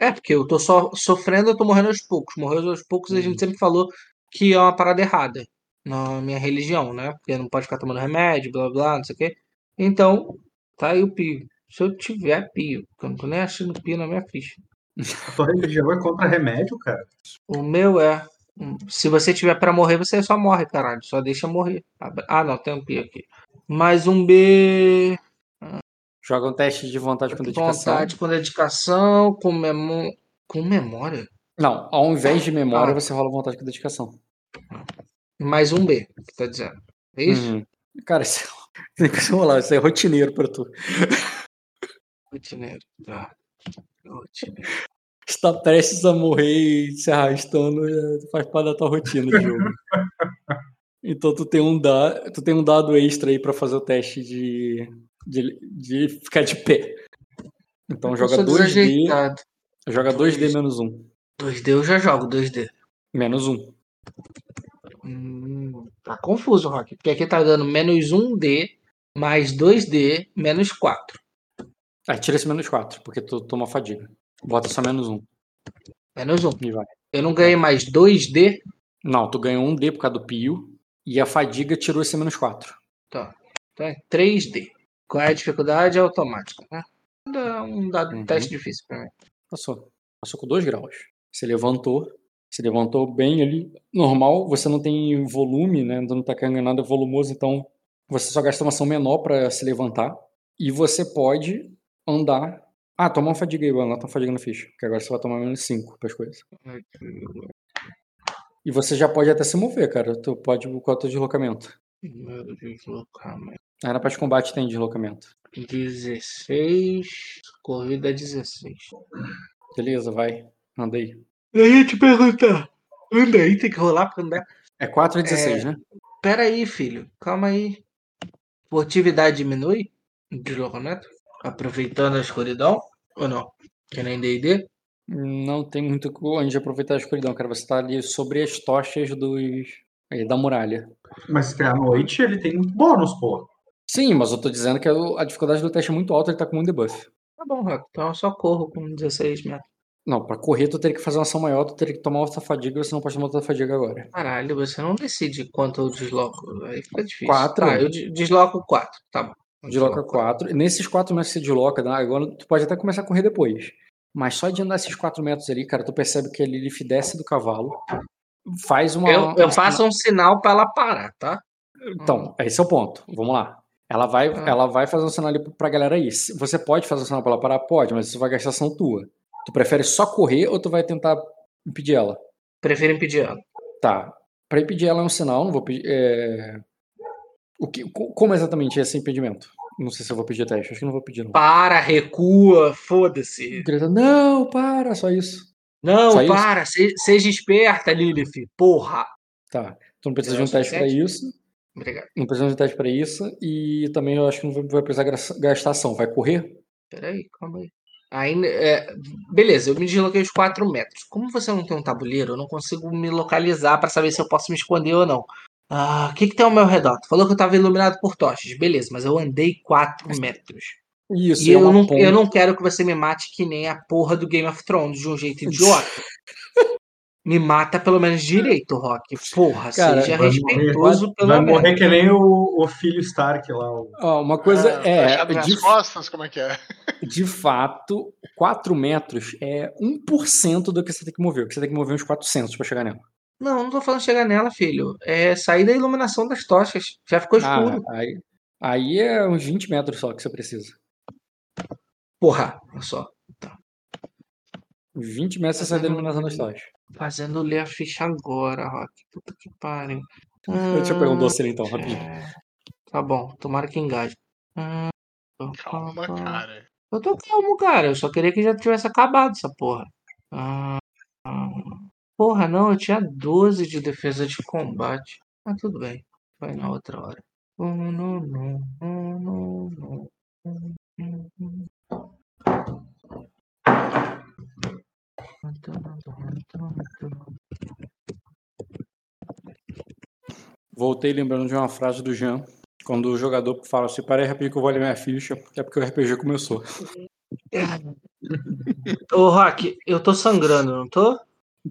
É, porque eu tô só sofrendo, eu tô morrendo aos poucos. Morrer aos poucos, a gente sempre falou que é uma parada errada na minha religião, né? Porque não pode ficar tomando remédio, blá blá, não sei o quê. Então, tá aí o pio. Se eu tiver pio, porque eu não tô nem achando pio na minha ficha. A tua religião é contra remédio, cara. O meu é. Se você tiver pra morrer, você só morre, caralho. Só deixa morrer. Ah, não, tem um pio aqui. Mais um B. Joga um teste de vontade com dedicação. Vontade com dedicação, com, memo... com memória. Não, ao invés de memória, Ah. você rola vontade com dedicação. Mais um B, que tá dizendo. É isso? Uhum. Cara, isso é... tem que rolar, isso é rotineiro pra tu. Rotineiro. Tá. Rotineiro. Você tá prestes a morrer e se arrastando, já faz parte da tua rotina de jogo. Então tu tem um dado, tu tem um dado extra aí pra fazer o teste de, de, de ficar de pé. Então Eu joga sou 2D, desajeitado. joga 2D menos 1. 2D eu já jogo 2D. Menos 1. Hum, tá confuso, Rock. Porque aqui tá dando menos 1D mais 2D menos 4. Aí tira esse menos 4, porque tu toma fadiga. Bota só menos 1 Menos 1. e vai. Eu não ganhei mais 2D? Não, tu ganhou um D por causa do pio e a fadiga tirou esse menos 4. Tá. Então é 3D. Qual é a dificuldade? É automática, né? Dá Um dado Uhum. teste difícil pra mim. Passou. Passou com 2 graus. Você levantou. Se levantou bem ali. Normal, você não tem volume, né? Não tá carregando nada volumoso, então você só gasta uma ação menor pra se levantar. E você pode andar. Ah, toma uma fadiga aí, anota uma fadiga na ficha. Que agora você vai tomar menos 5 pras coisas. E você já pode até se mover, cara. Tu pode qual é o teu deslocamento. Meu deslocamento. Aí na parte de combate tem deslocamento. 16. Corrida 16. Beleza, vai. Anda aí. Eu ia te perguntar. Anda aí, tem que rolar pra andar. É 4 e 16, né? Pera aí, filho. Calma aí. Furtividade diminui? Deslocamento? Aproveitando a escuridão? Ou não? Que nem D&D? Não tem muito onde aproveitar a escuridão, cara. Você tá ali sobre as tochas dos. aí, da muralha. Mas se à noite ele tem bônus, pô. Sim, mas eu tô dizendo que a dificuldade do teste é muito alta, ele tá com um debuff. Tá bom, Rock. Então eu só corro com 16 metros. Não, pra correr tu teria que fazer uma ação maior, tu teria que tomar outra fadiga, você não pode tomar outra fadiga agora. Caralho, você não decide quanto eu desloco. Aí fica difícil. Quatro. Tá, eu de- desloco 4. Tá bom. Desloca 4. Nesses 4 metros que você desloca, né, agora tu pode até começar a correr depois. Mas só de andar esses 4 metros ali, cara, tu percebe que a Lilith desce do cavalo, faz uma. Eu, eu um faço um sinal pra ela parar, tá? Então, esse é o ponto. Vamos lá. Ela vai, Ah. ela vai fazer um sinal ali pra galera aí. Você pode fazer um sinal pra ela parar? Pode, mas isso vai gastar ação tua. Tu prefere só correr ou tu vai tentar impedir ela? Prefiro impedir ela. Tá. Pra impedir ela é um sinal, não vou pedir. é, O que, co- como exatamente é esse impedimento? Não sei se eu vou pedir teste, acho que não vou pedir, não. Para, recua, foda-se. Não, para, só isso. Não, Só isso? para, se- seja esperta, Lilith. Porra. Tá. Tu não precisa de um teste pra isso. Obrigado. Não precisa de teste pra isso. E também eu acho que não vai- precisar gastar ação. Vai correr? Peraí, calma aí. Aí, é, beleza, eu me desloquei os 4 metros. Como você não tem um tabuleiro, eu não consigo me localizar pra saber se eu posso me esconder ou não. Ah, o que, que tem ao meu redor? Tu falou que eu tava iluminado por tochas, beleza, mas eu andei 4 metros. Isso, E é eu não, eu não quero que você me mate que nem a porra do Game of Thrones, de um jeito idiota. Me mata pelo menos direito, Rock. Porra, Cara, seja vai respeitoso Vai pelo menos. morrer que nem o, o filho Stark lá. o- Ó, uma coisa Ah, é, nas de, costas, como é que é? de fato, 4 metros é 1% do que você tem que mover. porque Você tem que mover uns 400 pra chegar nela. Não, não tô falando chegar nela, filho. É sair da iluminação das tochas. Já ficou Ah, escuro. aí, aí é uns 20 metros só que você precisa. Porra, olha só. 20 metros você sai da iluminação das tochas. Fazendo ler a ficha agora, Rock. Puta que pariu. Deixa eu pegar um Hum, doce ali então, rapidinho. é. Tá bom, tomara que engaje. Hum, Calma, cara. Eu tô calmo, cara. Eu só queria que já tivesse acabado essa porra. Ah, ah. porra, não, eu tinha 12 de defesa de combate. Mas tudo bem. Vai na outra hora. Hum, não, não, hum, não, não, hum, hum, hum. Voltei lembrando de uma frase do Jean, quando o jogador fala assim, parei rapidinho que eu vou ler minha ficha, é porque o RPG começou. Ô, Rock, eu tô sangrando, não tô?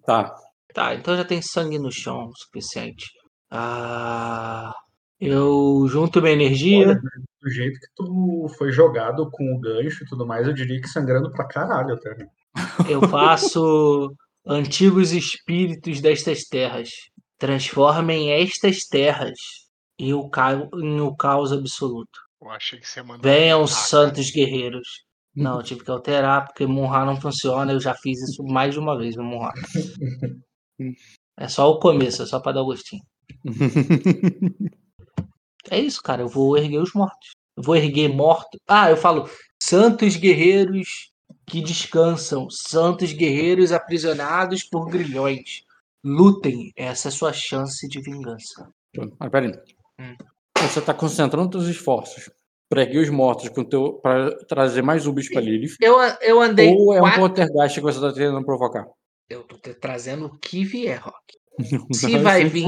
Tá. Tá, então já tem sangue no chão o suficiente. Ah, eu junto minha energia. Olha, do jeito que tu foi jogado com o gancho e tudo mais, eu diria que sangrando pra caralho até. Eu faço antigos espíritos destas terras. Transformem estas terras em o, ca... em o caos absoluto. Eu achei que você mandou. Venham santos guerreiros. Não, eu tive que alterar porque Munra não funciona. Eu já fiz isso mais de uma vez no Munra. É só o começo, é só pra dar o gostinho. É isso, cara. Eu vou erguer os mortos. Eu vou erguer mortos. Ah, eu falo santos guerreiros que descansam, santos guerreiros aprisionados por grilhões. Lutem, essa é a sua chance de vingança. Mas peraí. Hum. Você tá concentrando os esforços pra erguer os mortos pra trazer mais ubis pra Lilith, Eu, eu andei ou é um quatro... poltergeist que você tá tentando provocar? Eu tô te trazendo o que vier, Rock. Se vai vir.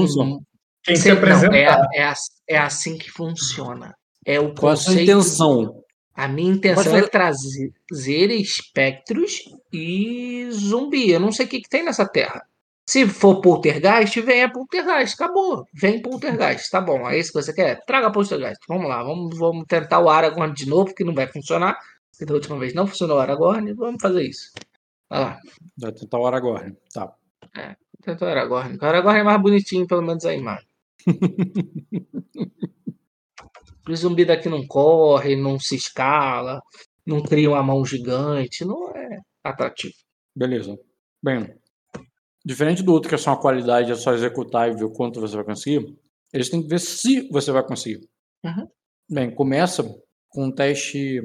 Quem se não, é, é, é assim que funciona. É o Qual a sua conceito. intenção? A minha intenção é trazer espectros e zumbi. Eu não sei o que, que tem nessa terra. Se for poltergeist, venha poltergeist. Acabou. Vem poltergeist. Tá bom. É isso que você quer? Traga poltergeist. Vamos lá. Vamos, vamos tentar o Aragorn de novo, que não vai funcionar. Porque da última vez não funcionou o Aragorn. Vamos fazer isso. Vai lá. Vai tentar o Aragorn. Tá. Tenta o Aragorn. O Aragorn é mais bonitinho, pelo menos a imagem. O zumbi daqui não corre, não se escala, não cria uma mão gigante, não é atrativo. Beleza. Bem, diferente do outro que é só uma qualidade, é só executar e ver o quanto você vai conseguir, eles têm que ver se você vai conseguir. Uhum. Bem, começa com um teste.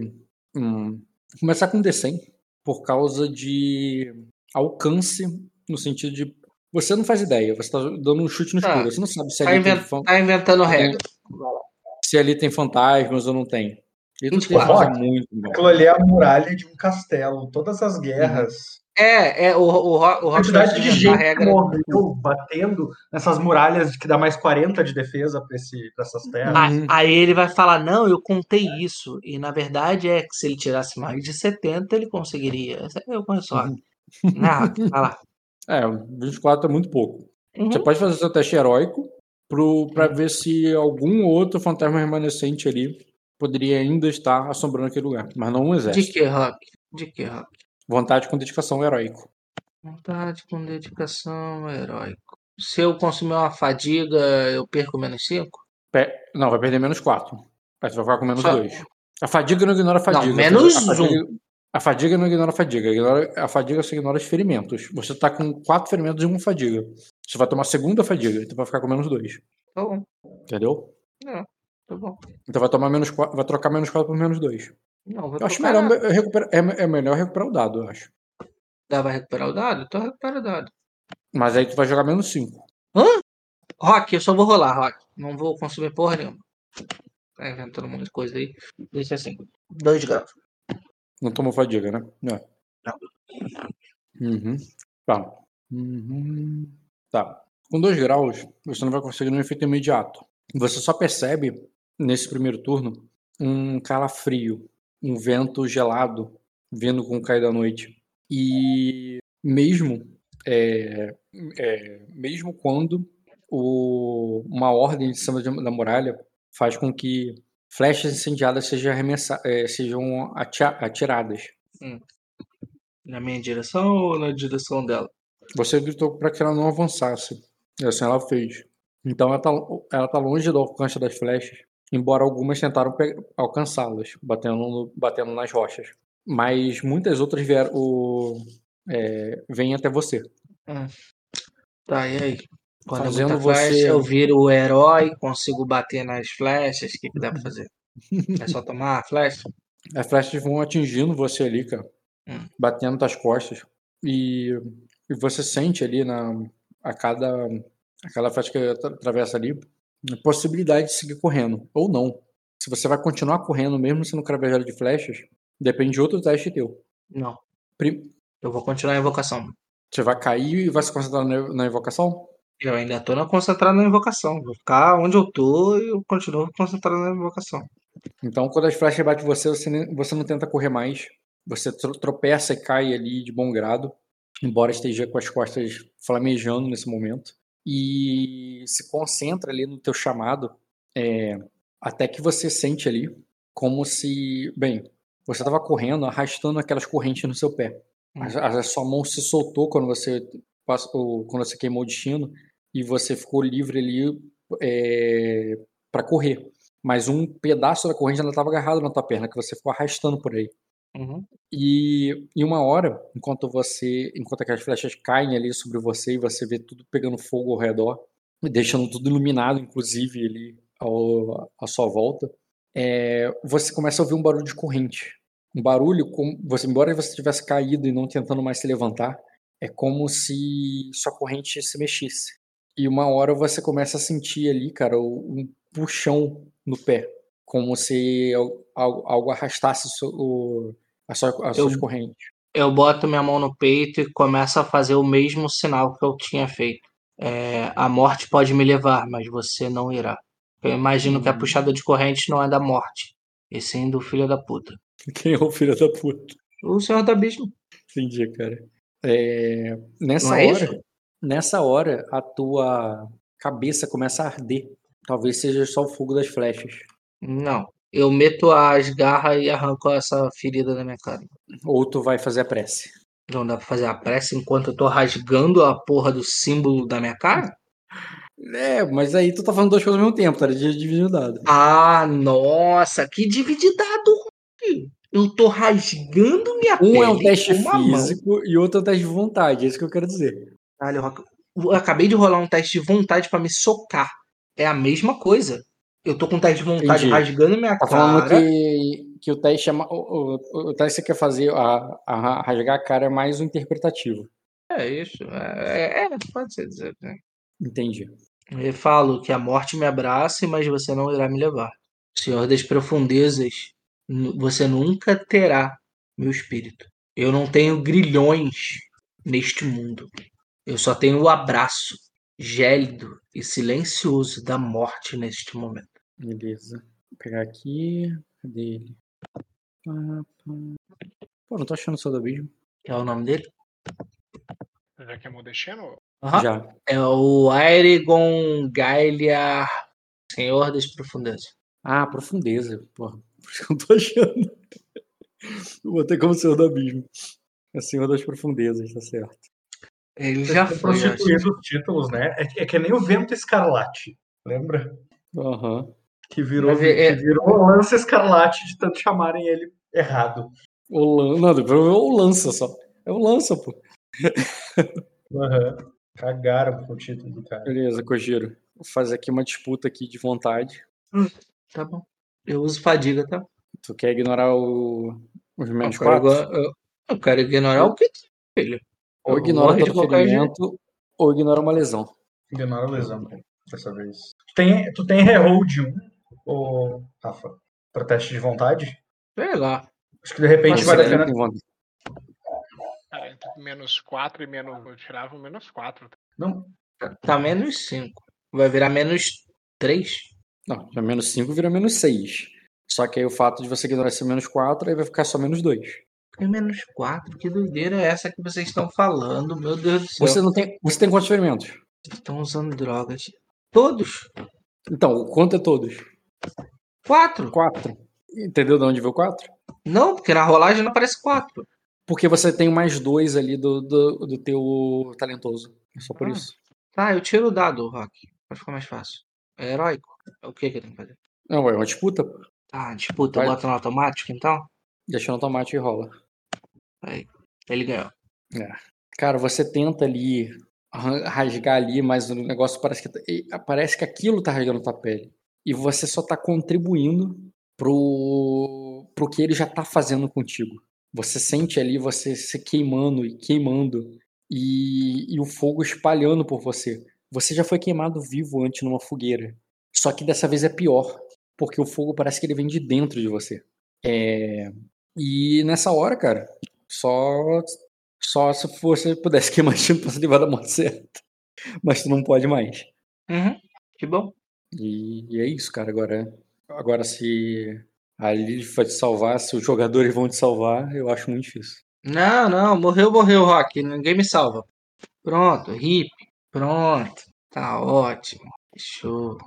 hum, começar com D100, por causa de alcance, no sentido de. Você não faz ideia, você tá dando um chute no Tá. escuro. Você não sabe se Tá, ali, tem, inven- fan- tá inventando regra. Se ali tem fantasmas ou não tem. E tu tem que 24. fazer muito bom. Aquilo ali é a muralha de um castelo. Todas as guerras. É, é, o, o, o A Rock quantidade de gente regra. morreu batendo nessas muralhas que dá mais 40 de defesa pra, esse, pra essas terras. Uhum. Aí ele vai falar, não, eu contei isso. E na verdade é que se ele tirasse mais de 70, ele conseguiria. Eu conheço Rock. Ah, lá. É, 24 é muito pouco. Uhum. Você pode fazer seu teste heróico pro, pra ver se algum outro fantasma remanescente ali poderia ainda estar assombrando aquele lugar. Mas não um De exército. que, Rock? De que, Rock? Vontade com dedicação heróico. Vontade com dedicação, heróico. Se eu consumir uma fadiga, eu perco menos 5? Pe- Não, vai perder menos 4. Aí você vai ficar com menos Só- 2. A fadiga não ignora a fadiga. Não, menos a fadiga, a fadiga não ignora a fadiga. A fadiga você ignora os ferimentos. Você tá com 4 ferimentos e uma fadiga. Você vai tomar a segunda fadiga, então vai ficar com menos 2. Tá bom, Entendeu? tá bom. Então vai tomar menos 4, vai trocar menos 4 por menos 2. Não, vou Eu acho melhor nada. recuperar, é, é melhor recuperar o dado, eu acho. Dá pra recuperar o dado? Então recupera o dado. Mas aí tu vai jogar menos 5. Rock, eu só vou rolar, Rock. Não vou consumir porra nenhuma. Tá inventando um monte de coisa aí. Deixa assim. 2 graus. Não tomou fadiga, né? Não. Não. Uhum. Tá. Uhum. Tá. Com dois graus, você não vai conseguir nenhum efeito imediato. Você só percebe, nesse primeiro turno, um calafrio, um vento gelado vindo com o cair da noite. E mesmo é, é, mesmo quando o, uma ordem de cima da muralha faz com que flechas incendiadas sejam, é, sejam atiradas. Hum. Na minha direção ou na direção dela? Você gritou para que ela não avançasse. E assim ela fez. Então ela tá, ela tá longe do alcance das flechas, embora algumas tentaram alcançá-las, batendo, batendo nas rochas. Mas muitas outras vieram, o, é, vêm até você. Hum. Tá, e aí? Quando Fazendo eu flecha, você- eu viro o herói, consigo bater nas flechas, o que, que dá pra fazer? É só tomar a flecha? As flechas vão atingindo você ali, cara. Hum. Batendo nas costas. E, e você sente ali na, a cada, a cada flecha que atra- atravessa ali a possibilidade de seguir correndo. Ou não. Se você vai continuar correndo mesmo sendo cravejado de flechas, depende de outro teste teu. Não. Pri- Eu vou continuar a invocação. Você vai cair e vai se concentrar na, invocação? Eu ainda tô na, concentrado na invocação. Vou ficar onde eu tô e eu continuo concentrado na invocação. Então, quando as flechas batem em você, você, você não tenta correr mais. Você tro- tropeça e cai ali de bom grado, embora esteja com as costas flamejando nesse momento. E se concentra ali no teu chamado, é, até que você sente ali como se, bem, você estava correndo, arrastando aquelas correntes no seu pé. A, a sua mão se soltou quando você passou, quando você queimou o destino e você ficou livre ali para correr mas um pedaço da corrente ainda estava agarrado na tua perna, que você ficou arrastando por aí. Uhum. E em uma hora, enquanto você, enquanto aquelas flechas caem ali sobre você e você vê tudo pegando fogo ao redor, deixando tudo iluminado, inclusive ali ao, à sua volta, é, você começa a ouvir um barulho de corrente. Um barulho, como, você, embora você tivesse caído e não tentando mais se levantar, é como se sua corrente se mexesse. E uma hora você começa a sentir ali, cara, um puxão no pé, como se algo, arrastasse o, as Eu- suas correntes. Eu boto minha mão no peito e começo a fazer o mesmo sinal que eu tinha feito. É, a morte pode me levar, mas você não irá. Eu imagino que a Hum. puxada de corrente não é da morte, e sim do filho da puta. Quem é o filho da puta? O Senhor do Abismo. Entendi, cara. É, nessa é hora, isso? nessa hora, a tua cabeça começa a arder. Talvez seja só o fogo das flechas. Não. Eu meto as garras e arranco essa ferida da minha cara. Ou tu vai fazer a prece. Não dá pra fazer a prece enquanto eu tô rasgando a porra do símbolo da minha cara? É, mas aí tu tá falando duas coisas ao mesmo tempo, tá? De dividir o dado. Ah, nossa, que divididado ruim. Eu tô rasgando minha Um é um pele teste com uma mão. físico e outro é um teste de vontade, é isso que eu quero dizer. Caralho, eu ac- eu acabei de rolar um teste de vontade pra me socar. É a mesma coisa. Eu tô com um teste de vontade Entendi. rasgando minha Tá cara. falando que, que o teste é. O, o, o teste que você quer fazer, a, a rasgar a cara, é mais o interpretativo. É isso. É, é, pode ser dizer. Né? Entendi. Eu falo que a morte me abrace, mas você não irá me levar. Senhor das profundezas, você nunca terá meu espírito. Eu não tenho grilhões neste mundo. Eu só tenho o abraço gélido e silencioso da morte neste momento. Beleza. Vou pegar aqui. Cadê ele? Pô, não tô achando o seu do abismo. Que é o nome dele? Já que é destino? Aham. Já. É o Aeregon Gaeliar, Senhor das Profundezas. Ah, profundeza. Porra, por isso que eu não tô achando. Eu botei como Senhor do Abismo. É Senhor das Profundezas, tá certo. Ele já foi. os títulos, né? É, que- é que nem o vento escarlate. Lembra? Aham. Que virou, Mas é- é- que virou lança escarlate de tanto chamarem ele errado. O Lan... Não, é o Lança só. É o Lança, pô. Aham. Cagaram com o título do cara. Beleza, Kojiro. Vou fazer aqui uma disputa aqui de vontade. Tá bom. Eu uso fadiga, tá? Tu quer ignorar o... os menos eu, quero, 4? eu, eu quero ignorar o que filho. Ou ignora qualquer ferimento, ou ignora uma lesão. Ignora a lesão dessa vez. Tu tem, tu tem reroll de 1, ô, Rafa, pra teste de vontade? Sei lá. Acho que de repente Você vale a pena. Cara, entre menos 4 e menos. Eu tirava o menos 4. Não, Tá menos 5. Vai virar menos 3. Não, já menos 5 vira menos 6. Só que aí o fato de você ignorar esse menos 4, aí vai ficar só menos 2. É menos 4. Que doideira é essa que vocês estão falando? Meu Deus do céu. Você não tem. Você tem quantos ferimentos? Estão usando drogas. Todos? Então, o quanto é todos? 4. 4. Entendeu de onde veio 4? Não, porque na rolagem não aparece 4. Porque você tem mais dois ali do, do, do teu talentoso. É só por Ah. isso. Tá, eu tiro o dado, Rock. Pra ficar mais fácil. É heróico. É o que que eu tenho que fazer? Não, é uma disputa. Tá, disputa. Vai. boto no automático, então? Deixa no automático e rola. Aí. Ele ganhou. Cara, você tenta ali rasgar ali, mas o negócio parece que tá- parece que aquilo tá rasgando tua pele. E você só tá contribuindo pro pro que ele já tá fazendo contigo. Você sente ali você se queimando e queimando e, e o fogo espalhando por você. Você já foi queimado vivo antes numa fogueira. Só que dessa vez é pior, porque o fogo parece que ele vem de dentro de você. É, E nessa hora, cara, só só se você pudesse queimar pra se livrar da morte certa. Mas tu não pode mais. Uhum. Que bom. E, e é isso, cara. Agora, agora se a Lilith vai te salvar, se os jogadores vão te salvar, eu acho muito difícil. Não, não. Morreu, morreu, Rock. Ninguém me salva. Pronto, hip. Pronto. Tá ótimo. Show.